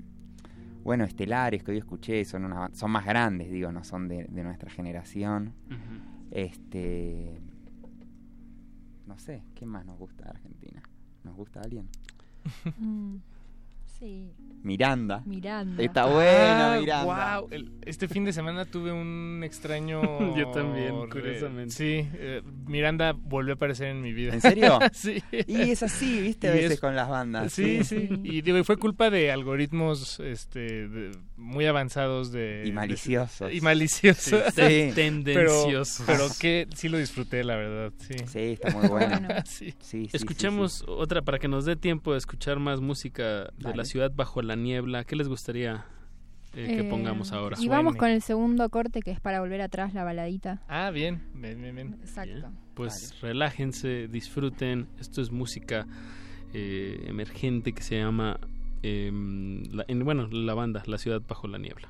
bueno, Estelares que hoy escuché son una, son más grandes, digo, no son de, de nuestra generación, este, no sé, ¿qué más nos gusta de Argentina? ¿Nos gusta alguien?
Mm, sí.
Miranda.
Miranda.
Está bueno,
Ah,
Miranda.
el- Este fin de semana tuve un extraño.
Yo también, curiosamente.
Sí, eh, Miranda volvió a aparecer en mi vida.
¿En serio?
sí.
Y es así, viste, a veces
es-
con las bandas.
Sí, sí. Y digo, y fue culpa de algoritmos este, de- muy avanzados de.
Y maliciosos.
de- y maliciosos.
Sí. Sí.
Tendenciosos.
Pero, pero que sí lo disfruté, la verdad. Sí,
Sí, está muy bueno.
sí.
Sí, sí,
Escuchemos otra para que nos dé tiempo de escuchar más música de
Dale.
la ciudad bajo la niebla. ¿Qué les gustaría eh, que
Eh,
pongamos ahora?
Y vamos con el segundo corte que es para volver atrás la baladita.
Ah, bien. Bien, bien, bien.
Exacto.
Pues relájense, disfruten. Esto es música eh, emergente que se llama, em, en- bueno, la banda, La Ciudad Bajo la Niebla.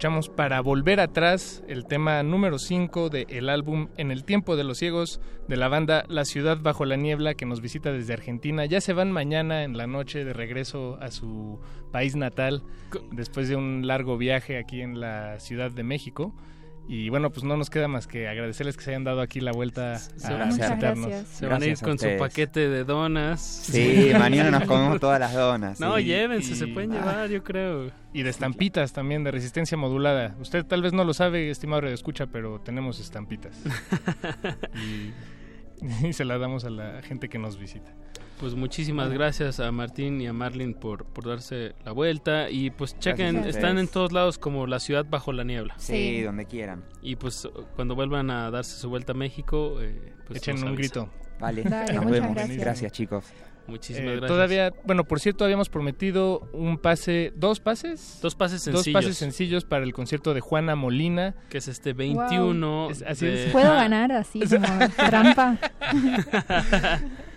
Escuchamos para volver atrás el tema número 5 del álbum En el tiempo de los ciegos de la banda La ciudad bajo la niebla que nos visita desde Argentina. Ya se van mañana en la noche de regreso a su país natal después de un largo viaje aquí en la Ciudad de México. Y bueno, pues no nos queda más que agradecerles que se hayan dado aquí la vuelta a visitarnos.
gracias.
Se van a ir
a
con su paquete de donas.
Sí, mañana nos comemos todas las donas.
No,
sí.
llévense, se pueden llevar, yo creo.
Y de estampitas también, de resistencia modulada. Usted tal vez no lo sabe, estimado Radio Escucha, pero tenemos estampitas. y, y se las damos a la gente que nos visita.
Pues muchísimas gracias a Martín y a Marlin por, por darse la vuelta. Y pues chequen, están en todos lados como la ciudad bajo la niebla.
Sí, donde quieran.
Y pues cuando vuelvan a darse su vuelta a México, eh, pues
Echen un grito.
Vale,
Dale,
nos vemos.
gracias.
Gracias, chicos.
Muchísimas
Eh,
gracias.
Todavía, bueno, por cierto, habíamos prometido un pase, dos pases.
Dos pases
Dos
sencillos.
pases sencillos para el concierto de Juana Molina.
Que es este 21.
Es- así
de-
es.
¿Puedo ganar así como trampa?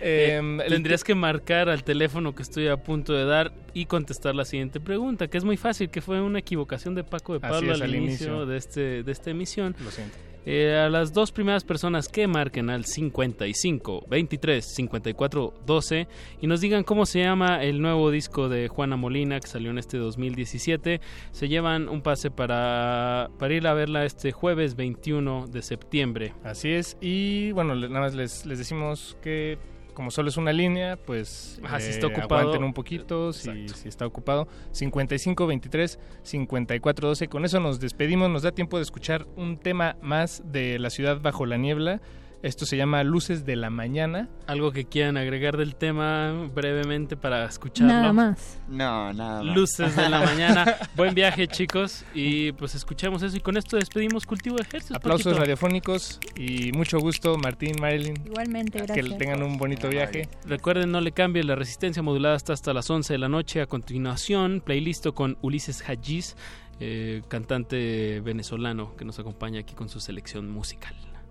Em,
Eh, tendrías que marcar al teléfono que estoy a punto de dar y contestar la siguiente pregunta, que es muy fácil, que fue una equivocación de Paco de Pablo
es,
al,
al
inicio,
inicio.
de este de esta emisión.
Lo siento.
Eh, a las dos primeras personas que marquen al 55 23 54 12 y nos digan cómo se llama el nuevo disco de Juana Molina que salió en este 2017, se llevan un pase para, para ir a verla este jueves 21 de septiembre.
Así es. Y bueno, nada más les, les decimos que como solo es una línea, pues
Ajá, si
eh,
está ocupado.
aguanten un poquito, si, si está ocupado. 55 23 54 12. Con eso nos despedimos. Nos da tiempo de escuchar un tema más de La ciudad bajo la niebla. Esto se llama Luces de la mañana.
Algo que quieran agregar del tema brevemente para escucharlo.
Nada más.
No, nada más.
Luces de la mañana. Buen viaje, chicos. Y pues escuchemos eso. Y con esto despedimos Cultivo de Ejércitos.
Aplausos
Paquito.
radiofónicos y mucho gusto, Martín, Marilyn.
Igualmente,
Que
gracias.
tengan un bonito viaje.
Recuerden, no le cambie la resistencia modulada hasta hasta las 11 de la noche. A continuación, playlist con Ulises Hajiz, eh, cantante venezolano que nos acompaña aquí con su selección musical.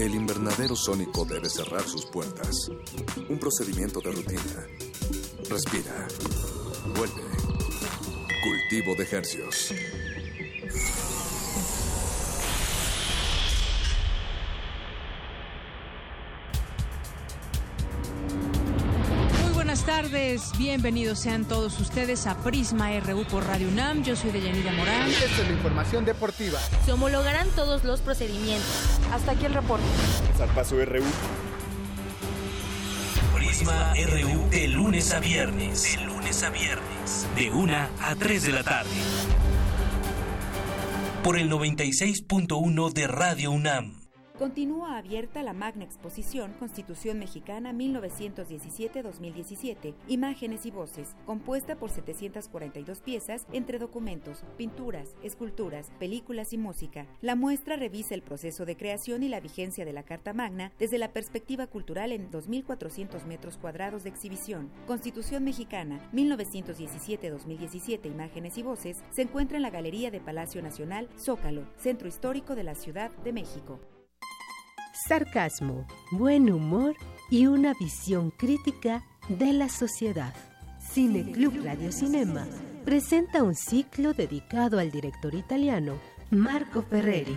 El invernadero sónico debe cerrar sus puertas. Un procedimiento de rutina. Respira. Vuelve. Cultivo de hercios.
Muy buenas tardes, bienvenidos sean todos ustedes a Prisma RU por Radio UNAM. Yo soy Deyanira Morán.
Esta es la información deportiva.
Se homologarán todos los procedimientos. Hasta aquí el reporte.
Zarpazo RU.
Prisma RU de lunes a viernes. De lunes a viernes. De 1 a 3 de la tarde. Por el 96.1 de Radio UNAM.
Continúa abierta la magna exposición Constitución Mexicana 1917-2017, Imágenes y Voces, compuesta por 742 piezas entre documentos, pinturas, esculturas, películas y música. La muestra revisa el proceso de creación y la vigencia de la Carta Magna desde la perspectiva cultural en 2.400 metros cuadrados de exhibición. Constitución Mexicana 1917-2017, Imágenes y Voces, se encuentra en la Galería de Palacio Nacional, Zócalo, Centro Histórico de la Ciudad de México.
Sarcasmo, buen humor y una visión crítica de la sociedad. Cine Club Radio Cinema presenta un ciclo dedicado al director italiano Marco Ferreri.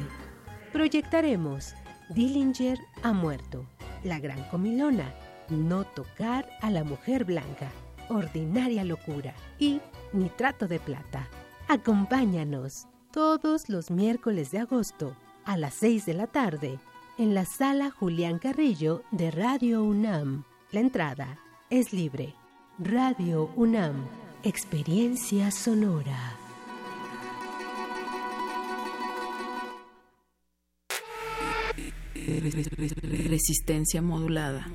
Proyectaremos Dillinger ha muerto, La Gran Comilona, No tocar a la mujer blanca, Ordinaria locura y Nitrato de plata. Acompáñanos. todos los miércoles de agosto a las 6 de la tarde en la sala Julián Carrillo de Radio UNAM. La entrada es libre. Radio UNAM, experiencia sonora.
Resistencia modulada.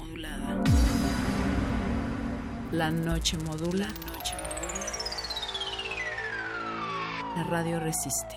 La noche modula. La radio resiste.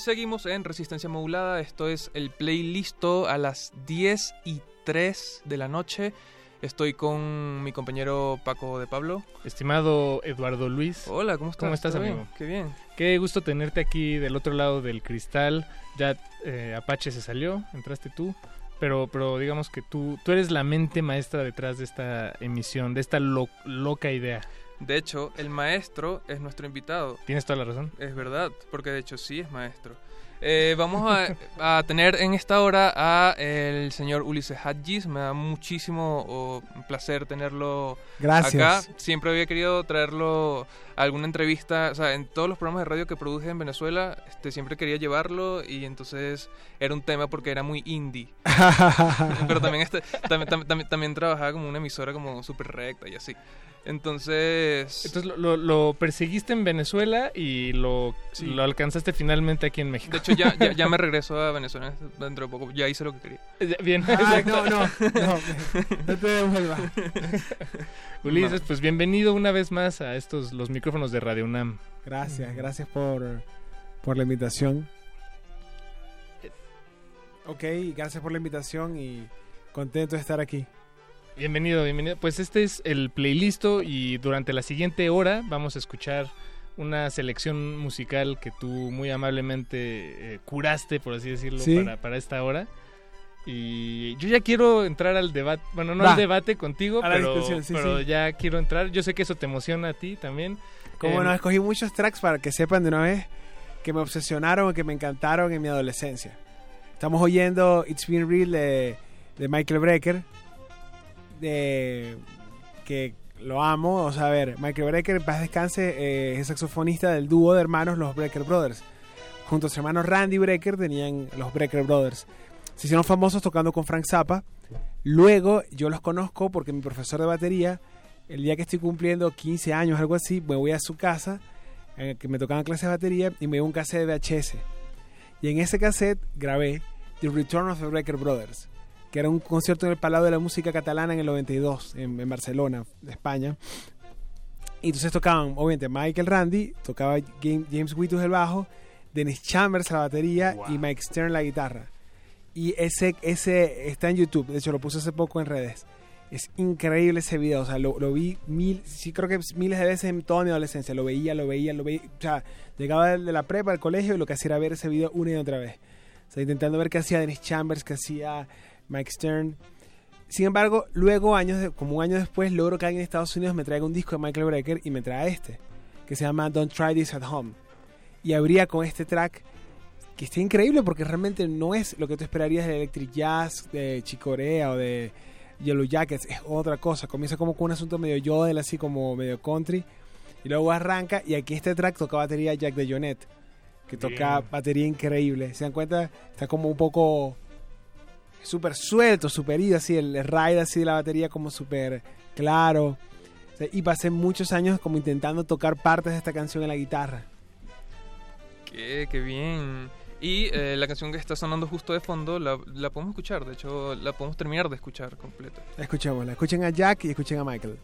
Seguimos en Resistencia Modulada. Esto es el playlisto a las 10 y 3 de la noche. Estoy con mi compañero Paco de Pablo.
Estimado Eduardo Luis.
Hola, ¿cómo estás?
¿Cómo estás,
¿Todo
amigo?
bien? Qué bien.
Qué gusto tenerte aquí del otro lado del cristal. Ya eh, Apache se salió, entraste tú. Pero, pero digamos que tú, tú eres la mente maestra detrás de esta emisión, de esta lo- loca idea.
De hecho, el maestro es nuestro invitado.
Tienes toda la razón.
Es verdad, porque de hecho sí es maestro. Eh, vamos a, a tener en esta hora a el señor Ulises Hadjis. Me da muchísimo oh, placer tenerlo
Gracias.
acá. Siempre había querido traerlo a alguna entrevista. O sea, en todos los programas de radio que produje en Venezuela, este, siempre quería llevarlo y entonces era un tema porque era muy indie. Pero también, este, también, tam- también, también trabajaba como una emisora como súper recta y así. Entonces...
Entonces lo, lo- lo perseguiste en Venezuela y lo,
Sí.
lo alcanzaste finalmente aquí en México.
De hecho, ya, ya, ya me regreso a Venezuela dentro de poco. Ya hice lo que quería.
Bien.
Ay, no, no, no, no te devuelvas.
Ulises, pues bienvenido una vez más a estos los micrófonos de Radio UNAM.
Gracias, gracias por, por la invitación. Ok, gracias por la invitación y contento de estar aquí.
Bienvenido, bienvenido. Pues este es el playlist y durante la siguiente hora vamos a escuchar una selección musical que tú muy amablemente eh, curaste, por así decirlo,
Sí.
para, para esta hora. Y yo ya quiero entrar al debate, bueno, no
Va.
al debate contigo,
A
pero,
discusión, sí,
pero
sí.
ya quiero entrar. Yo sé que eso te emociona a ti también.
Como
Em,
no, escogí muchos tracks para que sepan de una vez que me obsesionaron, que me encantaron en mi adolescencia. Estamos oyendo It's Been Real de, de Michael Brecker, que lo amo. O sea, a ver, Michael Brecker, en paz descanse, eh, es saxofonista del dúo de hermanos Los Brecker Brothers. Junto a su hermano Randy Brecker tenían los Brecker Brothers. Se hicieron famosos tocando con Frank Zappa. Luego yo los conozco porque mi profesor de batería, el día que estoy cumpliendo 15 años, algo así, me voy a su casa, en el que me tocaban clases de batería, y me dio un cassette de VHS. Y en ese cassette grabé The Return of the Brecker Brothers, que era un concierto en el Palau de la Música Catalana en el 92, en, en Barcelona, España. Y entonces tocaban, obviamente, Michael Randy, tocaba James Whitus el bajo, Dennis Chambers la batería y Mike Stern la guitarra. Y ese, ese está en YouTube, de hecho lo puse hace poco en redes. Es increíble ese video, o sea, lo, lo vi mil, sí creo que miles de veces en toda mi adolescencia. Lo veía, lo veía, lo veía. O sea, llegaba de de la prepa al colegio y lo que hacía era ver ese video una y otra vez. O sea, intentando ver qué hacía Dennis Chambers, qué hacía Mike Stern. Sin embargo, luego, años de- como un año después, logro que alguien en Estados Unidos me traiga un disco de Michael Brecker y me trae este, que se llama Don't Try This at Home. Y abría con este track que está increíble porque realmente no es lo que tú esperarías del Electric Jazz, de Chicorea o de Yellow Jackets, es otra cosa. Comienza como con un asunto medio yodel, así como medio country, y luego arranca. Y aquí este track toca batería Jack de Jonet, que toca
Bien.
batería increíble. ¿Se dan cuenta? Está como un poco súper suelto, súper ido, así, el ride así de la batería como súper claro. O sea, y pasé muchos años como intentando tocar partes de esta canción en la guitarra.
Qué, qué bien. Y eh, la canción que está sonando justo de fondo la, la podemos escuchar, de hecho la podemos terminar de escuchar completa.
Escuchémosla. Escuchen a Jack y escuchen a Michael.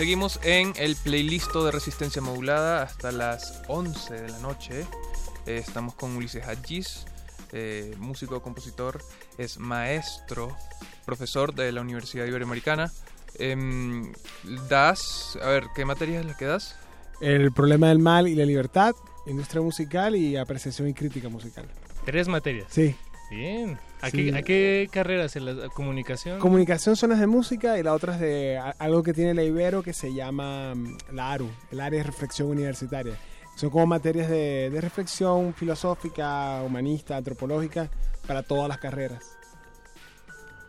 Seguimos en el playlist de Resistencia Modulada hasta las 11 de la noche. Eh, estamos con Ulises Hadjis, eh, músico, compositor, es maestro, profesor de la Universidad Iberoamericana. Das, a ver, ¿qué materias es la que das?
El problema del mal y la libertad, industria musical y apreciación y crítica musical.
Tres materias.
Sí.
Bien. ¿A,
Sí.
qué, a qué carreras? ¿En la comunicación?
Comunicación son las de música y la otra es de a- algo que tiene la Ibero que se llama mm, la ARU, el área de reflexión universitaria. Son como materias de, de reflexión filosófica, humanista, antropológica para todas las carreras.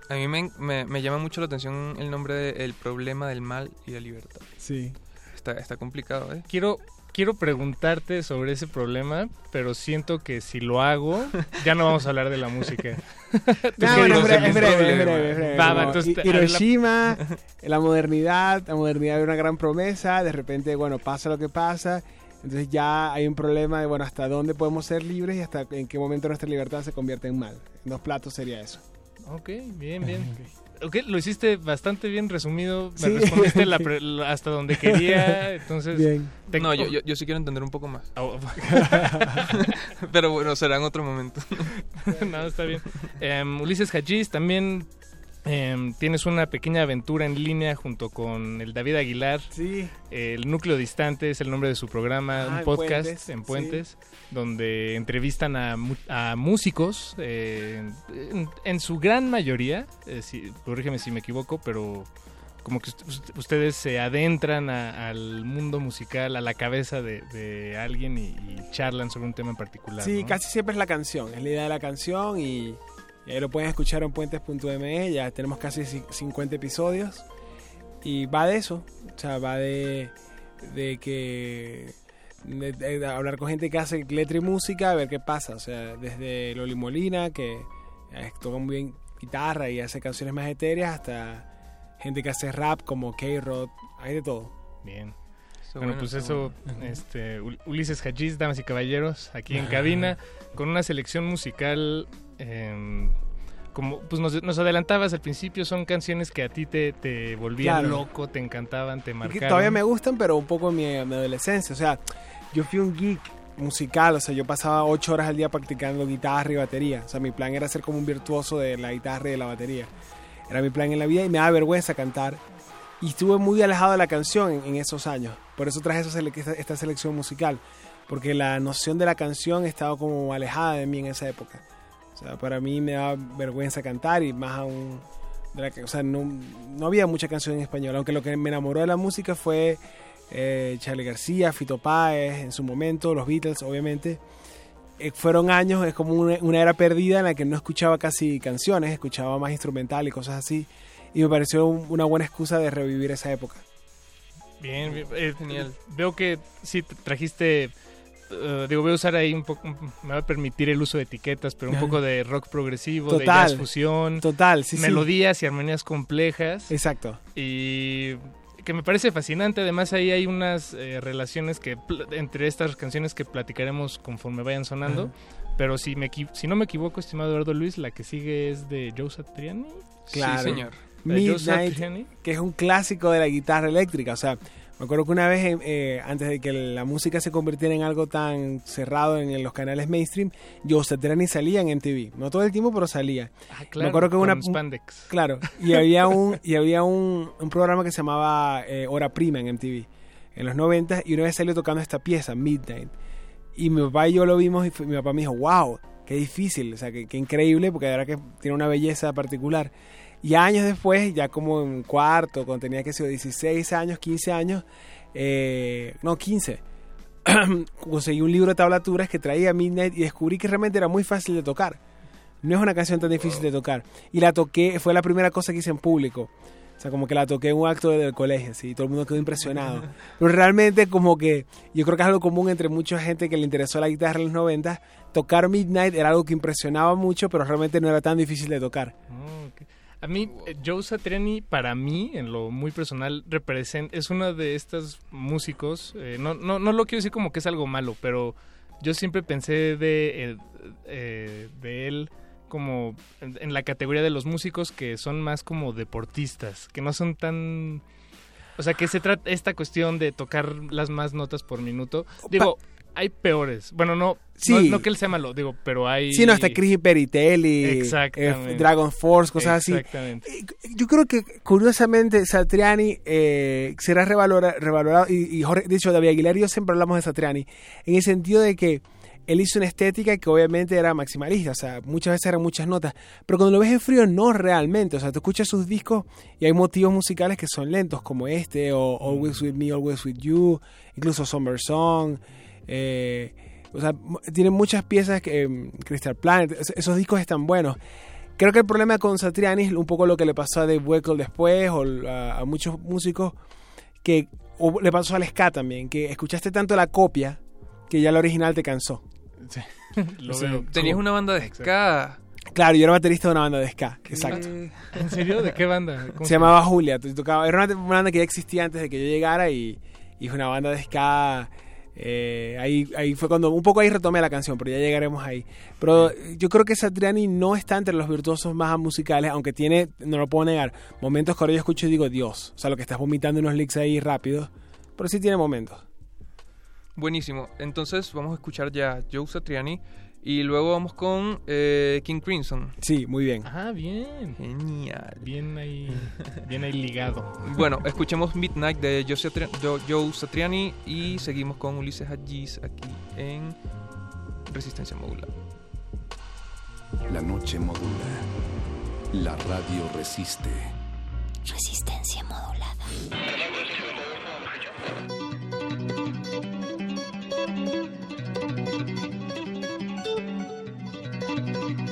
A mí me, me- me llama mucho la atención el nombre de El problema del mal y la libertad.
Sí.
Está, está complicado, ¿eh?
Quiero, quiero preguntarte sobre ese problema, pero siento que si lo hago, ya no vamos a hablar de la música. ¿Tú
No, bueno,
dices?
breve, es breve, es breve, es breve.
Va, va,
Como
entonces,
Hi- Hiroshima, la modernidad, la modernidad era una gran promesa, de repente, bueno, pasa lo que pasa, entonces ya hay un problema de, bueno, hasta dónde podemos ser libres y hasta en qué momento nuestra libertad se convierte en mal. En dos platos sería eso.
Ok, bien, bien. Ok, lo hiciste bastante bien resumido. Me
Sí.
respondiste la pre- hasta donde quería. Entonces,
Bien.
tengo-
No, yo, yo, yo sí quiero entender un poco más.
Oh.
Pero bueno, será en otro momento.
no, está bien. Em, Ulises Hajiz, también em, tienes una pequeña aventura en línea junto con el David Aguilar.
Sí.
El Núcleo Distante es el nombre de su programa,
Ah,
un
en
podcast
Puentes,
en
sí.
Puentes, donde entrevistan a, a músicos, eh, en, en su gran mayoría, eh, si, corrígeme si me equivoco, pero como que ust- ust- ustedes se adentran a- al mundo musical, a la cabeza de, de alguien y, y charlan sobre un tema en particular.
Sí,
¿no?
casi siempre es la canción, es la idea de la canción y, y ahí lo pueden escuchar en puentes.me, ya tenemos casi ci- 50 episodios y va de eso, o sea, va de, de que de, de- hablar con gente que hace letra y música, a ver qué pasa, o sea, desde Loli Molina, que eh, toca muy bien guitarra y hace canciones más etéreas, hasta gente que hace rap como K-Rod, hay de todo.
Bien.
Está
bueno,
bueno,
pues
está
eso,
bueno.
este, Ul- Ulises Hajiz, damas y caballeros, aquí en cabina, con una selección musical, em, como pues nos, nos adelantabas al principio, son canciones que a ti te, te volvían
Claro.
loco, te encantaban, te
Y que todavía me gustan, pero un poco en mi, mi adolescencia. O sea, yo fui un geek musical, o sea, yo pasaba ocho horas al día practicando guitarra y batería. O sea, mi plan era ser como un virtuoso de la guitarra y de la batería. Era mi plan en la vida y me daba vergüenza cantar. Y estuve muy alejado de la canción en, en esos años. Por eso traje esa sele- esta, esta selección musical. Porque la noción de la canción estaba como alejada de mí en esa época. Sea, para mí me daba vergüenza cantar y más aún... de la o sea, no, no había mucha canción en español. Aunque lo que me enamoró de la música fue eh, Charlie García, Fito Páez, en su momento, los Beatles, obviamente. Eh, fueron años, es como una, una era perdida en la que no escuchaba casi canciones, escuchaba más instrumental y cosas así. Y me pareció un- una buena excusa de revivir esa época.
Bien, bien, eh, genial. Veo que sí te trajiste, eh, digo, voy a usar ahí un poco, me va a permitir el uso de etiquetas, pero un
Ajá.
poco de rock progresivo, de
Total,
jazz fusión,
total, sí, sí.
melodías y armonías complejas.
Exacto.
Y que me parece fascinante. Además, ahí hay unas eh, relaciones que entre estas canciones que platicaremos conforme vayan sonando.
Ajá.
Pero si, me, si no me equivoco, estimado Eduardo Luis, la que sigue es de Joe Satriani.
Claro.
La de Joe
Midnight,
Satriani.
que es un clásico de la guitarra eléctrica. O sea, me acuerdo que una vez, eh, antes de que la música se convirtiera en algo tan cerrado en, los canales mainstream, Joe Satriani salía en MTV. No todo el tiempo, pero salía.
Ah, claro,
me acuerdo que
con
una...
spandex.
Claro, y había un, y había un, un programa que se llamaba eh, Hora Prima en MTV en los 90 y una vez salió tocando esta pieza, Midnight. Y mi papá y yo lo vimos y mi papá me dijo, wow, qué difícil, o sea, qué, qué increíble, porque de verdad que tiene una belleza particular. Y años después, ya como en cuarto, cuando tenía que ser 16 años, 15 años, eh, no, 15, conseguí un libro de tablaturas que traía Midnight y descubrí que realmente era muy fácil de tocar. No es una canción tan difícil de tocar. Y la toqué, fue la primera cosa que hice en público. O sea, como que la toqué en un acto del colegio, así, y todo el mundo quedó impresionado. Pero realmente como que yo creo que es algo común entre mucha gente que le interesó la guitarra en los 90. Tocar Midnight era algo que impresionaba mucho, pero realmente no era tan difícil de tocar.
Oh, ok. A mí, eh, Joe Satriani, para mí, en lo muy personal, representa, es uno de estos músicos, eh, no, no, no lo quiero decir como que es algo malo, pero yo siempre pensé de, eh, de él como en, en la categoría de los músicos que son más como deportistas, que no son tan... O sea, que se trata esta cuestión de tocar las más notas por minuto. Digo, hay peores. Bueno, no,
Sí.
no, no que él sea malo, digo, pero hay...
Sí, no, hasta Chris Peritelli, eh, Dragon Force, cosas así.
Exactamente.
Yo creo que curiosamente Satriani eh, será revalora- revalorado y, y Jorge, de hecho David Aguilar y yo siempre hablamos de Satriani en el sentido de que él hizo una estética que obviamente era maximalista, o sea, muchas veces eran muchas notas, pero cuando lo ves en frío no realmente, o sea, tú escuchas sus discos y hay motivos musicales que son lentos como este o Always With Me, Always With You, incluso Summer Song, eh, o sea, tiene muchas piezas que eh, Crystal Planet, es- esos discos están buenos. Creo que el problema con Satriani es un poco lo que le pasó a Dave Weckl después o a, a muchos músicos que o le pasó al ska también, que escuchaste tanto la copia que ya la original te cansó.
Lo
Sí.
veo.
Tenías una banda de ska.
Claro, yo era baterista de una banda de ska, exacto.
¿En serio? ¿De qué banda? ¿Cómo
Se llamaba Julia, tocaba, era una banda que ya existía antes de que yo llegara y, y fue una banda de ska. Eh, ahí, ahí fue cuando un poco ahí retomé la canción, pero ya llegaremos ahí. Pero yo creo que Satriani no está entre los virtuosos más musicales, aunque tiene, no lo puedo negar, momentos que ahora yo escucho y digo, Dios, o sea, lo que estás vomitando unos licks ahí rápidos, pero sí tiene momentos.
Buenísimo. Entonces vamos a escuchar ya Joe Satriani y luego vamos con eh, King Crimson.
Sí, muy bien.
Ah, bien.
Genial.
Bien ahí, bien ahí ligado.
Bueno, escuchemos Midnight de Joe Satri- Joe Satriani y seguimos con Ulises Hadjis aquí en Resistencia Modulada.
La noche modula. La radio resiste.
Resistencia modulada.
Playlist.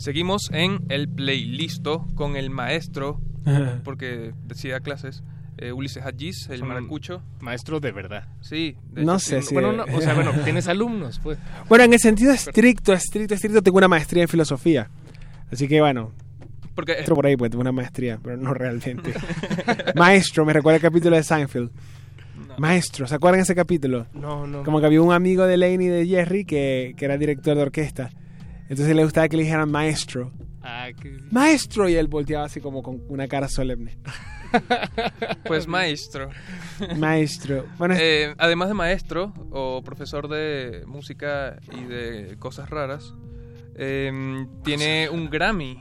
Seguimos en el playlisto con el maestro, porque decía clases, eh, Ulises Hadjis, el maracucho.
Maestro de verdad.
Sí. de
No
hecho,
sé si-
Bueno, no, o sea, bueno, tienes alumnos, pues.
Bueno, en el sentido estricto, estricto, estricto, tengo una maestría en filosofía. Así que bueno.
Porque
Otro por ahí, pues tengo una maestría, pero no realmente. Maestro, me recuerda el capítulo de Seinfeld. Maestro, ¿se acuerdan ese capítulo?
No, no.
Como que había un amigo de Lane y de Jerry que, que era director de orquesta. Entonces le gustaba que le dijeran maestro.
Ah, qué-
Maestro, y él volteaba así como con una cara solemne.
Pues maestro.
Maestro. Bueno, es-
Eh, además de maestro o profesor de música y de cosas raras, eh, tiene un Grammy.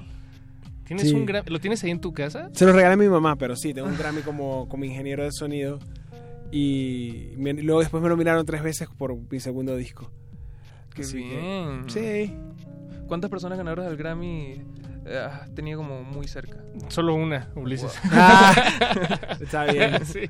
¿Tienes
Sí.
un Grammy? ¿Lo tienes ahí en tu casa?
Se lo regalé a mi mamá, pero sí, tengo un Grammy como, como ingeniero de sonido. Y me- luego después me lo miraron tres veces por mi segundo disco.
Qué
Así que-
bien.
sí.
¿Cuántas personas ganadoras del Grammy eh, has tenido como muy cerca?
Solo una, Ulises.
Ah, está bien.
Sí.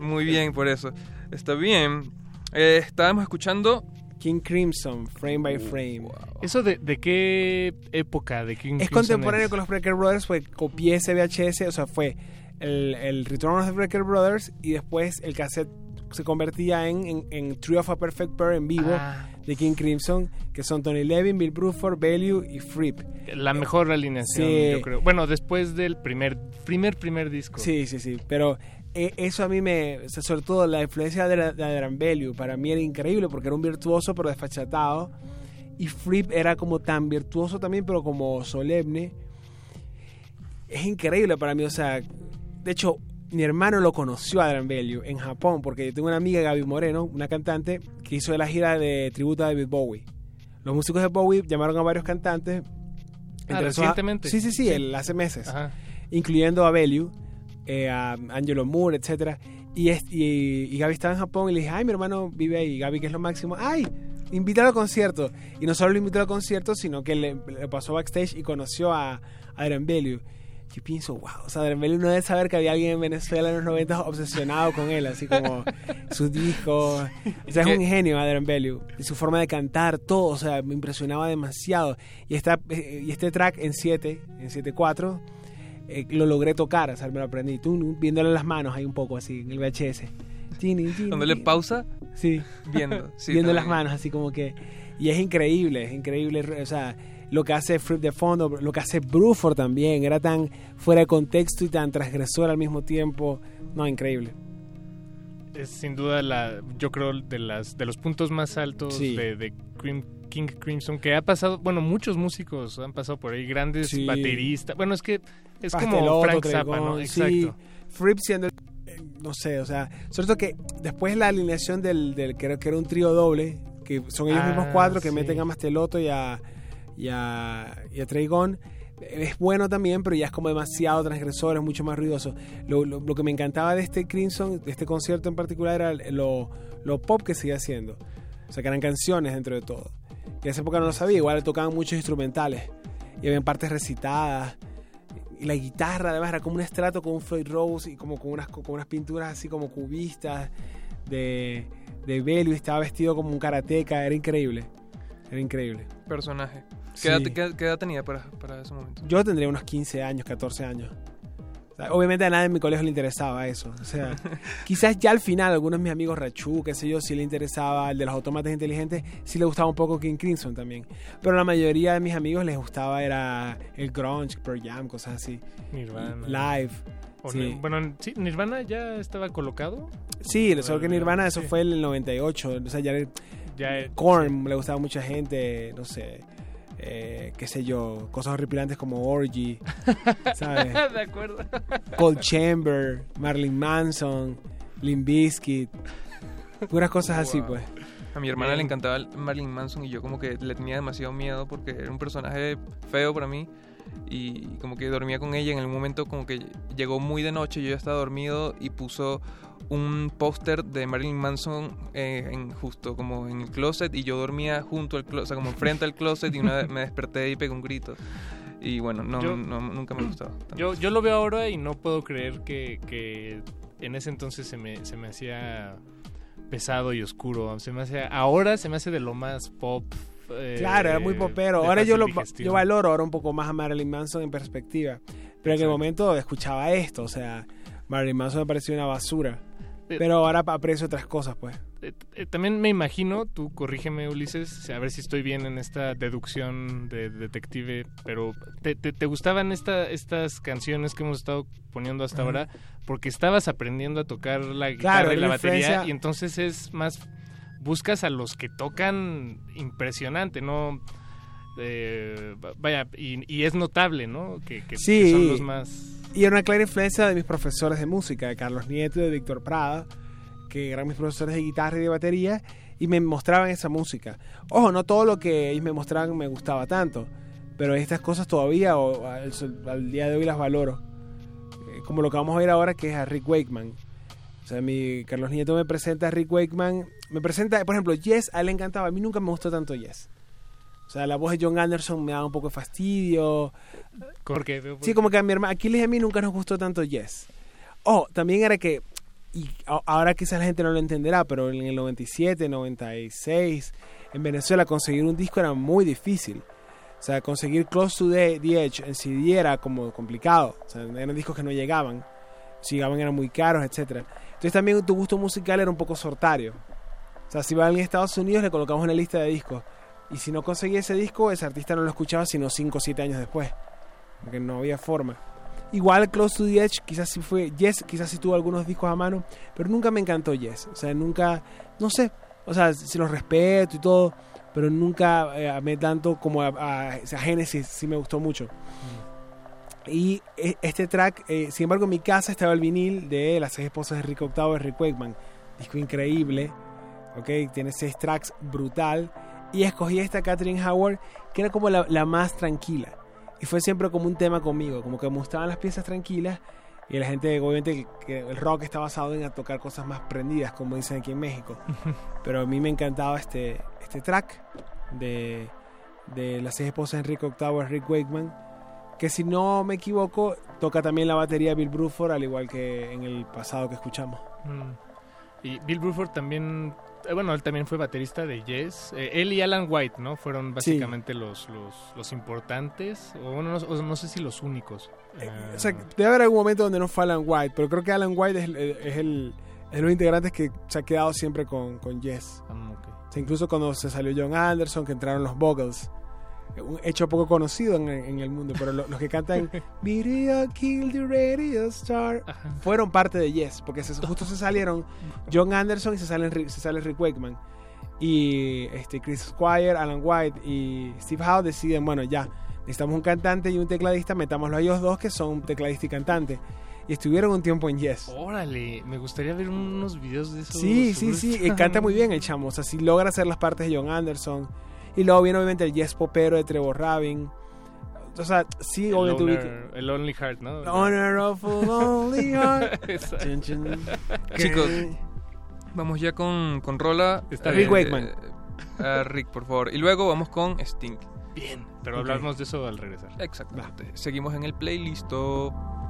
Muy bien, por eso. Está bien. Eh, estábamos escuchando
King Crimson, Frame by Frame.
¿Eso de, de qué época de King
Es
Crimson
contemporáneo
es?
con los Breaker Brothers, pues copié ese VHS, o sea, fue el, el Return of the Breaker Brothers y después el cassette se convertía en, en, en Tree of a Perfect Pair en vivo
Ah.
de King Crimson, que son Tony Levin, Bill Bruford, Value y Fripp.
La mejor alineación,
Sí.
yo creo. Bueno, después del primer, primer, primer disco.
Sí, sí, sí, pero eh, eso a mí me, o sea, sobre todo la influencia de, de Adrian Bellew, para mí era increíble porque era un virtuoso pero desfachatado y Fripp era como tan virtuoso también pero como solemne. Es increíble para mí, o sea, de hecho mi hermano lo conoció a Adrian Bellew en Japón porque yo tengo una amiga Gaby Moreno, una cantante que hizo la gira de tributo a David Bowie. Los músicos de Bowie llamaron a varios cantantes.
Ah,
a-
recientemente.
Sí, sí, sí,
Sí.
el- hace meses
Ajá.
incluyendo a Bellew, eh, a Angelo Moore, etcétera. Y, es- y, y Gaby estaba en Japón y le dije, ay, mi hermano vive ahí, Gaby, que es lo máximo. Ay, invítalo al concierto. Y no solo lo invitó al concierto, sino que le, le pasó backstage y conoció a, a Adrian Bellew. Yo pienso, wow, o sea, Bellew no debe saber que había alguien en Venezuela en los 90 obsesionado con él, así como sus discos. O sea, es un genio Adrian Bellew. Y su forma de cantar, todo, o sea, me impresionaba demasiado. Y, esta, eh, y este track en 7, en 7-4, eh, lo logré tocar, o sea, me lo aprendí. Tú, viéndole las manos ahí un poco así, en el VHS.
Dándole
tini.
pausa,
Sí.
viendo. Sí,
viendo las
también.
manos, así como que. Y es increíble, es increíble. O sea, lo que hace Fripp de fondo, lo que hace Bruford también, era tan fuera de contexto y tan transgresor al mismo tiempo. No, increíble.
Es sin duda la, yo creo, de las de los puntos más altos
Sí.
de, King Crimson que ha pasado, bueno, muchos músicos han pasado por ahí, grandes
Sí.
bateristas. Bueno, es que es como Frank Zappa, ¿no?
Tregón, sí.
Exacto.
Fripp siendo, el- no sé, o sea, sobre todo que después la alineación del, del que, era, que era un trío doble, que son ellos
Ah,
mismos cuatro que
sí.
meten a Mastelotto y a, y a, y a Treigón, es bueno también, pero ya es como demasiado transgresor, es mucho más ruidoso. Lo, lo- lo que me encantaba de este Crimson, de este concierto en particular, era lo, lo pop que seguía haciendo. O sea, que eran canciones dentro de todo. Que en esa época no lo sabía, igual tocaban muchos instrumentales. Y habían partes recitadas. Y la guitarra, además, era como un estrato con un Floyd Rose y como con unas, con unas pinturas así como cubistas de, de Bellew. y Estaba vestido como un karateca, era increíble. Era increíble.
Personaje.
Sí.
¿Qué, edad, qué- qué edad tenía para, para ese momento?
Yo tendría unos 15 años, 14 años. O sea, obviamente a nadie en mi colegio le interesaba eso. O sea, quizás ya al final, algunos de mis amigos Rachu, qué sé yo, sí le interesaba, el de los autómatas inteligentes, sí le gustaba un poco King Crimson también. Pero la mayoría de mis amigos les gustaba era el grunge, Pearl Jam, cosas así.
Nirvana.
Live. Sí.
Ni- bueno, sí, Nirvana ya estaba colocado.
Sí, solo que Nirvana, eso
Sí.
fue en el 98. O sea, ya,
Ya,
Korn le gustaba a mucha gente, no sé, eh, qué sé yo, cosas horripilantes como Orgy, ¿sabes?
de acuerdo.
Cold Chamber, Marilyn Manson, Limp Bizkit, puras cosas así, pues.
A mi hermana le encantaba Marilyn Manson y yo como que le tenía demasiado miedo porque era un personaje feo para mí y como que dormía con ella en el momento como que llegó muy de noche, yo ya estaba dormido y puso un póster de Marilyn Manson eh, en justo como en el closet y yo dormía junto al closet, o sea, como frente al closet y una vez me desperté y pegué un grito. Y bueno, no,
Yo-
no- nunca me gustaba. tanto.
Yo, yo lo veo ahora y no puedo creer que, que en ese entonces se me, se me hacía pesado y oscuro. Se me hace, ahora se me hace de lo más pop, eh,
Claro, era muy popero. Ahora yo, lo,
digestión.
yo valoro ahora un poco más a Marilyn Manson en perspectiva. Pero en el momento escuchaba esto, o sea, Marilyn Manson me pareció una basura.
Eh,
Pero ahora aprecio otras cosas, pues.
Eh, también me imagino, tú corrígeme Ulises, a ver si estoy bien en esta deducción de detective, pero ¿te, te, te gustaban esta, estas canciones que hemos estado poniendo hasta ahora? Porque estabas aprendiendo a tocar la guitarra
Claro,
y la
la
batería y entonces es más, buscas a los que tocan impresionante, ¿no? Eh, vaya, y, y es notable, ¿no? Que, que- que
Sí.
son los más...
Y era una clara influencia de mis profesores de música, de Carlos Nieto y de Víctor Prada, que eran mis profesores de guitarra y de batería, y me mostraban esa música. Ojo, no todo lo que ellos me mostraban me gustaba tanto, pero estas cosas todavía o, al, al día de hoy las valoro. Como lo que vamos a ver ahora, que es a Rick Wakeman. O sea, mi Carlos Nieto me presenta a Rick Wakeman. Me presenta, por ejemplo, Yes, a él le encantaba. A mí nunca me gustó tanto Yes. O sea, la voz de John Anderson me daba un poco de fastidio.
Porque veo-
Sí, como que a mi hermano, Aquiles y a mí nunca nos gustó tanto Yes. Oh, también era que, y ahora quizás la gente no lo entenderá, pero en el 97, 96, en Venezuela conseguir un disco era muy difícil. O sea, conseguir Close to the, the Edge en CD era como complicado. O sea, eran discos que no llegaban. Si llegaban eran muy caros, etcétera. Entonces también tu gusto musical era un poco sortario. O sea, si va a alguien a Estados Unidos le colocamos una lista de discos. Y si no conseguía ese disco, ese artista no lo escuchaba sino 5 o 7 años después. Porque no había forma. Igual Close to the Edge, quizás sí fue Yes, quizás sí tuvo algunos discos a mano, pero nunca me encantó Yes. O sea, nunca, no sé, o sea, si los respeto y todo, pero nunca eh, amé tanto como a, a- a Genesis, sí me gustó mucho. Y eh, este track, eh, sin embargo, en mi casa estaba el vinil de Las seis esposas de Rick Octavo de Rick Wakeman. Disco increíble, ¿ok? Tiene seis tracks, brutal. Y escogí esta Catherine Howard, que era como la, la más tranquila. Y fue siempre como un tema conmigo, como que me gustaban las piezas tranquilas. Y la gente, obviamente, que el rock está basado en tocar cosas más prendidas, como dicen aquí en México. Pero a mí me encantaba este, este track de, de Las seis esposas de Octavo de Rick Wakeman. Que si no me equivoco, toca también la batería Bill Bruford, al igual que en el pasado que escuchamos.
Mm. Y Bill Bruford también, bueno, él también fue baterista de Yes. Eh, él y Alan White, ¿no? Fueron básicamente los, los, los importantes, o bueno, no, sé si los únicos. Eh,
O sea, debe haber algún momento donde no fue Alan White, pero creo que Alan White es, el- es el es de los integrantes que se ha quedado siempre con, con Yes.
Ah,
O sea, incluso cuando se salió John Anderson, que entraron los Buggles. Un hecho poco conocido en, en el mundo, pero lo- los que cantan Video Kill the Radio Star fueron parte de Yes, porque se- justo se salieron John Anderson y se, salen, Rick- se sale Rick Wakeman. Y este, Chris Squire, Alan White y Steve Howe deciden, bueno, ya, necesitamos un cantante y un tecladista, metámoslo a ellos dos que son tecladista y cantante. Y estuvieron un tiempo en Yes.
Órale, me gustaría ver unos videos de eso.
Sí, sí, sí, canta muy bien el chamo. O sea, sí logra hacer las partes de John Anderson. Y luego viene obviamente el Yes Popero de Trevor Rabin. O sea, sí,
El
obviamente
Loner- el Lonely Heart, ¿no?
Honor of a Lonely Heart.
Exacto.
Chun, chun.
Chicos, vamos ya con, con Rola.
Está
Rick
bien.
Wakeman.
a Rick, por favor. Y luego vamos con Sting.
Bien, pero
Ok.
hablamos de eso al regresar.
Exactamente. Seguimos en el playlist.
Thank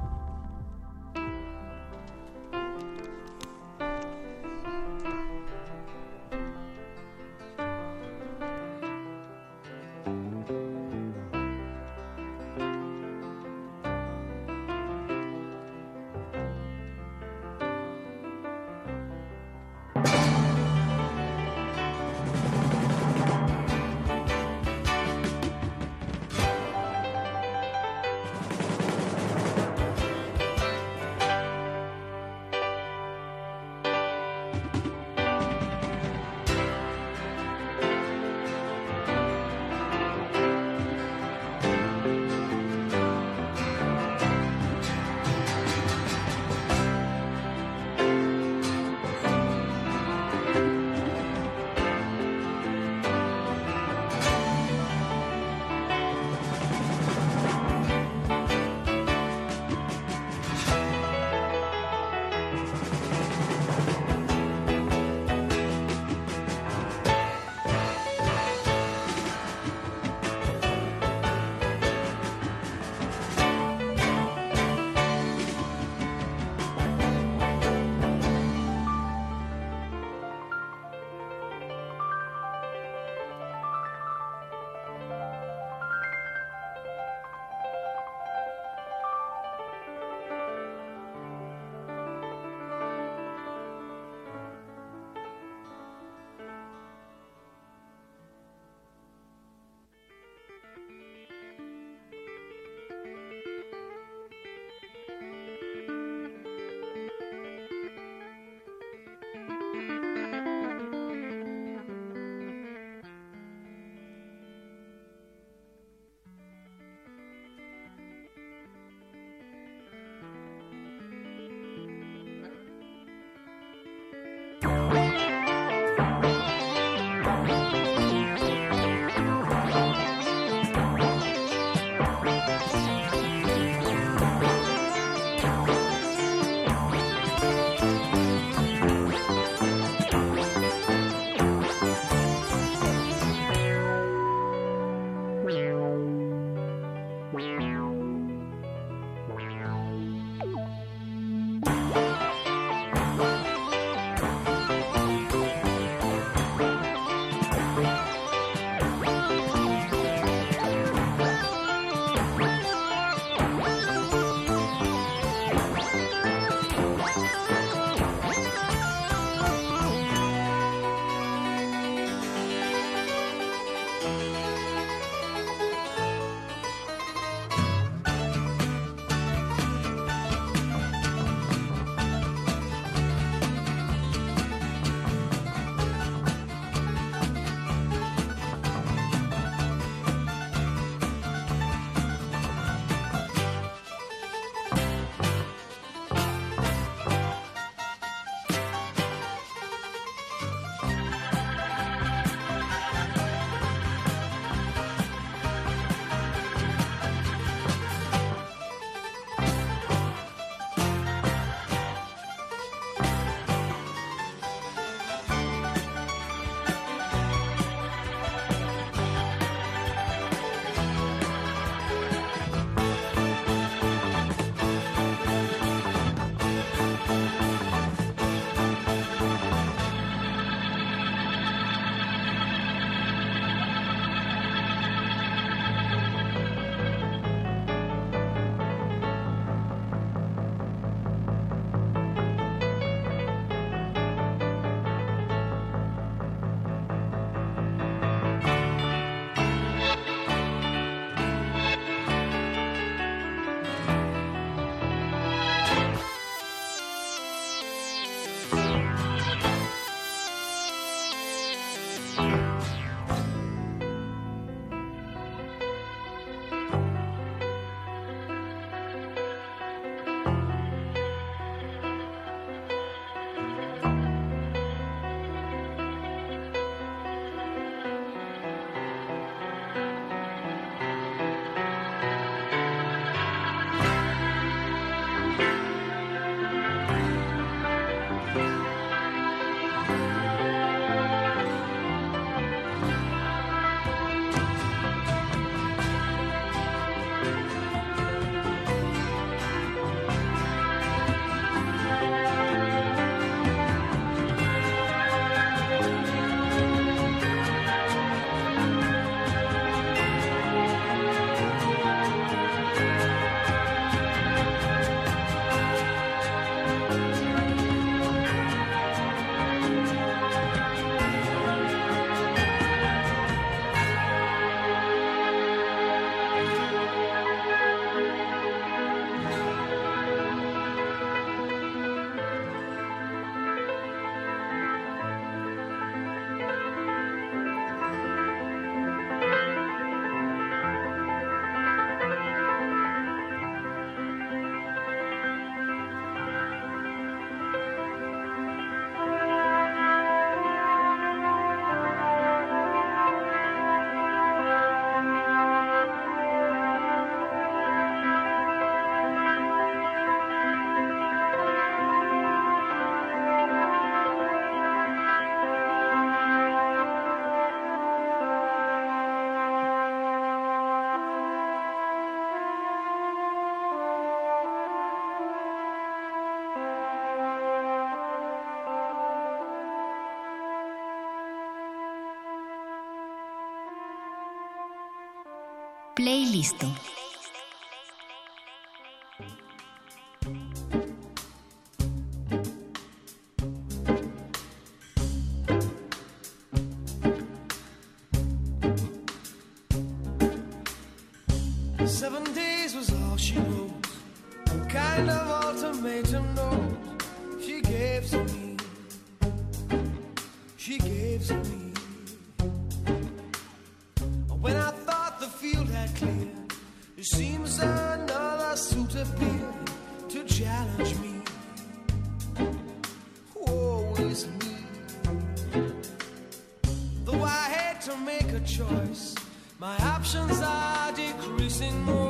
Play listo. to challenge me. Always me. Though I had to make a choice, my options are decreasing more.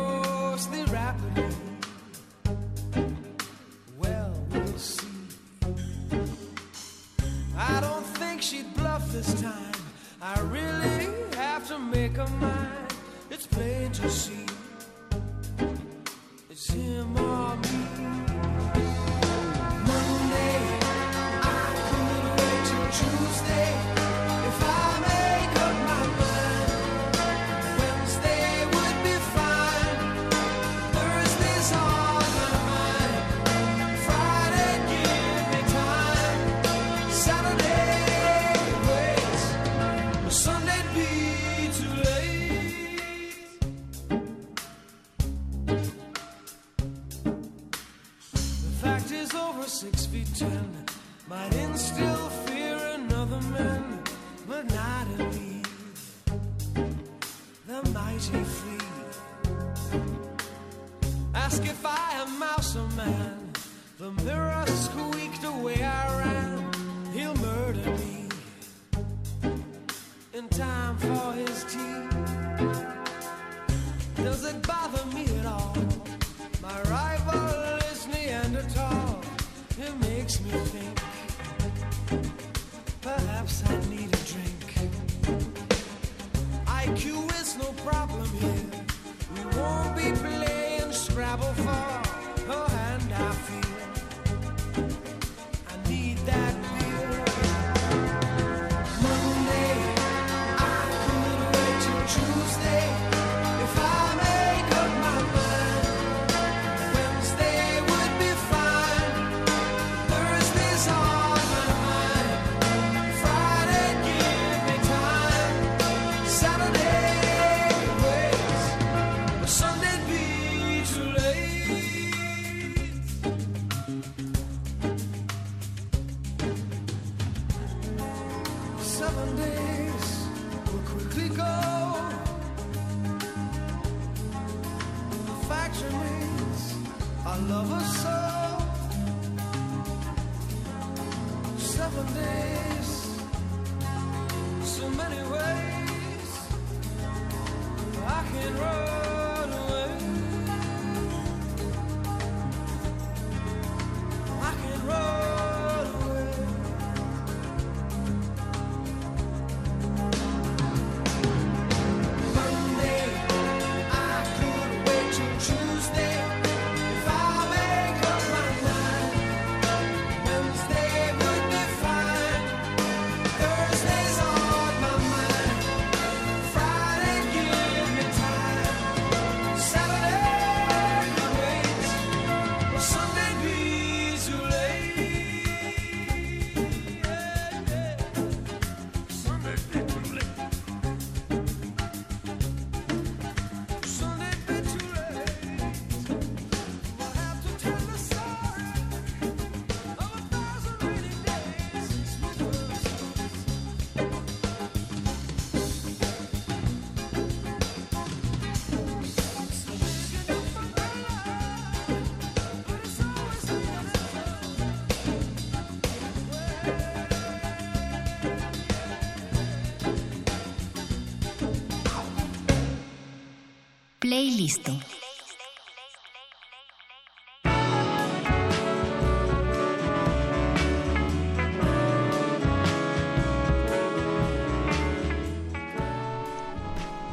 y.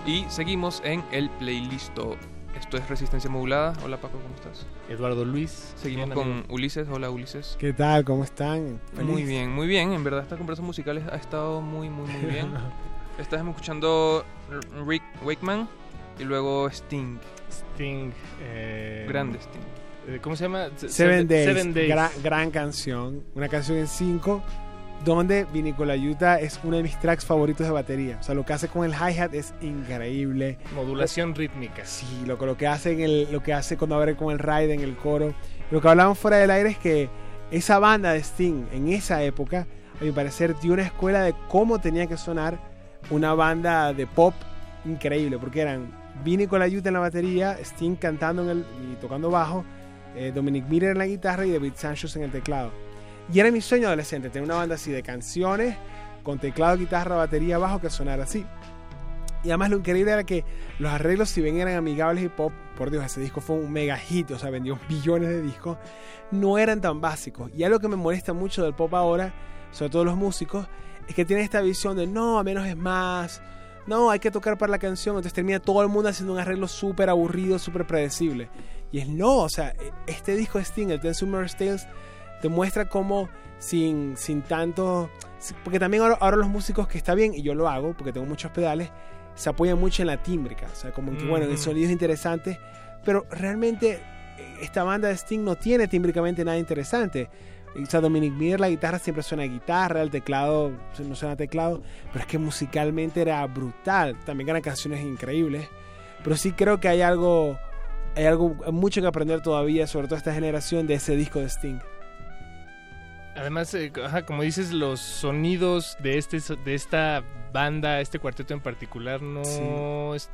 Y seguimos en el playlist. Esto es Resistencia Modulada. Hola Paco, ¿cómo estás?
Eduardo Luis.
Seguimos con? Ulises. Hola Ulises.
¿Qué tal? ¿Cómo están?
Muy bien, muy bien. En verdad esta conversación musical ha estado muy, muy, muy bien. Estás escuchando Rick Wakeman y luego Sting.
Sting. eh,
Grande Sting.
eh, ¿Cómo se llama? Se-
Seven Days,
Seven Days.
Gran, gran canción, una canción en 5, donde Vinicola Yuta es uno de mis tracks favoritos de batería. O sea, lo que hace con el hi-hat es increíble.
Modulación rítmica.
Sí, lo, que- lo que hace en el, lo que hace cuando abre con el ride en el coro. Lo que hablaban fuera del aire es que esa banda de Sting en esa época, a mi parecer, dio una escuela de cómo tenía que sonar una banda de pop increíble, porque eran Vinny con la Yuta en la batería, Sting cantando y tocando bajo, eh, Dominic Miller en la guitarra y David Sanchez en el teclado. Y era mi sueño adolescente, tener una banda así de canciones, con teclado, guitarra, batería, bajo, que sonara así. Y además lo increíble era que los arreglos, si bien eran amigables y pop, por Dios, ese disco fue un mega hit, o sea, vendió billones de discos, no eran tan básicos. Y algo que me molesta mucho del pop ahora, sobre todo los músicos, es que tienen esta visión de no, a menos es más, no, hay que tocar para la canción, entonces termina todo el mundo haciendo un arreglo súper aburrido, súper predecible. Y es no, o sea, este disco de Sting, el Ten Summer Tales, te muestra cómo sin, sin tanto... Porque también ahora, ahora los músicos, que está bien, y yo lo hago, porque tengo muchos pedales, se apoyan mucho en la tímbrica, o sea, como que, bueno, el
Ujú.
sonido es interesante, pero realmente eh, esta banda de Sting no tiene tímbricamente nada interesante. O sea, Dominic Miller, la guitarra siempre suena a guitarra, el teclado no suena a teclado, pero es que musicalmente era brutal. También eran canciones increíbles. Pero sí creo que hay algo, hay algo mucho que aprender todavía, sobre todo esta generación, de ese disco de Sting.
Además, eh, ajá, como dices, los sonidos de este de esta banda, este cuarteto en particular, no
Sí.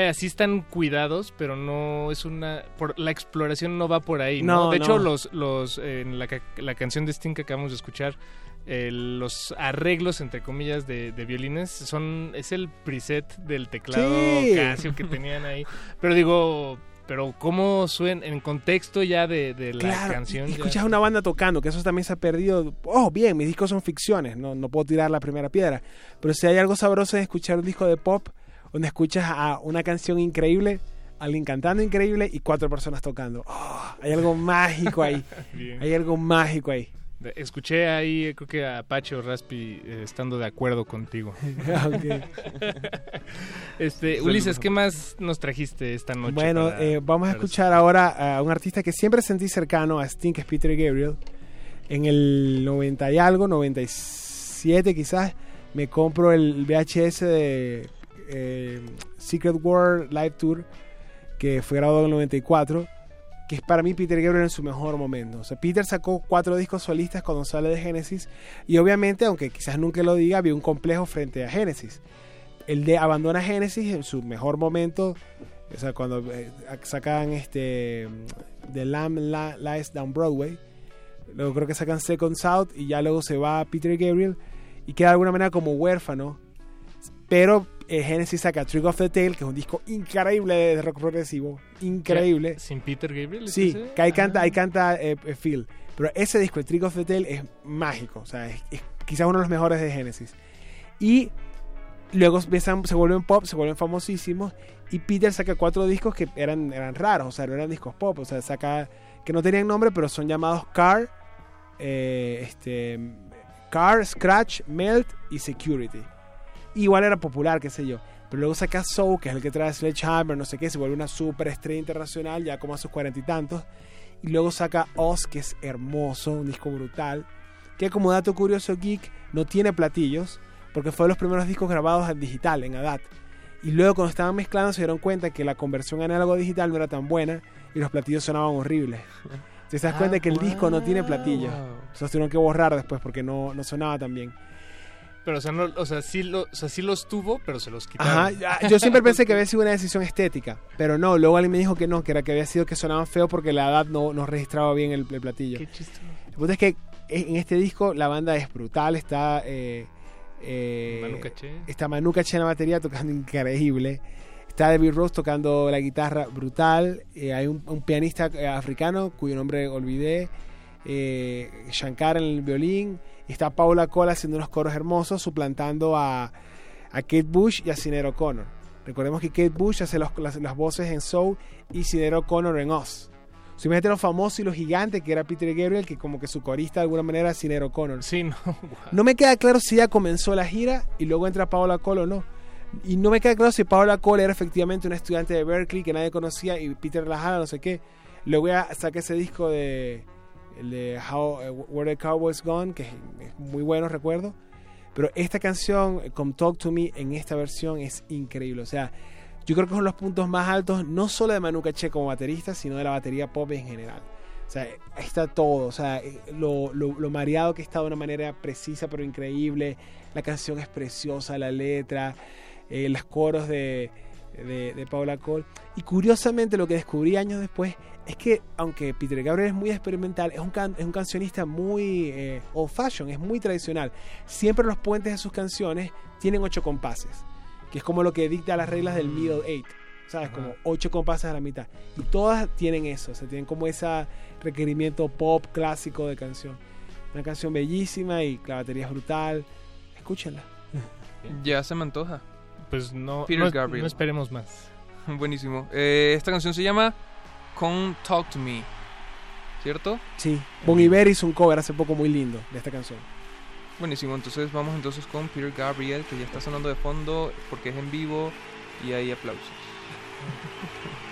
Es- vaya, sí están cuidados, pero no es una por la exploración no va por ahí, ¿no?
No,
de hecho, los los en la, la canción de Sting que acabamos de escuchar eh, los arreglos entre comillas de, de violines son es el preset del teclado
Sí.
Casio que tenían ahí pero digo pero cómo suena en contexto ya de, de la
Claro,
canción
escuchas una banda tocando, que eso también se ha perdido. Oh, bien, mis discos son ficciones, no, no puedo tirar la primera piedra. Pero si hay algo sabroso en escuchar un disco de pop, donde escuchas a una canción increíble, alguien cantando increíble y cuatro personas tocando. Oh, hay algo mágico ahí.
Bien.
hay algo mágico ahí.
Escuché ahí, creo que a Apache o Raspi eh, estando de acuerdo contigo. Este, Ulises, ¿qué más nos trajiste esta noche?
Bueno,
para-
eh, vamos a escuchar ahora a un artista que siempre sentí cercano a Sting, que es Peter Gabriel. En el 90 y algo, 97 quizás, me compro el VHS de eh, Secret World Live Tour, que fue grabado en el 94, que es para mí Peter Gabriel en su mejor momento. O sea, Peter sacó cuatro discos solistas cuando sale de Genesis, y obviamente, aunque quizás nunca lo diga, había un complejo frente a Genesis. El de abandona Genesis en su mejor momento, o sea, cuando eh, sacan este The Lamb La- Lies Down Broadway, luego creo que sacan Second South y ya luego se va Peter Gabriel y queda de alguna manera como huérfano. Pero eh, Genesis saca Trick of the Tail, que es un disco increíble de rock progresivo, increíble.
¿Sin Peter Gabriel?
Sí,
ese?
que ahí
Ah.
canta, ahí canta eh, eh, Phil. Pero ese disco, el Trick of the Tail, es mágico. O sea, es, es quizás uno de los mejores de Genesis. Y luego empiezan, se vuelven pop, se vuelven famosísimos. Y Peter saca cuatro discos que eran, eran raros, o sea, no eran discos pop. O sea, saca que no tenían nombre, pero son llamados Car, eh, este, Car, Scratch, Melt y Security. Igual era popular, qué sé yo. Pero luego saca Soul, que es el que trae Sledgehammer, no sé qué, se vuelve una super estrella internacional, ya como a sus cuarenta y tantos. Y luego saca Oz, que es hermoso, un disco brutal. Que como dato curioso geek, no tiene platillos, porque fue de los primeros discos grabados en digital, en ADAT. Y luego cuando estaban mezclando se dieron cuenta que la conversión análogo digital no era tan buena y los platillos sonaban horribles. Entonces te das
Ah,
cuenta que el disco no tiene platillos. Entonces tuvieron que borrar después porque no, no sonaba tan bien.
Pero, o sea, no, o, sea, sí lo- o sea, sí los tuvo, pero se los quitaron.
Ajá, yo siempre pensé que había sido una decisión estética, pero no, luego alguien me dijo que no, que era que había sido que sonaban feo porque la edad no, no registraba bien el, el platillo.
Qué chistoso.
El punto es que en este disco la banda es brutal, está... eh, eh,
Manu Caché.
Está Manu Caché en la batería tocando increíble. Está David Rose tocando la guitarra brutal. eh, hay un, un pianista eh, africano cuyo nombre olvidé. eh, Shankar en el violín. Y está Paula Cole haciendo unos coros hermosos, suplantando a, a Kate Bush y a Sinead O'Connor. Recordemos que Kate Bush hace los- las, las voces en Soul y Sinead O'Connor en Oz. O sea, imagínate lo famoso y lo gigante que era Peter Gabriel, que como que su corista de alguna manera era Sinead O'Connor.
Sí, no.
No me queda claro si ya comenzó la gira y luego entra Paola Cole o no. Y no me queda claro si Paula Cole era efectivamente una estudiante de Berkeley que nadie conocía y Peter Lajara, no sé qué. Luego ya saqué ese disco de, el de How, eh, Where the Cowboys Gone, que es, es muy bueno, recuerdo. Pero esta canción, eh, Come Talk to Me, en esta versión es increíble. O sea, yo creo que son los puntos más altos, no solo de Manu Caché como baterista, sino de la batería pop en general. O sea, ahí está todo. O sea, eh, lo, lo, lo mareado que está de una manera precisa pero increíble. La canción es preciosa, la letra, eh, los coros de, de, de Paula Cole. Y curiosamente lo que descubrí años después es que, aunque Peter Gabriel es muy experimental, es un, can- es un cancionista muy eh, old fashion, es muy tradicional. Siempre los puentes de sus canciones tienen ocho compases, que es como lo que dicta las reglas del middle eight. ¿Sabes? Como ocho compases a la mitad. Y todas tienen eso, o sea, tienen como ese requerimiento pop clásico de canción. Una canción bellísima y la batería es brutal. Escúchenla.
Ya se me antoja.
Pues no,
Peter
no,
Gabriel.
no esperemos más.
Buenísimo. Eh, esta canción se llama Come Talk to Me. ¿Cierto?
Sí, Bon Iver hizo un cover hace poco muy lindo de esta canción.
Buenísimo, entonces vamos entonces con Peter Gabriel, que ya está sonando de fondo porque es en vivo y hay aplausos.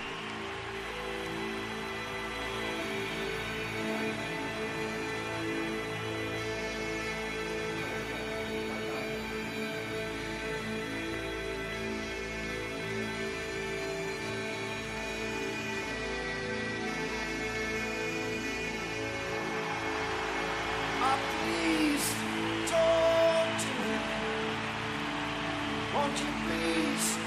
to please.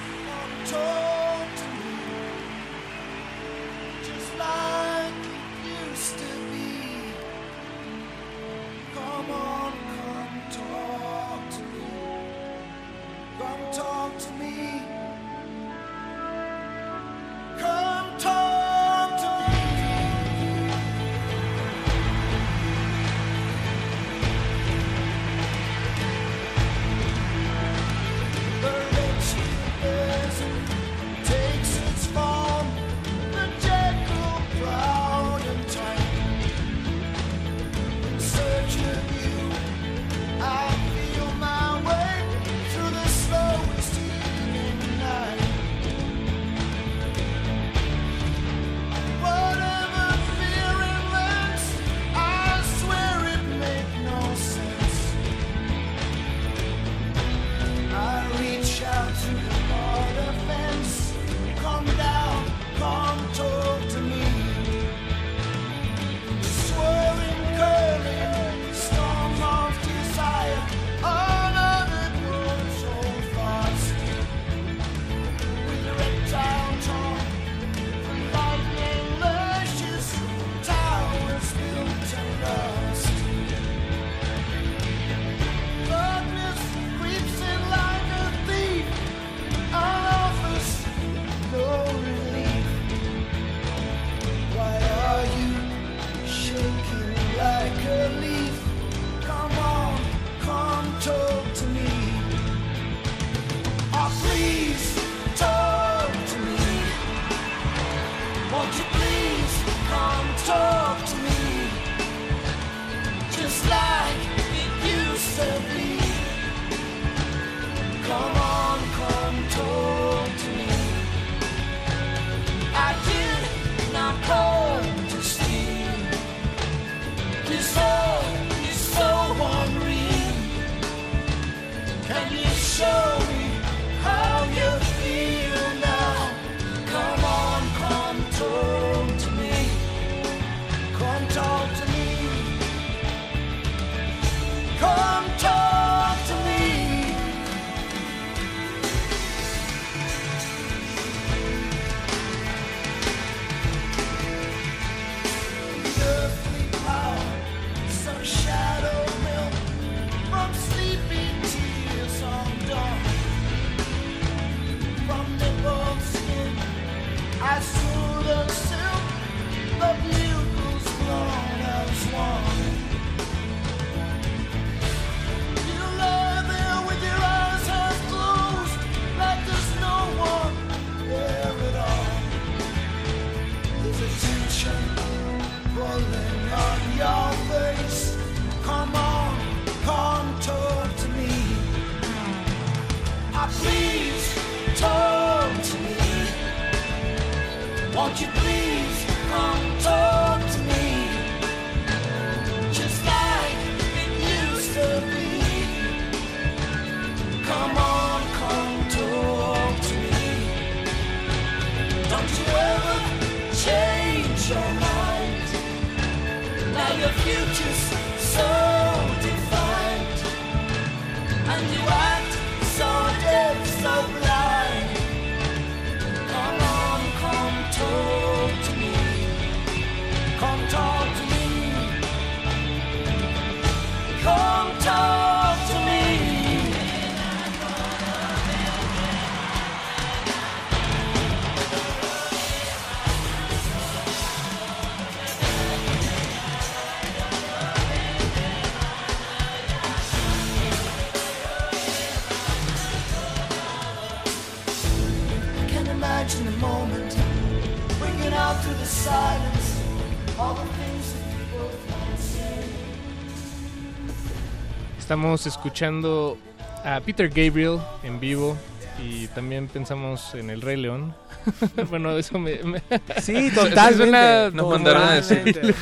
Estamos escuchando a Peter Gabriel en vivo y también pensamos en el Rey León. bueno, eso me... me-
Sí, totalmente,
suena-
Nos mandaron a decir.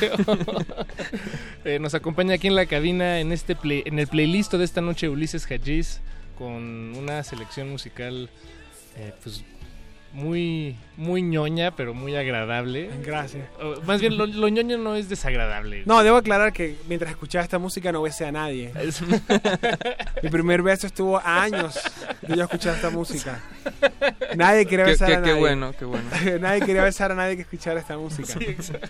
Eh, nos acompaña aquí en la cabina en este play- en el playlist de esta noche Ulises Hajiz con una selección musical eh, pues muy muy ñoña pero muy agradable.
Gracias.
O, más bien lo, lo ñoño no es desagradable.
No, debo aclarar que mientras escuchaba esta música no besé a nadie. Mi primer beso estuvo años de yo escuchar esta música. Nadie quería
Qué-
besar
qué-
a
qué
nadie.
bueno, qué bueno.
nadie quería besar a nadie que escuchara esta música.
Sí, exacto.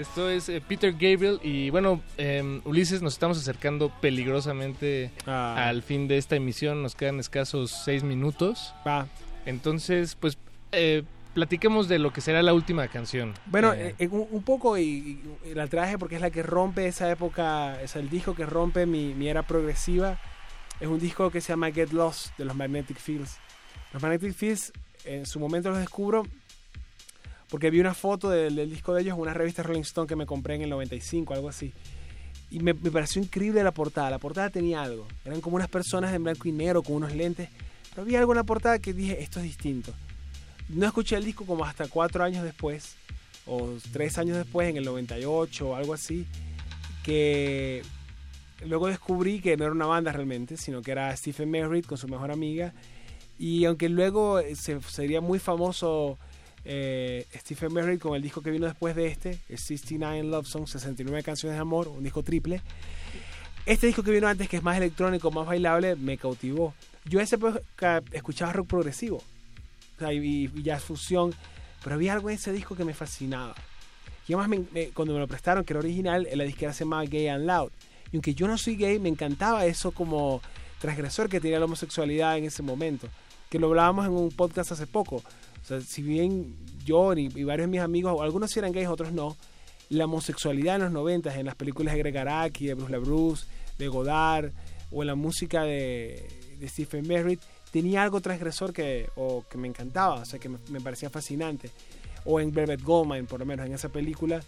Esto es eh, Peter Gabriel y bueno, eh, Ulises, nos estamos acercando peligrosamente
Ah.
al fin de esta emisión, nos quedan escasos seis minutos.
Va.
Entonces, pues, eh, platiquemos de lo que será la última canción.
Bueno,
Eh,
eh, un, un poco y, y la traje porque es la que rompe esa época, es el disco que rompe mi, mi era progresiva. Es un disco que se llama Get Lost de los Magnetic Fields. Los Magnetic Fields en su momento los descubro porque vi una foto del, disco de ellos en una revista Rolling Stone que me compré en el 95, algo así. Y me, pareció increíble la portada. La portada tenía algo. Eran como unas personas en blanco y negro con unos lentes. Pero había algo en la portada que dije, esto es distinto. No escuché el disco como hasta cuatro años después, o tres años después, en el 98 o algo así, que luego descubrí que no era una banda realmente, sino que era Stephen Merritt con su mejor amiga. Y aunque luego se, sería muy famoso eh, Stephen Merritt con el disco que vino después de este, el 69 Love Songs, 69 canciones de amor, un disco triple. Este disco que vino antes, que es más electrónico, más bailable, me cautivó. Yo época escuchaba rock progresivo y, y jazz fusión, pero había algo en ese disco que me fascinaba. Y además, cuando me lo prestaron, que era original, la disquera se llamaba Gay and Loud. Y aunque yo no soy gay, me encantaba eso como transgresor que tenía la homosexualidad en ese momento. Que lo hablábamos en un podcast hace poco. Si bien yo y, varios de mis amigos, algunos eran gays, otros no, la homosexualidad en los 90 en las películas de Greg Araki, de Bruce LaBruce, de Godard, o en la música de, Stephen Merritt, tenía algo transgresor que, o que me encantaba, o sea, que me, parecía fascinante. O en Velvet Goldmine, por lo menos en esa película,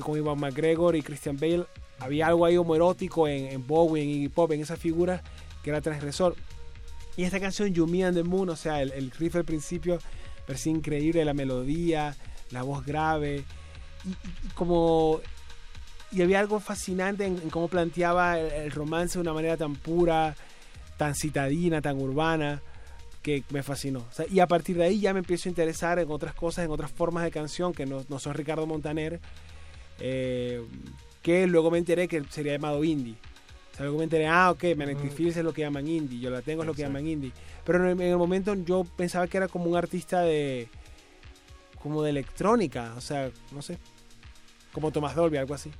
con Ivan McGregor y Christian Bale, había algo ahí homoerótico en, en Bowie, en Iggy Pop, en esa figura que era transgresor. Y esta canción, You Me and the Moon, o sea, el riff al principio, parecía increíble, la melodía, la voz grave, y, y- como... Y había algo fascinante en, cómo planteaba el, romance de una manera tan pura, tan citadina, tan urbana, que me fascinó. O y a partir de ahí ya me empiezo a interesar en otras cosas, en otras formas de canción que no, no son Ricardo Montaner, eh, que luego me enteré que sería llamado indie. O sea, luego me enteré, ah, ok, Magnetic Fields es lo que llaman indie, yo la tengo es lo que llaman indie. Pero en el, en el momento yo pensaba que era como un artista de como de electrónica, o sea, no sé, como Thomas Dolby, algo así.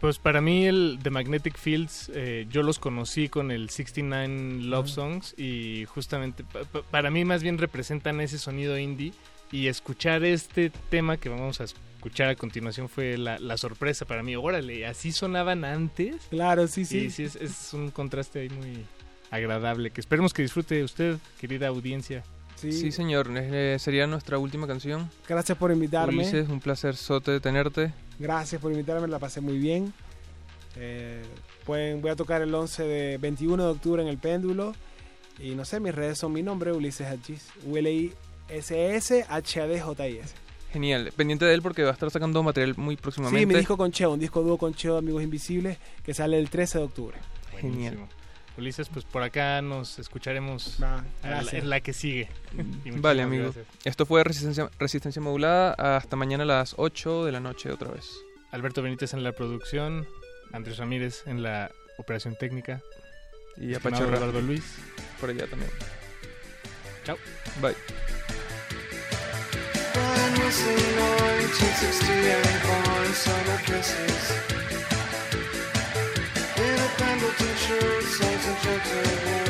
Pues para mí el The Magnetic Fields eh, yo los conocí con el 69 Love. Songs y justamente pa- pa- para mí más bien representan ese sonido indie y escuchar este tema que vamos a escuchar a continuación fue la, la sorpresa para mí. Órale, así sonaban antes.
Claro, sí, sí.
Y sí, es, es un contraste ahí muy agradable que esperemos que disfrute usted, querida audiencia.
Sí, señor. eh, sería nuestra última canción.
Gracias por invitarme.
Ulises, un placer sote tenerte.
Gracias por invitarme, la pasé muy bien. Eh, pueden, voy a tocar el 11 de 21 de octubre en el péndulo. Y no sé, mis redes son mi nombre, Ulises Hachis. S-S-H-A-D-J-I-S.
Genial. Pendiente de él porque va a estar sacando material muy próximamente.
Sí, mi disco con Cheo, un disco dúo con Cheo, Amigos Invisibles, que sale el 13 de octubre.
Genial.
Ulises, pues por acá nos escucharemos la- en la que sigue.
Vale, amigo.
gracias.
Esto fue Resistencia, Resistencia Modulada. Hasta mañana a las 8 de la noche otra vez.
Alberto Benítez en la producción, Andrés Ramírez en la operación técnica.
Y Apache
Eduardo Luis.
Por allá también.
Chao.
Bye.
In a Pendleton shirt, songs and